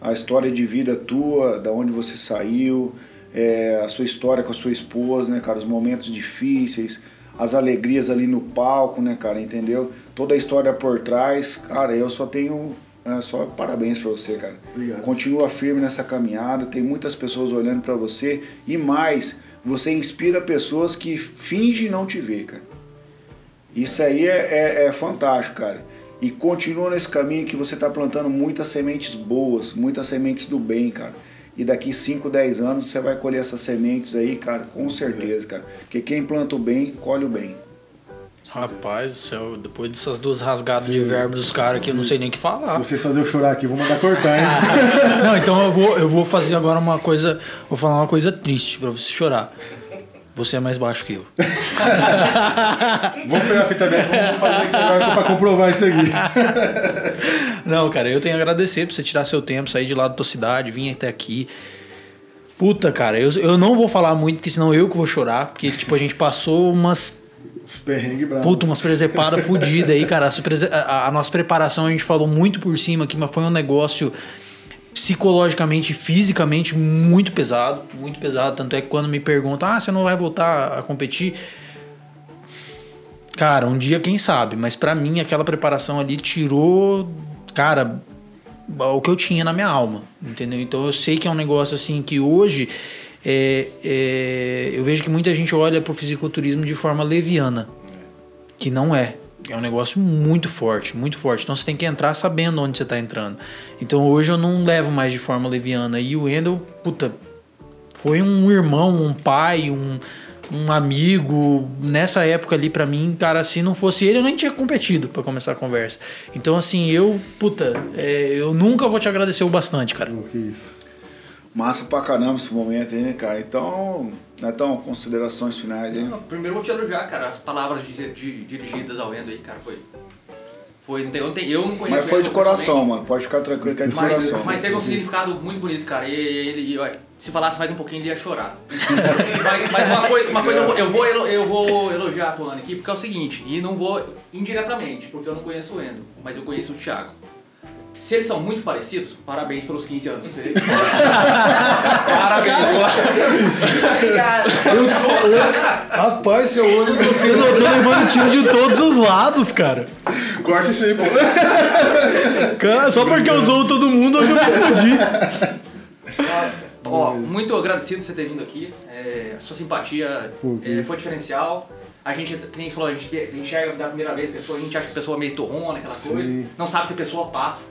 A história de vida tua, da onde você saiu, é, a sua história com a sua esposa, né, cara? Os momentos difíceis, as alegrias ali no palco, né, cara? Entendeu? Toda a história por trás, cara, eu só tenho é, só parabéns pra você, cara. Obrigado. Continua firme nessa caminhada, tem muitas pessoas olhando pra você e mais, você inspira pessoas que fingem não te ver, cara. Isso aí é, é- é fantástico, cara. E continua nesse caminho que você está plantando muitas sementes boas, muitas sementes do bem, cara. E daqui 5, 10 anos você vai colher essas sementes aí, cara, com certeza, cara. Porque quem planta o bem, colhe o bem. Rapaz do céu, depois dessas duas rasgadas de verbo dos caras que eu não sei nem o que Se falar. vocês fazerem eu chorar aqui, eu vou mandar cortar, hein? Não, então eu vou, eu vou fazer agora uma coisa. Vou falar uma coisa triste pra você chorar. Você é mais baixo que eu. Vamos pegar a fita dela vamos fazer aqui agora pra comprovar isso aqui. Não, cara, eu tenho a agradecer por você tirar seu tempo, sair de lá da tua cidade, vir até aqui. Puta, cara, eu, eu não vou falar muito, porque senão eu que vou chorar. Porque, tipo, a gente passou umas Perrengue bravo. Puta, umas presepadas fodidas aí, cara. A, a- a nossa preparação a gente falou muito por cima aqui, mas foi um negócio psicologicamente e fisicamente muito pesado. Muito pesado. Tanto é que quando me perguntam, ah, você não vai voltar a competir? Cara, um dia quem sabe, mas pra mim aquela preparação ali tirou, cara, o que eu tinha na minha alma, entendeu? Então eu sei que é um negócio assim que hoje é, é, eu vejo que muita gente olha pro fisiculturismo de forma leviana, que não é. É um negócio muito forte, muito forte. Então você tem que entrar sabendo onde você tá entrando. Então hoje eu não levo mais de forma leviana. E o Wendel, puta, foi um irmão, um pai, um, um amigo. Nessa época ali, pra mim, cara, se não fosse ele, eu nem tinha competido pra começar a conversa. Então, assim, eu, puta, é, eu nunca vou te agradecer o bastante, cara. Que isso. Massa pra caramba esse momento aí, né, cara? Então, Netão, considerações finais aí. Não, primeiro eu vou te elogiar, cara. As palavras di- di- dirigidas ao Endo aí, cara, foi. Foi, não tem, eu, não tenho- eu não conheço Mas foi de coração, mano. Pode ficar tranquilo que é de Mas, coração. mas teve um significado muito bonito, cara. E ele, olha, se falasse mais um pouquinho, ele ia chorar. mas, mas uma coisa, uma coisa eu, vou, eu, vou, elogiar a Tuane aqui, porque é o seguinte, e não vou indiretamente, porque eu não conheço o Endo, mas eu conheço o Thiago. Se eles são muito parecidos, parabéns pelos 15 anos. parabéns. Rapaz, seu olho não Você não tô levando tiro de todos os lados, cara. Corta isso aí, pô. Cara, Só porque usou todo mundo, hoje eu me fudi. Ó, muito agradecido por você ter vindo aqui. É, a sua simpatia Pô, é, foi diferencial. A gente, que nem falou, a gente enxerga da primeira vez a pessoa, a gente acha que a pessoa é meio torrona, aquela Sim. coisa. Não sabe que a pessoa passa,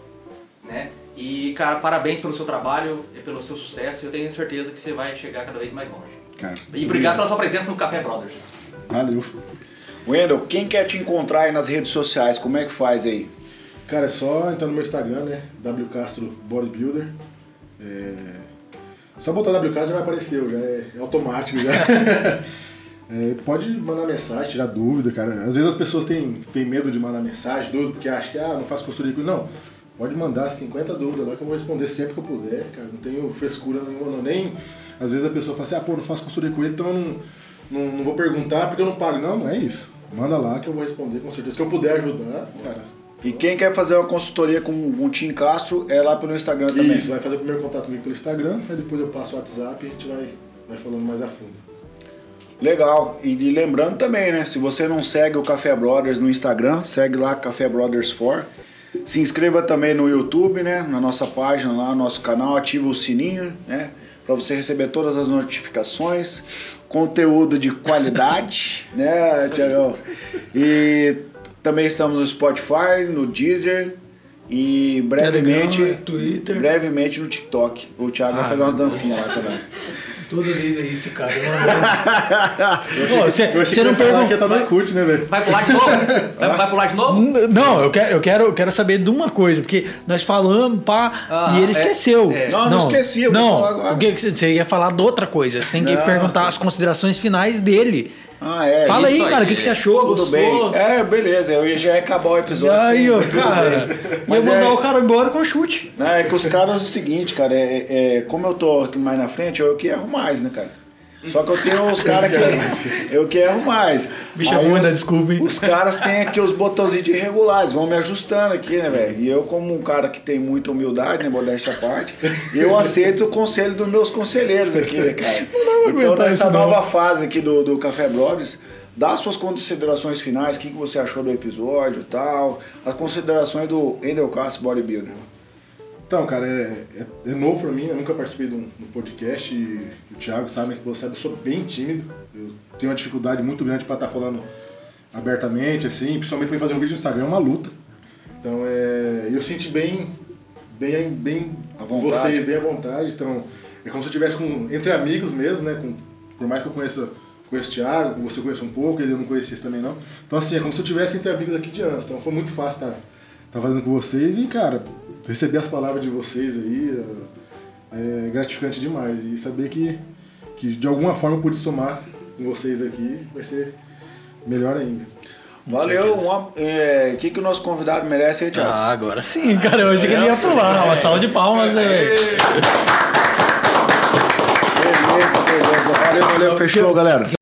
né? E, cara, parabéns pelo seu trabalho e pelo seu sucesso. Eu tenho certeza que você vai chegar cada vez mais longe. Cara, E obrigado pela sua presença no Café Brothers. valeu. Wendel, quem quer te encontrar aí nas redes sociais, como é que faz aí? Cara, é só entrar no meu Instagram, né? W Castro Bodybuilder. É... Só botar W Castro já vai aparecer, já é automático já. É, pode mandar mensagem, tirar dúvida, cara. Às vezes as pessoas têm, têm medo de mandar mensagem, dúvida, porque acham que ah, não faço costura de culo. Não, pode mandar 50 dúvidas lá que eu vou responder sempre que eu puder, cara. Não tenho frescura nenhuma, não. Nem. Às vezes a pessoa fala assim, ah, pô, não faço costura de culo, então eu não, não, não vou perguntar porque eu não pago. Não, não é isso. Manda lá que eu vou responder com certeza. Se eu puder ajudar, cara, E quem quer fazer uma consultoria com o Tim Castro é lá pelo Instagram também. Isso, vai fazer o primeiro contato comigo pelo Instagram, aí depois eu passo o WhatsApp e a gente vai, vai falando mais a fundo. Legal. E, e lembrando também, né? Se você não segue o Café Brothers no Instagram, segue lá Café Brothers 4. Se inscreva também no YouTube, né? Na nossa página lá, no nosso canal, ativa o sininho, né? Para você receber todas as notificações, conteúdo de qualidade, né, Tiagão? E também estamos no Spotify, no Deezer e brevemente, Telegram, Twitter. brevemente no TikTok. O Thiago vai Ah, fazer umas dancinhas lá também. Toda vez é isso, cara. Você Eu achei você que não perguntou. que ia estar no né, velho? Vai pular de novo? Vai, vai pular de novo? Não, eu quero, eu, quero, eu quero saber de uma coisa, porque nós falamos, pá, Ah, e ele é- esqueceu. é. Não, não esqueci, eu vou Não, falar agora. o que que você- você ia falar de outra coisa. Você tem que Não. perguntar as considerações finais dele. Ah, é. Fala aí, cara, o que, que você achou? Tudo Gostou? bem. É, beleza, eu já ia acabar o episódio. Aí, sim, ó, tudo cara. bem. Ia Mas mandar é- o cara embora com chute. É que os caras é o seguinte, cara, é, é- como eu tô aqui mais na frente, eu que erro mais, né, cara? Só que eu tenho os caras que eu que erro mais. Bicho, é ruim desculpa, hein? Os caras têm aqui os botãozinhos de regular, eles vão me ajustando aqui, né, velho? E eu, como um cara que tem muita humildade, né, modéstia à parte, eu aceito o conselho dos meus conselheiros aqui, né, cara? Então, nessa nova fase aqui do, do Café Brothers, dá suas considerações finais, o que, que você achou do episódio e tal, as considerações do Endel Castro Bodybuilder. Então, cara, é, é, é novo pra mim, eu nunca participei de um, de um podcast e o Thiago sabe, minha esposa sabe, eu sou bem tímido. Eu tenho uma dificuldade muito grande pra estar falando abertamente, assim, principalmente pra fazer um vídeo no Instagram, é uma luta. Então, é, eu senti bem, bem, bem À vontade. vocês, bem à vontade. Então, é como se eu estivesse com, entre amigos mesmo, né? Com, por mais que eu conheça, conheça o Thiago, você conheça um pouco, ele eu não conhecia também não. Então, assim, é como se eu estivesse entre amigos aqui de anos. Então, foi muito fácil estar tá fazendo com vocês e, cara, receber as palavras de vocês aí é, é gratificante demais. E saber que, que de alguma forma eu pude somar com vocês aqui vai ser melhor ainda. Valeu, é, o que, que o nosso convidado merece aí, Thiago? Ah, agora sim, cara. Eu achei que ele ia pular. Uma salva de palmas, né, velho? Beleza, beleza. Valeu, valeu. Fechou, galera.